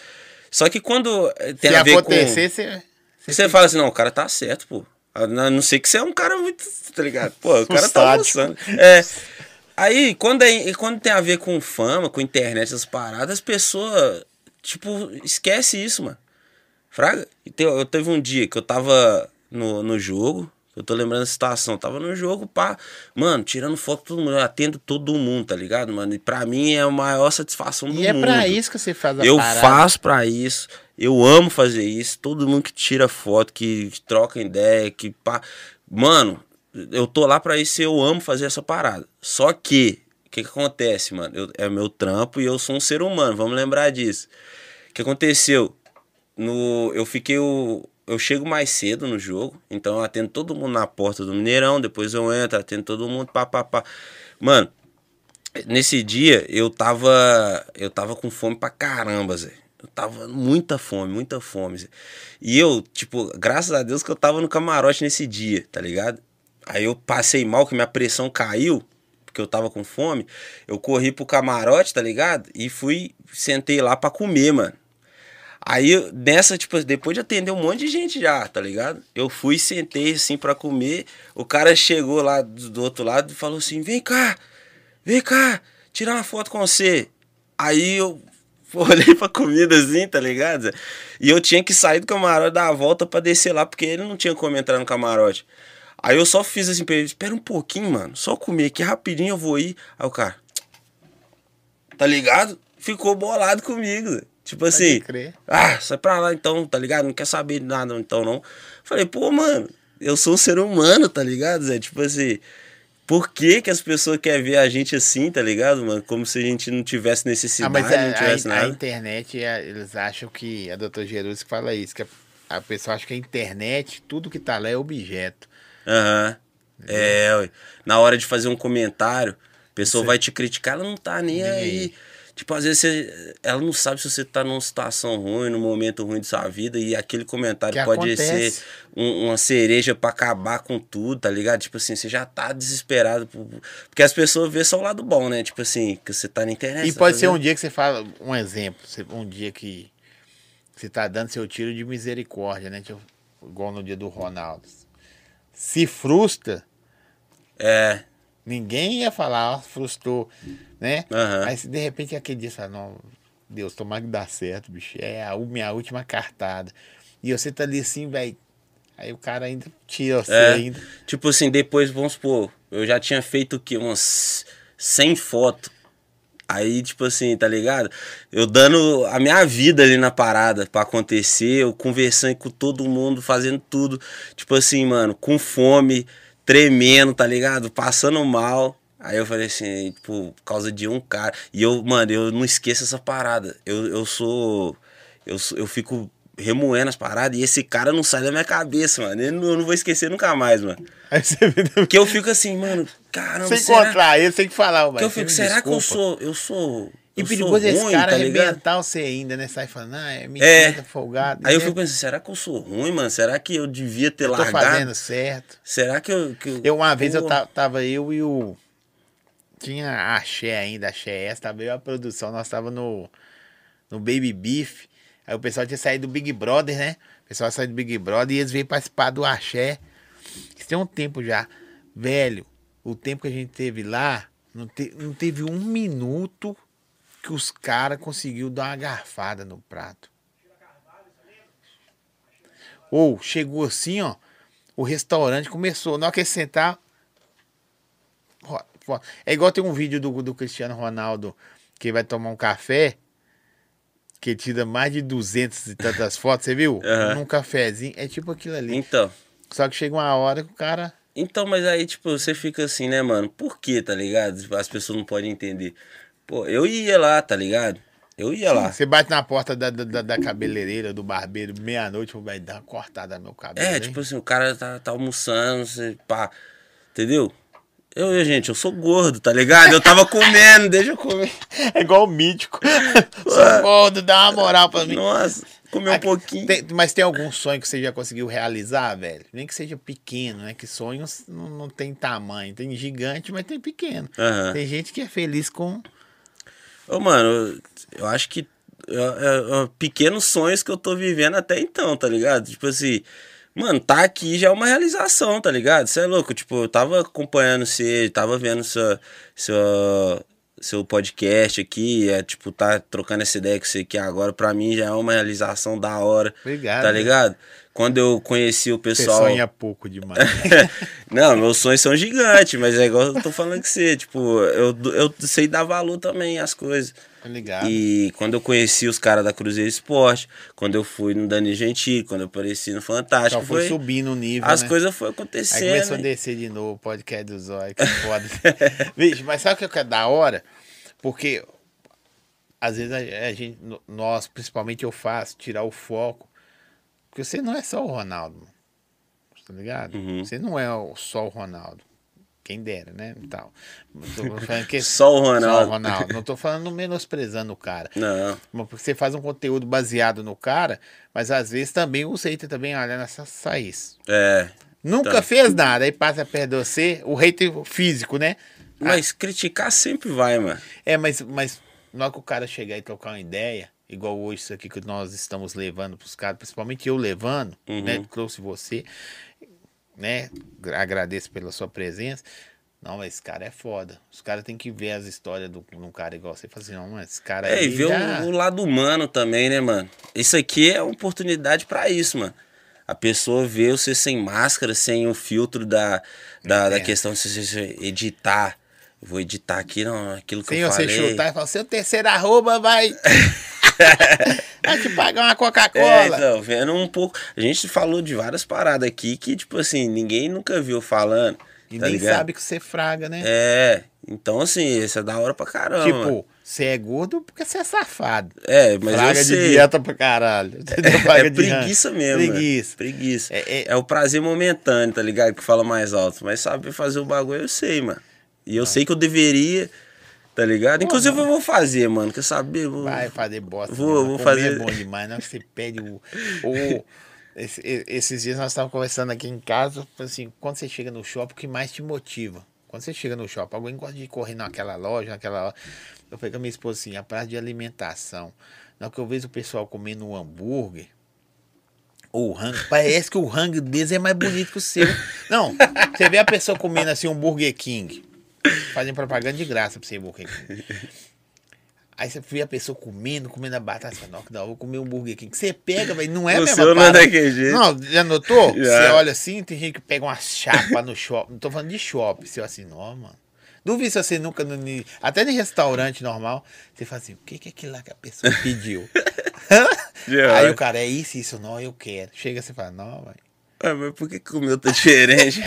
Só que quando eh, tem Se a ver acontecer, com... você. Você fala assim, não, o cara tá certo, pô. A não ser que você é um cara muito, tá ligado? Pô, o cara tá almoçando. É. Aí, quando, é, quando tem a ver com fama, com internet, essas paradas, as pessoas, tipo, esquece isso, mano. Fraga? Eu teve um dia que eu tava no, no jogo, eu tô lembrando a situação, tava no jogo, pá, mano, tirando foto todo mundo, eu atendo todo mundo, tá ligado, mano? E pra mim é a maior satisfação do E é mundo. pra isso que você faz a Eu parada. faço pra isso. Eu amo fazer isso. Todo mundo que tira foto, que troca ideia, que pá. Mano, eu tô lá pra isso e eu amo fazer essa parada. Só que, o que, que acontece, mano? Eu- é meu trampo e eu sou um ser humano, vamos lembrar disso. O que aconteceu? No, eu fiquei o. Eu chego mais cedo no jogo, então eu atendo todo mundo na porta do Mineirão, depois eu entro, atendo todo mundo, pá, pá, pá. Mano, nesse dia eu tava eu tava com fome pra caramba, Zé. Eu tava muita fome, muita fome, Zé. E eu, tipo, graças a Deus que eu tava no camarote nesse dia, tá ligado? Aí eu passei mal, que minha pressão caiu, porque eu tava com fome. Eu corri pro camarote, tá ligado? E fui, sentei lá pra comer, mano. Aí, nessa, tipo, depois de atender um monte de gente já, tá ligado? Eu fui, sentei assim pra comer. O cara chegou lá do, do outro lado e falou assim: vem cá, vem cá, tirar uma foto com você. Aí eu olhei pra comida assim, tá ligado? E eu tinha que sair do camarote, dar a volta pra descer lá, porque ele não tinha como entrar no camarote. Aí eu só fiz assim pra ele: espera um pouquinho, mano, só comer aqui rapidinho eu vou ir. Aí o cara, tá ligado? Ficou bolado comigo, Tipo assim. crer. Ah, sai pra lá então, tá ligado? Não quer saber de nada então não. Falei, pô, mano, eu sou um ser humano, tá ligado, Zé? Tipo assim, por que que as pessoas querem ver a gente assim, tá ligado, mano? Como se a gente não tivesse Ah, necessidade, mas a, não tivesse a- a nada. internet, a- eles acham que. A doutora Gerus que fala isso, que a, a pessoa acha que a internet, tudo que tá lá é objeto. Aham. É, ué. na hora de fazer um comentário, a pessoa Você- vai te criticar, ela não tá nem Nem aí. Tipo, às vezes você- ela não sabe se você tá numa situação ruim, num momento ruim de sua vida, e aquele comentário Que pode acontece. ser um- uma cereja pra acabar com tudo, tá ligado? Tipo assim, você já tá desesperado. por- Porque as pessoas vê só o lado bom, né? Tipo assim, que você tá na internet. E tá pode ser um dia que você fala, um exemplo, um dia que você tá dando seu tiro de misericórdia, né? Tipo, igual no dia do Ronaldo. Se frustra, É. ninguém ia falar, ó, frustrou, né? Aí se de repente aquele dia fala, não, Deus, tomara que dá certo, bicho. É a minha última cartada. E você tá ali assim, velho. Aí o cara ainda tira você É. ainda. Tipo assim, depois, vamos supor, eu já tinha feito o quê? Umas 100 fotos. Aí, tipo assim, tá ligado? Eu dando a minha vida ali na parada pra acontecer, eu conversando com todo mundo, fazendo tudo. Tipo assim, mano, com fome, tremendo, tá ligado? Passando mal. Aí eu falei assim, tipo, por causa de um cara. E eu, mano, eu não esqueço essa parada. Eu, eu sou. Eu, eu fico remoendo as paradas e esse cara não sai da minha cabeça, mano. Eu não, eu não vou esquecer nunca mais, mano. Aí você vê. Porque eu fico assim, mano, caramba, será... encontrar ele, você tem que falar, Porque eu fico, será que eu sou. Eu sou. E eu perigoso sou esse ruim, cara tá arrebentar você ainda, né? Sai falando, ah, é mentira, É. tá folgado. Aí eu né? fico pensando, será que eu sou ruim, mano? Será que eu devia ter eu tô largado? fazendo certo. Será que eu. Que eu... Eu, uma vez eu Pô. ta- tava eu e o. Tinha a Axé ainda, a Axé S, tava eu a produção, nós tava no, no Baby Beef. Aí o pessoal tinha saído do Big Brother, né? O pessoal saiu do Big Brother e eles veio participar do Axé. Isso tem um tempo já. Velho, o tempo que a gente teve lá, não, te- não teve um minuto que os caras conseguiu dar uma garfada no prato. Ou chegou assim, ó. O restaurante começou. Na hora que ele sentar. É igual tem um vídeo do, do Cristiano Ronaldo que vai tomar um café. Que tira mais de 200 e tantas fotos, você viu? Aham. Num cafezinho. É tipo aquilo ali. Então. Só que chega uma hora que o cara. Então, mas aí, tipo, você fica assim, né, mano? Por que, tá ligado? Tipo, As pessoas não podem entender. Pô, eu ia lá, tá ligado? Eu ia lá. Você bate na porta da, da, da- cabeleireira, do barbeiro, meia-noite, vai dar uma cortada no meu cabelo. É, hein? tipo assim, o cara tá, tá almoçando, você, pá. Entendeu? Eu, gente, eu sou gordo, tá ligado? Eu tava comendo, deixa eu comer. É igual o mítico. Sou gordo, dá uma moral pra mim. Nossa. comer um pouquinho. Tem- mas tem algum sonho que você já conseguiu realizar, velho? Nem que seja pequeno, né? Que sonhos não, não tem tamanho. Tem gigante, mas tem pequeno. Aham. Tem gente que é feliz com. Ô, mano, eu, acho que é, é, é, pequenos sonhos que eu tô vivendo até então, tá ligado? Tipo assim, mano, tá aqui já é uma realização, tá ligado? Você é louco, tipo, eu tava acompanhando você, tava vendo sua, sua, seu podcast aqui, é tipo, tá trocando essa ideia com você aqui agora, pra mim já é uma realização da hora, Obrigado. tá ligado? Quando eu conheci o Você pessoal. sonha pouco demais. Não, meus sonhos são gigantes, mas é igual eu tô falando com você, tipo, eu, eu sei dar valor também às coisas. Tá ligado? E quando eu conheci os caras da Cruzeiro Esporte, quando eu fui no Dani Gentili, quando eu apareci no Fantástico, Só foi foi, subindo o nível. as né? coisas foram Aí acontecendo. começou a descer de novo o podcast do Zóio, que foda. Vixe, mas sabe o que é da hora? Porque às vezes a, a gente, nós, principalmente eu faço, tirar o foco. Porque você não é só o Ronaldo, mano. tá ligado? Uhum. Você não é só o Ronaldo. Quem dera, né? Tal. Que- Só o Só o Ronaldo. Ronaldo. Não tô falando menosprezando o cara. Não, Mas Porque você faz um conteúdo baseado no cara, mas às vezes também o hater também olha nessa saída. é. Nunca Tá. fez nada, aí passa perto de você, o hater físico, né? Mas criticar sempre vai, mano. É, mas, mas na hora que o cara chegar e trocar uma ideia, igual hoje isso aqui que nós estamos levando pros caras, principalmente eu levando, Uhum. né? Trouxe você, né? Agradeço pela sua presença. Não, mas esse cara é foda. Os caras têm que ver as histórias de um cara igual você. Fala assim, não, mas esse cara É, e aí ver já... o, o lado humano também, né, mano? Isso aqui é uma oportunidade pra isso, mano. A pessoa vê você sem máscara, sem o filtro da, da, da É. questão de você você editar. Eu vou editar aqui, não, aquilo que eu você falei. chutar e falar, seu terceiro arroba vai... vai te pagar uma É, Coca-Cola. então, vendo um pouco. A gente falou de várias paradas aqui que, tipo assim, ninguém nunca viu falando. e tá nem ligado? sabe que você fraga, né? É, então assim, isso é da hora pra caramba. Tipo, você é gordo porque você é safado. é, mas Fraga eu de sei. dieta pra caralho. É de preguiça mesmo. Preguiça. Mano. Preguiça. É, É, é- o prazer momentâneo, tá ligado? Que fala mais alto. Mas saber fazer o bagulho eu sei, mano. E eu sei que eu deveria, tá ligado? Inclusive eu vou fazer, mano. Quer saber? Vou- Vai fazer bosta. Vou- mesmo. vou Comer fazer- é bom demais. Não, você pede o. o- esse- esses dias nós estávamos conversando aqui em casa. Assim, quando você chega no shopping, o que mais te motiva? Quando você chega no shopping, alguém gosta de correr naquela loja, naquela loja. Eu falei com a minha esposa assim, a praça de alimentação. Na hora que eu vejo o pessoal comendo um hambúrguer, ou rango, parece que o rango deles é mais bonito que o seu. Não, você vê a pessoa comendo assim um Burger King. Fazem propaganda de graça pra você Burger King. Aí você vê a pessoa comendo, comendo a batata, você fala, não, que da hora, vou comer um Burger King. Você pega, velho, não é O mesma seu não é daquele jeito. Não, já notou? Já. Você olha assim, tem gente que pega uma chapa no shopping. Não tô falando de shopping. Você olha assim, não, mano. Duvido se você nunca, no, até em restaurante normal, você fala assim, o que que é aquilo lá que a pessoa pediu? Aí o cara, é isso, isso, não, eu quero. Chega você fala, não, velho. Ah, mas por que, que o meu tá diferente?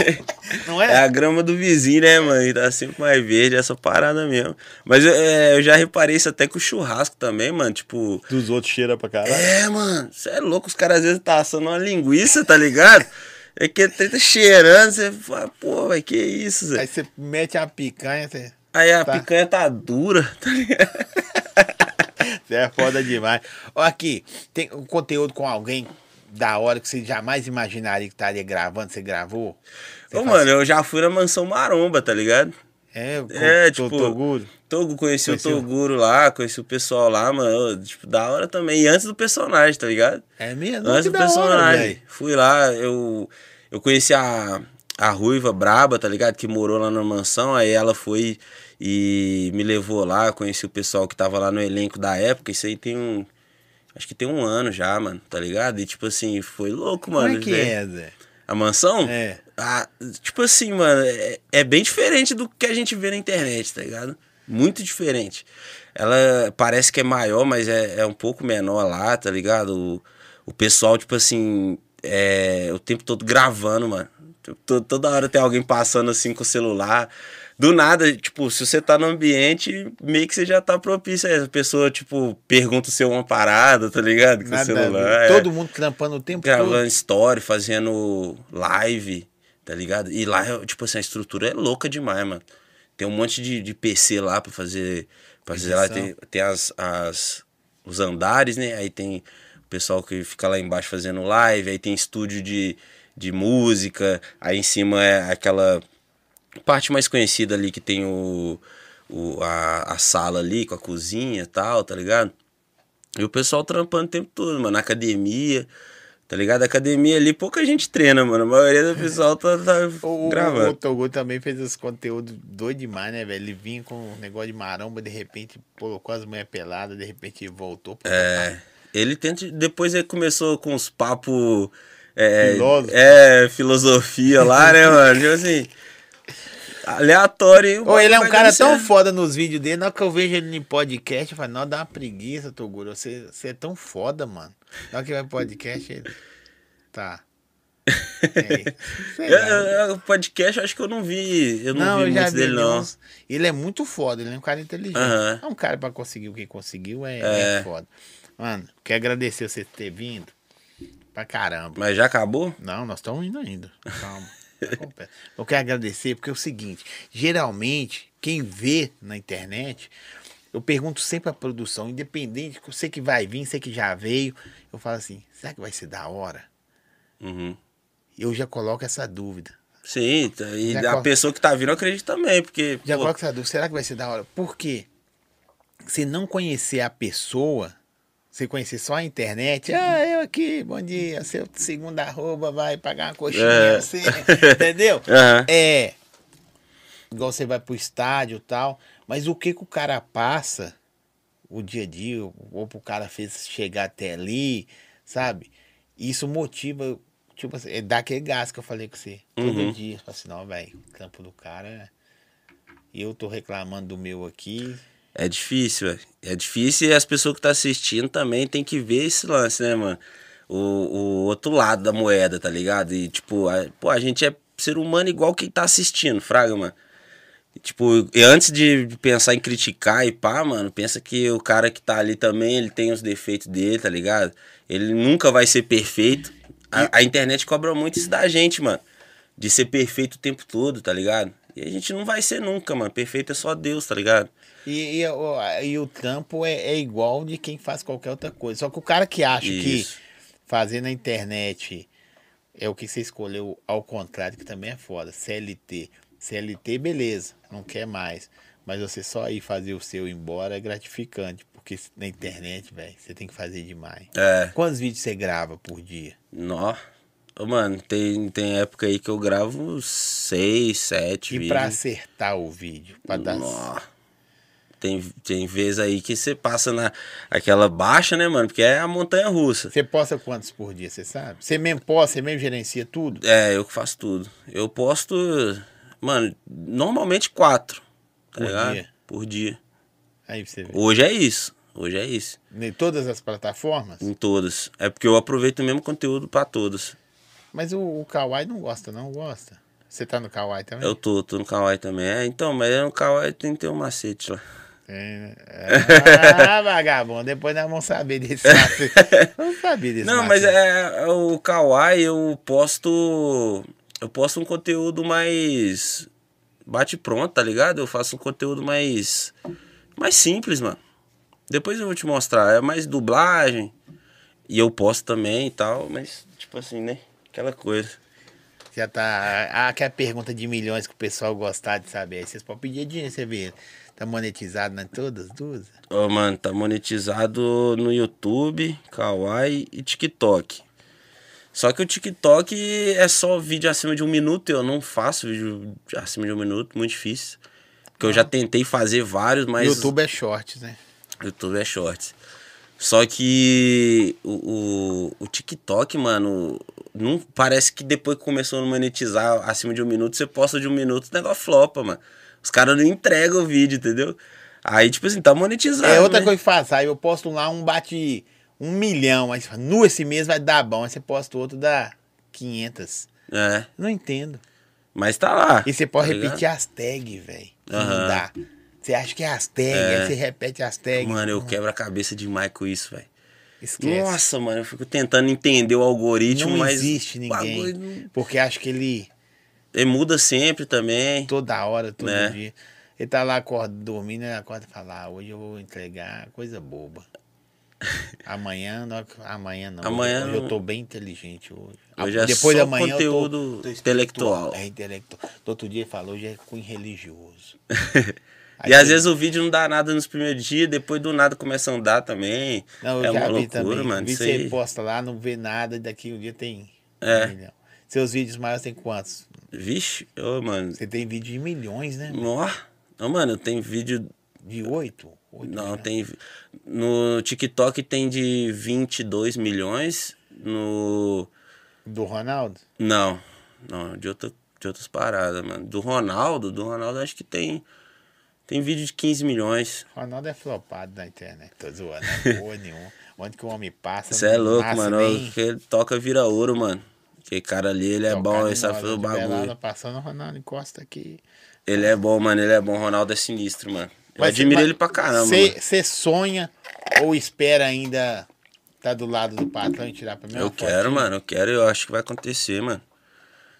Não É é? a grama do vizinho, né, mano? Tá sempre mais verde, essa parada mesmo. Mas é, eu já reparei isso até com o churrasco também, mano. Tipo, Dos outros cheira pra caralho. é, mano, você é louco. Os caras às vezes tá assando uma linguiça, tá ligado? É que ele tá cheirando, você fala, pô, vai que isso, Zé? Aí você mete uma picanha, você, Aí a tá. picanha tá dura, tá ligado? você é foda demais. Ó, aqui, tem um conteúdo com alguém da hora que você jamais imaginaria que estaria gravando, você gravou? Você Ô, mano, eu já fui na mansão Maromba, tá ligado? É, com É, o tipo, Toguro. Togo, conheci Conheceu? o Toguro lá, conheci o pessoal lá, mano. Tipo, da hora também. E antes do personagem, tá ligado? É mesmo? Antes do hora, personagem. velho. Fui lá, eu, eu conheci a, a Ruiva Braba, tá ligado? Que morou lá na mansão. Aí ela foi e me levou lá. Conheci o pessoal que tava lá no elenco da época. Isso aí tem um. Acho que tem um ano já, mano, tá ligado? E tipo assim, foi louco, mano. Como é que né? é, Zé? A mansão? É. Ah, tipo assim, mano, é, é bem diferente do que a gente vê na internet, tá ligado? Muito diferente. Ela parece que é maior, mas é, é um pouco menor lá, tá ligado? O, o pessoal, tipo assim, é, o tempo todo gravando, mano. To- Toda hora tem alguém passando assim com o celular. Do nada, tipo, se você tá no ambiente, meio que você já tá propício a essa pessoa, tipo, pergunta se é uma parada, tá ligado? Com o Nada ver. celular. é Todo mundo trampando o tempo gravando todo. story, fazendo live, tá ligado? E lá, tipo assim, a estrutura é louca demais, mano. Tem um monte de, de PC lá pra fazer. Pra fazer lá, tem, tem as, as, os andares, né? Aí tem pessoal que fica lá embaixo fazendo live, aí tem estúdio de, de música, aí em cima é aquela parte mais conhecida ali que tem o, o a, a sala ali com a cozinha e tal, tá ligado? E o pessoal trampando o tempo todo, mano, na academia. Tá ligado? A academia ali, pouca gente treina, mano. A maioria do pessoal tá, tá O, gravando. o Togo também fez os conteúdos doido demais, né, velho? Ele vinha com um negócio de maromba, de repente colocou as manhas peladas, de repente voltou. Pra É. Ele tenta. Depois ele começou com os papos. É, é, filosofia lá, né, mano? Tipo assim. Aleatório. Ô, ele é um cara tão foda nos vídeos dele, na hora que eu vejo ele em podcast, eu falo, não, dá uma preguiça, Toguro. Você, você é tão foda, mano. Na hora que vai pro podcast, ele. Tá. É, O podcast, eu acho que eu não vi. Eu não, Não, vi eu muito vi dele, não. uns- Ele é muito foda, ele é um cara inteligente. Aham. É um cara pra conseguir o que conseguiu, é, É. é foda. Mano, quero agradecer você ter vindo. Pra caramba. Mas já acabou? Não, nós estamos indo ainda. Calma. Eu quero agradecer porque é o seguinte: geralmente, quem vê na internet, eu pergunto sempre à produção, independente, você que vai vir, você que já veio, eu falo assim: será que vai ser da hora? Uhum. Eu já coloco essa dúvida. Sim, tá- e Já a pessoa que tá vindo, eu acredito também, porque. Já pô, coloco essa dúvida: será que vai ser da hora? Por quê? Se não conhecer a pessoa, você conhecer só a internet, ah, eu aqui, bom dia, seu segundo arroba vai pagar uma coxinha, É. você, entendeu? Aham. É. Igual você vai pro estádio e tal. Mas o que que o cara passa o dia a dia, ou pro cara fez chegar até ali, sabe? Isso motiva, tipo assim, é dar aquele gás que eu falei com você. Todo Uhum. dia. Fala assim, não, velho, o campo do cara. é- Eu tô reclamando do meu aqui. É difícil. É difícil e as pessoas que estão assistindo também tem que ver esse lance, né, mano? O, o outro lado da moeda, tá ligado? E, tipo, a, pô, a gente é ser humano igual quem tá assistindo, fraga, mano. Tipo, e antes de pensar em criticar e pá, mano, pensa que o cara que tá ali também, ele tem os defeitos dele, tá ligado? Ele nunca vai ser perfeito. A, a internet cobra muito isso da gente, mano. De ser perfeito o tempo todo, tá ligado? E a gente não vai ser nunca, mano. Perfeito é só Deus, tá ligado? E, e, o- e o trampo é, é igual de quem faz qualquer outra coisa. Só que o cara que acha que Isso. fazer na internet é o que você escolheu ao contrário, que também é foda. CLT. CLT, beleza, não quer mais. Mas você só ir fazer o seu embora é gratificante. Porque na internet, velho, você tem que fazer demais. É. Quantos vídeos você grava por dia? Nó. Mano, tem, tem época aí que eu gravo seis, sete E vídeos. pra acertar o vídeo? Pra dar. Nó. Tem, tem vez aí que você passa na aquela baixa, né, mano? Porque é a montanha russa. Você posta quantos por dia, você sabe? Você mesmo posta, você mesmo gerencia tudo? É, eu que faço tudo. Eu posto, mano, normalmente quatro. Tá Por ligado? dia? Por dia. Aí você vê. Hoje é isso. Hoje é isso. Em todas as plataformas? Em todas. É porque eu aproveito o mesmo conteúdo pra todas. Mas o, o Kawaii não gosta, não gosta? Você tá no Kawaii também? Eu tô, tô no Kawaii também. É, então, mas no Kawaii tem que ter um macete lá. É, ah, vagabundo, depois nós vamos saber desse. Vamos saber desse Não, mas é, é o Kawaii eu posto. Eu posto um conteúdo mais. Bate pronto, tá ligado? Eu faço um conteúdo mais. Mais simples, mano. Depois eu vou te mostrar. É mais dublagem. E eu posto também e tal, mas, tipo assim, né? Aquela coisa. Já tá. Ah, que é a pergunta de milhões que o pessoal gostar de saber. Aí vocês podem pedir dinheiro, você vê. Tá monetizado nas todas duas? Ô, mano, tá monetizado no YouTube, Kawaii e TikTok. Só que o TikTok é só vídeo acima de um minuto. Eu não faço vídeo acima de um minuto, muito difícil. Porque eu já tentei fazer vários, mas. YouTube é shorts, né? YouTube é shorts. Só que o, o, o TikTok, mano, não parece que depois que começou a monetizar acima de um minuto, você posta de um minuto, o negócio flopa, mano. Os caras não entregam o vídeo, entendeu? Aí, tipo assim, tá monetizado. É outra né? coisa que faz. Aí eu posto lá um bate um milhão. Aí você fala, nu, esse mês vai dar bom. Aí você posta outro, dá 500. É, Não entendo. mas tá lá. E você pode tá repetir ligado? as tags, velho. Não Aham. dá. Você acha que é as tags, É. aí você repete as tags. Mano, eu Não, quebro a cabeça demais com isso, velho. Esquece. Nossa, mano, eu fico tentando entender o algoritmo, não mas. existe o ninguém. não- Porque acho que ele Ele muda sempre também. toda hora, todo Né? dia. Ele tá lá acorda, dormindo, ele acorda e fala, ah, hoje eu vou entregar coisa boba. Amanhã não. Amanhã não. Amanhã Hoje eu não- tô bem inteligente hoje. Hoje é Depois só da manhã conteúdo eu tô, tô intelectual. É intelectual. Do outro dia ele falou, hoje é cunho religioso. E às vezes o vídeo não dá nada nos primeiros dias, depois do nada começa a andar também. Não, eu é já uma loucura, também. mano. Você aí. posta lá, não vê nada, e daqui um dia tem É. um milhão. Seus vídeos maiores tem quantos? Vixe, ô, mano. Você tem vídeo de milhões, né? Ó, Não, mano, tem vídeo. De oito? Oito Não, milhões. tem. No TikTok tem de 22 milhões. No. Do Ronaldo? Não, não, de, outra, de outras paradas, mano. Do Ronaldo, do Ronaldo acho que tem. Tem vídeo de 15 milhões. Ronaldo é flopado na internet. Tô zoando, não é porra nenhuma. Onde que o homem passa. Você é louco, mano. nem- que ele toca vira ouro, mano. Aquele cara ali, ele é Tocar bom, ele sabe fazer o Belada, bagulho. Passando o Ronaldo encosta aqui. Ele é bom, mano. Ele é bom. Ronaldo é sinistro, mano. Eu Mas- admiro mas ele pra caramba. Você sonha ou espera ainda tá do lado do patrão e tirar pra mim? Eu quero, mano. Eu quero e eu acho que vai acontecer, mano.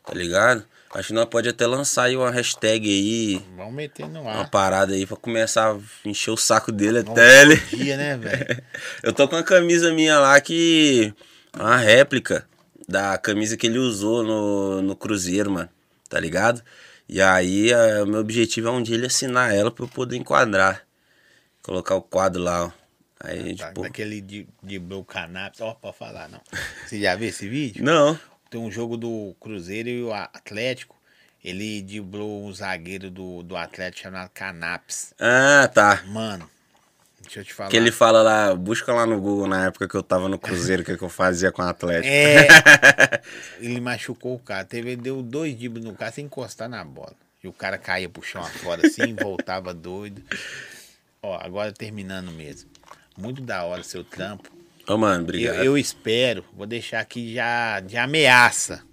Tá ligado? Acho que nós pode até lançar aí uma hashtag aí, Vamos meter no uma ar. parada aí pra começar a encher o saco dele até ele. Dia, né, velho? Eu tô com uma camisa minha lá que. Uma réplica da camisa que ele usou no, no Cruzeiro, mano. Tá ligado? E aí, o meu objetivo é um dia ele assinar ela pra eu poder enquadrar. Colocar o quadro lá, ó. Aí, Tá, tipo. Daquele de, de Blue Cannabis. Ó, pode falar, não. Você já viu esse vídeo? Não. Tem um jogo do Cruzeiro e o Atlético. Ele driblou um zagueiro do, do Atlético chamado Canaps. Ah, tá. Mano, deixa eu te falar. Que ele fala lá, busca lá no Google na época que eu tava no Cruzeiro, o que, que eu fazia com o Atlético. É. ele machucou o cara. Teve, ele deu dois dribles no cara sem encostar na bola. E o cara caía pro chão afora assim, voltava doido. Ó, agora terminando mesmo. Muito da hora seu trampo. Ô, mano, Eu, obrigado. eu espero, vou deixar aqui já de ameaça.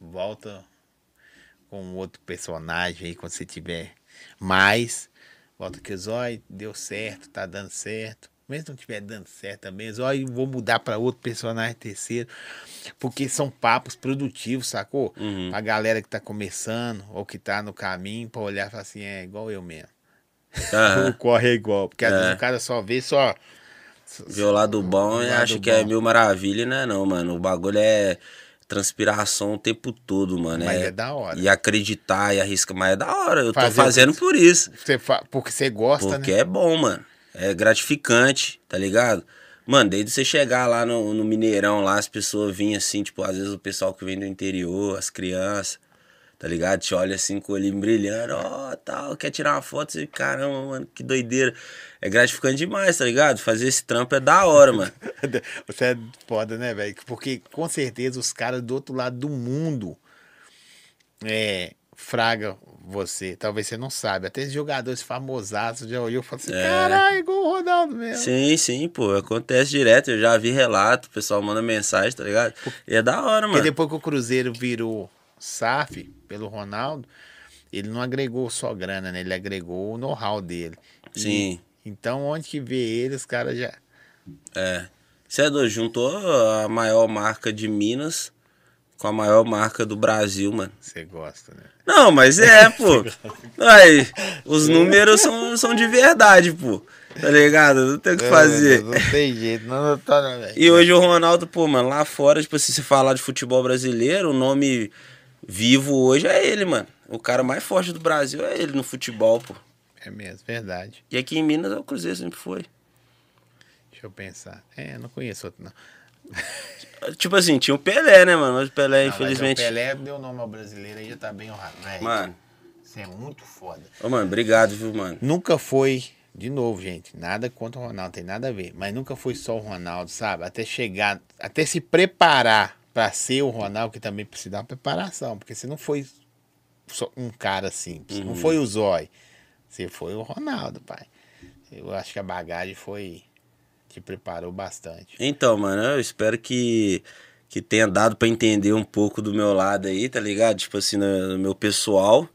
Volta com outro personagem aí quando você tiver mais. Volta que o Zói deu certo, tá dando certo. Mesmo não tiver dando certo também, Zói, vou mudar para outro personagem terceiro. Porque são papos produtivos, sacou? Uhum. Pra galera que tá começando ou que tá no caminho, pra olhar e falar assim, é igual eu mesmo. Aham. O corre é igual. Porque às É. vezes o cara só vê só. Vê o lado bom e acha que é bom. mil maravilha, né? Não, mano. O bagulho é transpiração o tempo todo, mano. Mas é da hora. E acreditar e arriscar. Mas é da hora. Eu Fazer tô fazendo por isso. Você fa... Porque você gosta, Porque né? é bom, mano. É gratificante, tá ligado? Mano, desde você chegar lá no, no Mineirão, lá as pessoas vinham assim, tipo, às vezes o pessoal que vem do interior, as crianças, tá ligado? Te olha assim com o olhinho brilhando, ó, tal, quer tirar uma foto, você, caramba, mano, que doideira. É gratificante demais, tá ligado? Fazer esse trampo é da hora, mano. Você é foda, né, velho? Porque com certeza os caras do outro lado do mundo é, fraga você. Talvez você não sabe. Até esses jogadores famosaços já olhou e falou assim: É. caralho, igual o Ronaldo mesmo. Sim, sim, pô, acontece direto. Eu já vi relato, o pessoal manda mensagem, tá ligado? E é da hora, Porque mano. depois que o Cruzeiro virou SAF pelo Ronaldo, ele não agregou só grana, né? Ele agregou o know-how dele. E- Sim. então, onde que vê ele, os caras já. É. Você é juntou a maior marca de Minas com a maior marca do Brasil, mano. Você gosta, né? Não, mas é, pô. Aí, os números são, são de verdade, pô. Tá ligado? Não tem o que fazer. Não, tem jeito, não, não tá, não, velho. E hoje o Ronaldo, pô, mano, lá fora, tipo, se você falar de futebol brasileiro, o nome vivo hoje é ele, mano. O cara mais forte do Brasil é ele no futebol, pô. É mesmo, verdade. E aqui em Minas o Cruzeiro sempre foi. Deixa eu pensar. É, não conheço outro, não. Tipo assim, tinha o Pelé, né, mano? Mas o Pelé, Não, infelizmente. O Pelé deu nome ao brasileiro aí já tá bem honrado, velho. Mano, Isso é muito foda. ô, mano, obrigado, viu, mano? Nunca foi, de novo, gente, nada contra o Ronaldo, tem nada a ver. Mas nunca foi só o Ronaldo, sabe? Até chegar, até se preparar pra ser o Ronaldo, que também precisa dar uma preparação. Porque você não foi só um cara simples. Não foi o Zói. Você foi o Ronaldo, pai. Eu acho que a bagagem foi. te preparou bastante. Então, mano, eu espero que, que tenha dado pra entender um pouco do meu lado aí, tá ligado? Tipo assim, no, no meu pessoal.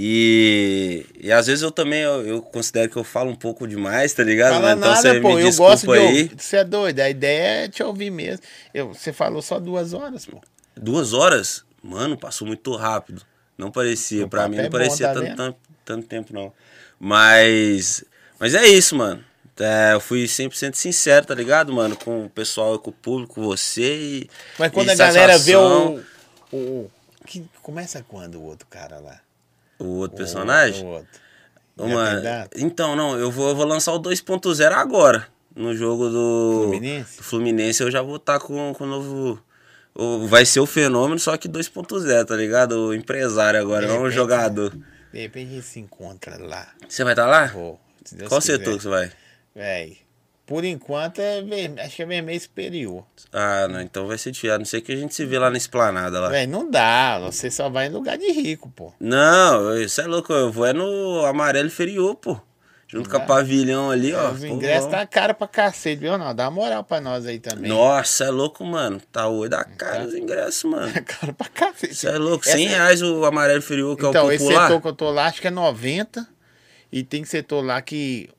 E, e às vezes eu também, eu, eu considero que eu falo um pouco demais, tá ligado? Fala então nada, você pô. me Eu gosto de aí. Você é doido. A ideia é te ouvir mesmo. Eu, você falou só duas horas, pô. Duas horas? Mano, passou muito rápido. Não parecia, O pra mim é não bom, parecia tá tanto, tanto, tanto tempo, não. Mas, mas é isso, mano. É, eu fui 100% sincero, tá ligado, mano? Com o pessoal, com o público, com você e. Mas quando e a galera vê satisfação. o. o que, começa quando o outro cara lá? O outro personagem? O outro. Data? então, não, eu vou, eu vou lançar o 2.0 agora. No jogo do Fluminense? do Fluminense eu já vou estar com, com o novo. o- vai ser o fenômeno, só que 2.0, tá ligado? O empresário agora, De não o jogador. De repente a gente se encontra lá. Você vai estar lá? Pô, se Deus Qual quiser. setor que você vai? Véi, por enquanto é vermelho, acho que é vermelho superior. Ah, não, então vai ser difícil. A não ser que a gente se vê lá na esplanada lá. Véi, não dá, você só vai em lugar de rico, pô. Não, isso é louco, eu vou é no amarelo inferior, pô. Junto com a Dá. pavilhão ali, ó. Os ingressos tá caro pra cacete, viu? Não, dá moral pra nós aí também. Nossa, é louco, mano. Tá oi da cara os ingressos, mano. Tá caro pra cacete. Isso é louco. Essa- 100 reais o amarelo inferior, que Então, é o esse popular. setor que eu tô lá, acho que é 90. E tem setor lá que.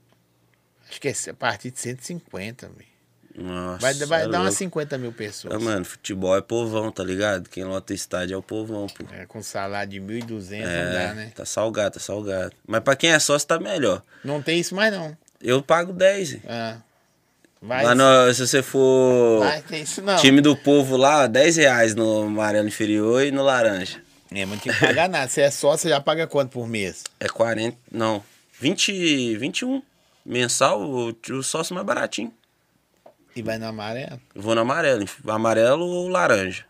Acho que é a partir de 150, velho. Nossa, Vai, vai é dar umas louco. 50 mil pessoas. Ah, mano, futebol é povão, tá ligado? Quem lota estádio é o povão, pô. É, com salário de 1.200 não É, dá, né? tá salgado, tá salgado. Mas pra quem é sócio, tá melhor. Não tem isso mais, não. Eu pago 10. Ah. Vai, Lá no- se você for vai tem isso não. time do povo lá, 10 reais no amarelo inferior e no laranja. É, mas não tem que pagar nada. Se é sócio, você já paga quanto por mês? É 40, não, 20, 21 mensal, o, o sócio mais baratinho. E vai no amarelo? Eu vou no amarelo, amarelo ou laranja.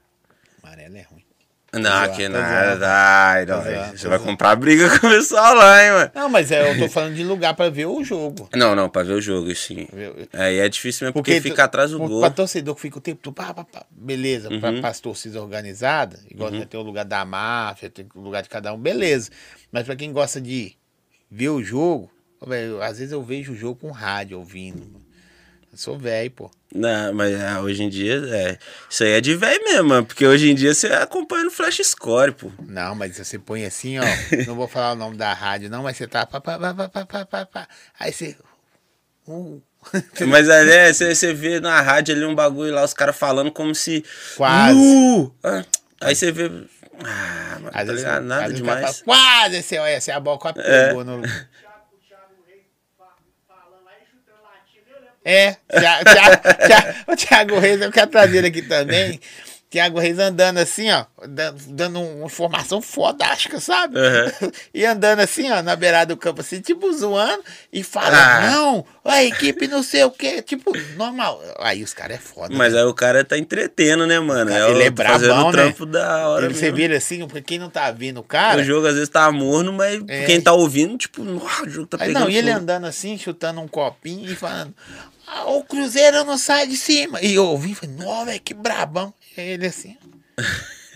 Amarelo é ruim. Não, zoando, que nada. Ai, não, zoando, você vai zoando. comprar briga com o pessoal lá, hein, mano. Não, mas é, eu tô falando de lugar pra ver o jogo. Não, não, pra ver o jogo, sim. Eu- É, é difícil mesmo porque, tu- fica atrás do gol. Pra torcedor que fica o tempo todo, pá, pá, pá, beleza, pra, Uhum. pras torcidas organizadas, igual tem o lugar da máfia, tem o lugar de cada um, beleza. Mas pra quem gosta de ver o jogo, velho, às vezes eu vejo o jogo com rádio ouvindo. mano. Eu sou velho, pô. Não, mas é, hoje em dia, é, isso aí é de velho mesmo, mano, porque hoje em dia você acompanha no Flash Score, pô. Não, mas você põe assim, ó. não vou falar o nome da rádio, não, mas você tá. Pá, pá, pá, pá, pá, pá, pá. Aí você. Uh, Mas ali, é, você, você vê na rádio ali um bagulho lá, os caras falando como se... Quase. Nu! Ah, Aí você vê... Ah, mano, tá ligado? Nada demais. fala, Quase, esse, olha, essa é a bola quase É. pegou no. É, o Thiago Reis, eu quero trazer aqui também. Thiago Reis andando assim, ó, dando, uma informação fodástica, sabe? Uhum. E andando assim, ó, na beirada do campo, assim, tipo, zoando, e fala, Ah. não, a equipe não sei o quê, tipo, normal. Aí os caras é foda. Mas né? aí o cara tá entretendo, né, mano? Cara, o- ele é Fazendo brabão, trampo da hora Ele, você ele assim, porque quem não tá vendo o cara. O jogo às vezes tá morno, mas É. quem tá ouvindo, tipo, nossa, o jogo tá Aí pegando não, e ele fogo. andando assim, chutando um copinho e falando: o Cruzeiro não sai de cima. E eu ouvi e falei, nossa, que brabão. E ele assim,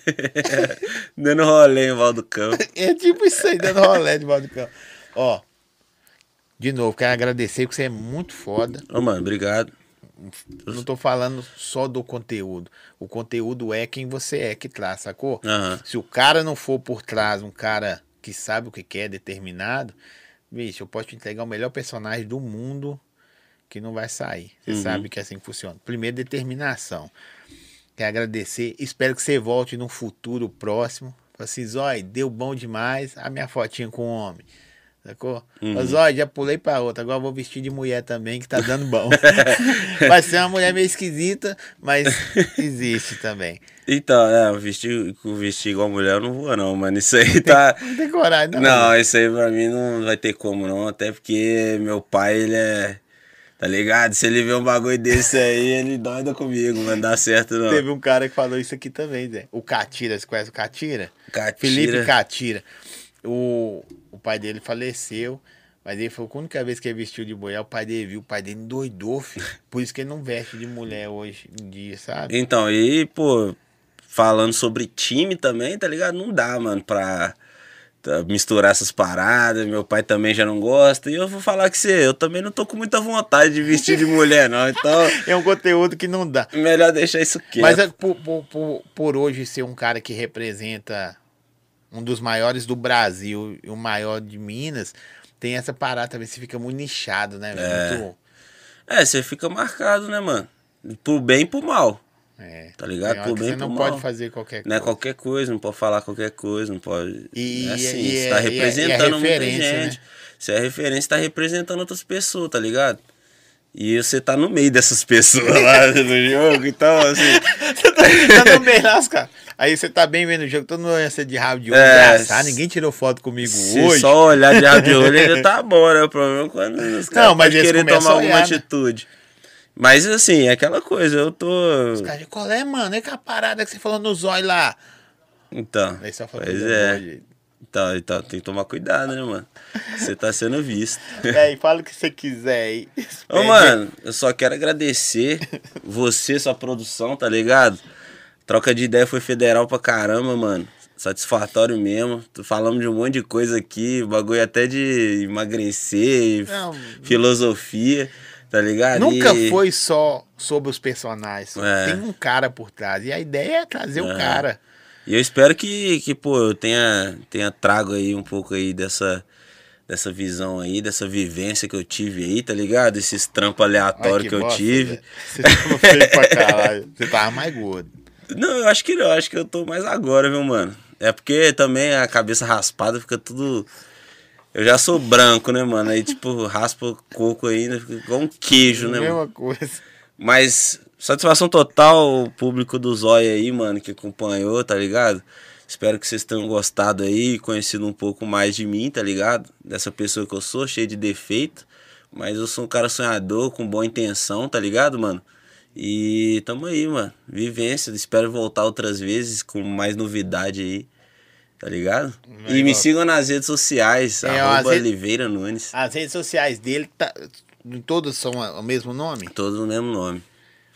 Dando rolê em volta do campo. é tipo isso aí, dando rolé de volta do campo. Ó, de novo, quero agradecer que você é muito foda. Ô, mano, obrigado. Não tô falando só do conteúdo. O conteúdo é quem você é que traz, sacou? Aham. Se o cara não for por trás, um cara que sabe o que quer, determinado, bicho, eu posso te entregar o melhor personagem do mundo que não vai sair. Você Uhum. sabe que é assim que funciona. Primeiro, determinação. Quero agradecer. Espero que você volte num futuro próximo. Fala assim, Zói, deu bom demais. A minha fotinha com o homem. Sacou? Uhum. Zói, já pulei pra outra. Agora eu vou vestir de mulher também, que tá dando bom. vai ser uma mulher meio esquisita, mas existe também. Então, é, o vestir, vestir igual mulher eu não vou, não, mano. Isso aí tá. Não tem coragem, não. Não, isso aí pra mim não vai ter como, não. Até porque meu pai, ele é. Tá ligado? Se ele vê um bagulho desse aí, ele doida comigo, não dá certo, não. Teve um cara que falou isso aqui também, Zé. O Catira, você conhece o Catira? Catira. Felipe Catira. O, o pai dele faleceu, mas ele falou que a única vez que ele vestiu de mulher, o pai dele viu, o pai dele endoidou, filho. Por isso que ele não veste de mulher hoje em dia, sabe? Então, e, pô, falando sobre time também, tá ligado? Não dá, mano, pra misturar essas paradas. Meu pai também já não gosta. E eu vou falar que você, eu também não tô com muita vontade de vestir de mulher, não. Então, É um conteúdo que não dá. melhor deixar isso quieto. Mas é por, por, por, por hoje ser um cara que representa um dos maiores do Brasil e o maior de Minas, tem essa parada também, você fica muito nichado, né? velho? Muito, É, você fica marcado, né, mano? Pro bem e pro mal. É. Tá ligado? Por bem você não pode fazer qualquer Não é coisa. qualquer coisa, não pode falar qualquer coisa, não pode. E- é assim, e- você e tá é- é- é representando muita referência, gente. né? Você é referência, tá representando outras pessoas, tá ligado? E você tá no meio dessas pessoas lá no jogo, então assim. Você tá, tá no meio lá, cara. Aí você tá bem vendo o jogo, todo mundo ia ser de rabo de olho, É, engraçado, ninguém tirou foto comigo Se hoje. só olhar de rabo de olho ainda tá bom, né? O problema é quando os caras Não, mas querer tomar alguma né? atitude. Mas assim, é aquela coisa, eu tô. Os caras de qual é, mano? É que a parada que você falou no zóio lá. Então. Aí só falou Pois é. gente. Então, então, tem que tomar cuidado, né, mano? Você tá sendo visto. É, e fala o que você quiser aí. Ô, mano, eu só quero agradecer você, sua produção, tá ligado? Troca de ideia foi federal pra caramba, mano. Satisfatório mesmo. Falando de um monte de coisa aqui, bagulho até de emagrecer, Não. filosofia, tá ligado? Nunca E- foi só sobre os personagens. É. Tem um cara por trás. E a ideia é trazer o É. cara. E eu espero que, que pô, eu tenha, tenha trago aí um pouco aí dessa, dessa visão aí, dessa vivência que eu tive aí, tá ligado? Esses trampos aleatórios que, eu bosta, tive. Você tava feio pra caralho. Você tava mais gordo. Não, eu acho que não, eu acho que eu tô mais agora, viu, mano? É porque também a cabeça raspada fica tudo. Eu já sou branco, né, mano? Aí, tipo, raspa o coco ainda, fica igual um queijo, né, mano? Mesma coisa. Mas satisfação total o público do Zóia aí, mano, que acompanhou, tá ligado? Espero que vocês tenham gostado aí, conhecido um pouco mais de mim, tá ligado? Dessa pessoa que eu sou, cheio de defeito. Mas eu sou um cara sonhador, com boa intenção, tá ligado, mano? E tamo aí, mano. Vivência. Espero voltar outras vezes com mais novidade aí. Tá ligado? E me Legal. sigam nas redes sociais, É, arroba Oliveira Nunes. As redes sociais dele, tá, todas são o mesmo nome? Todos o mesmo nome.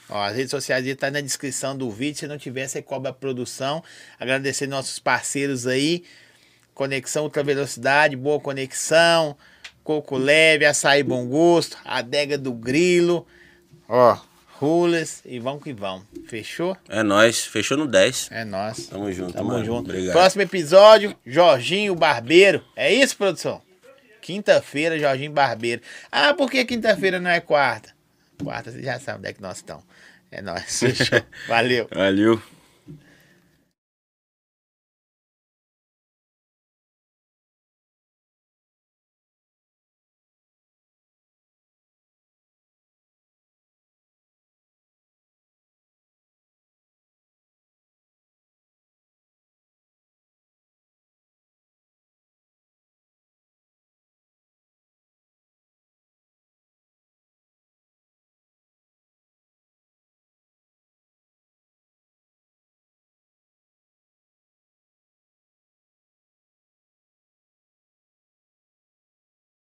Ó, as redes sociais dele tá na descrição do vídeo. Se não tiver, você cobra a produção. Agradecer nossos parceiros aí. Conexão Ultra Velocidade, boa conexão. Coco Leve, Açaí Bom Gosto, Adega do Grilo. Ó, Rulas e vão que vão. Fechou? É nóis. Fechou no 10. É nós. Tamo junto, Tamo mano. junto. Obrigado. Próximo episódio, Jorginho Barbeiro. É isso, produção? Quinta-feira, Jorginho Barbeiro. Ah, por que quinta-feira não é quarta? Quarta, você já sabe onde é que nós estamos. É nóis. Fechou. Valeu. Valeu.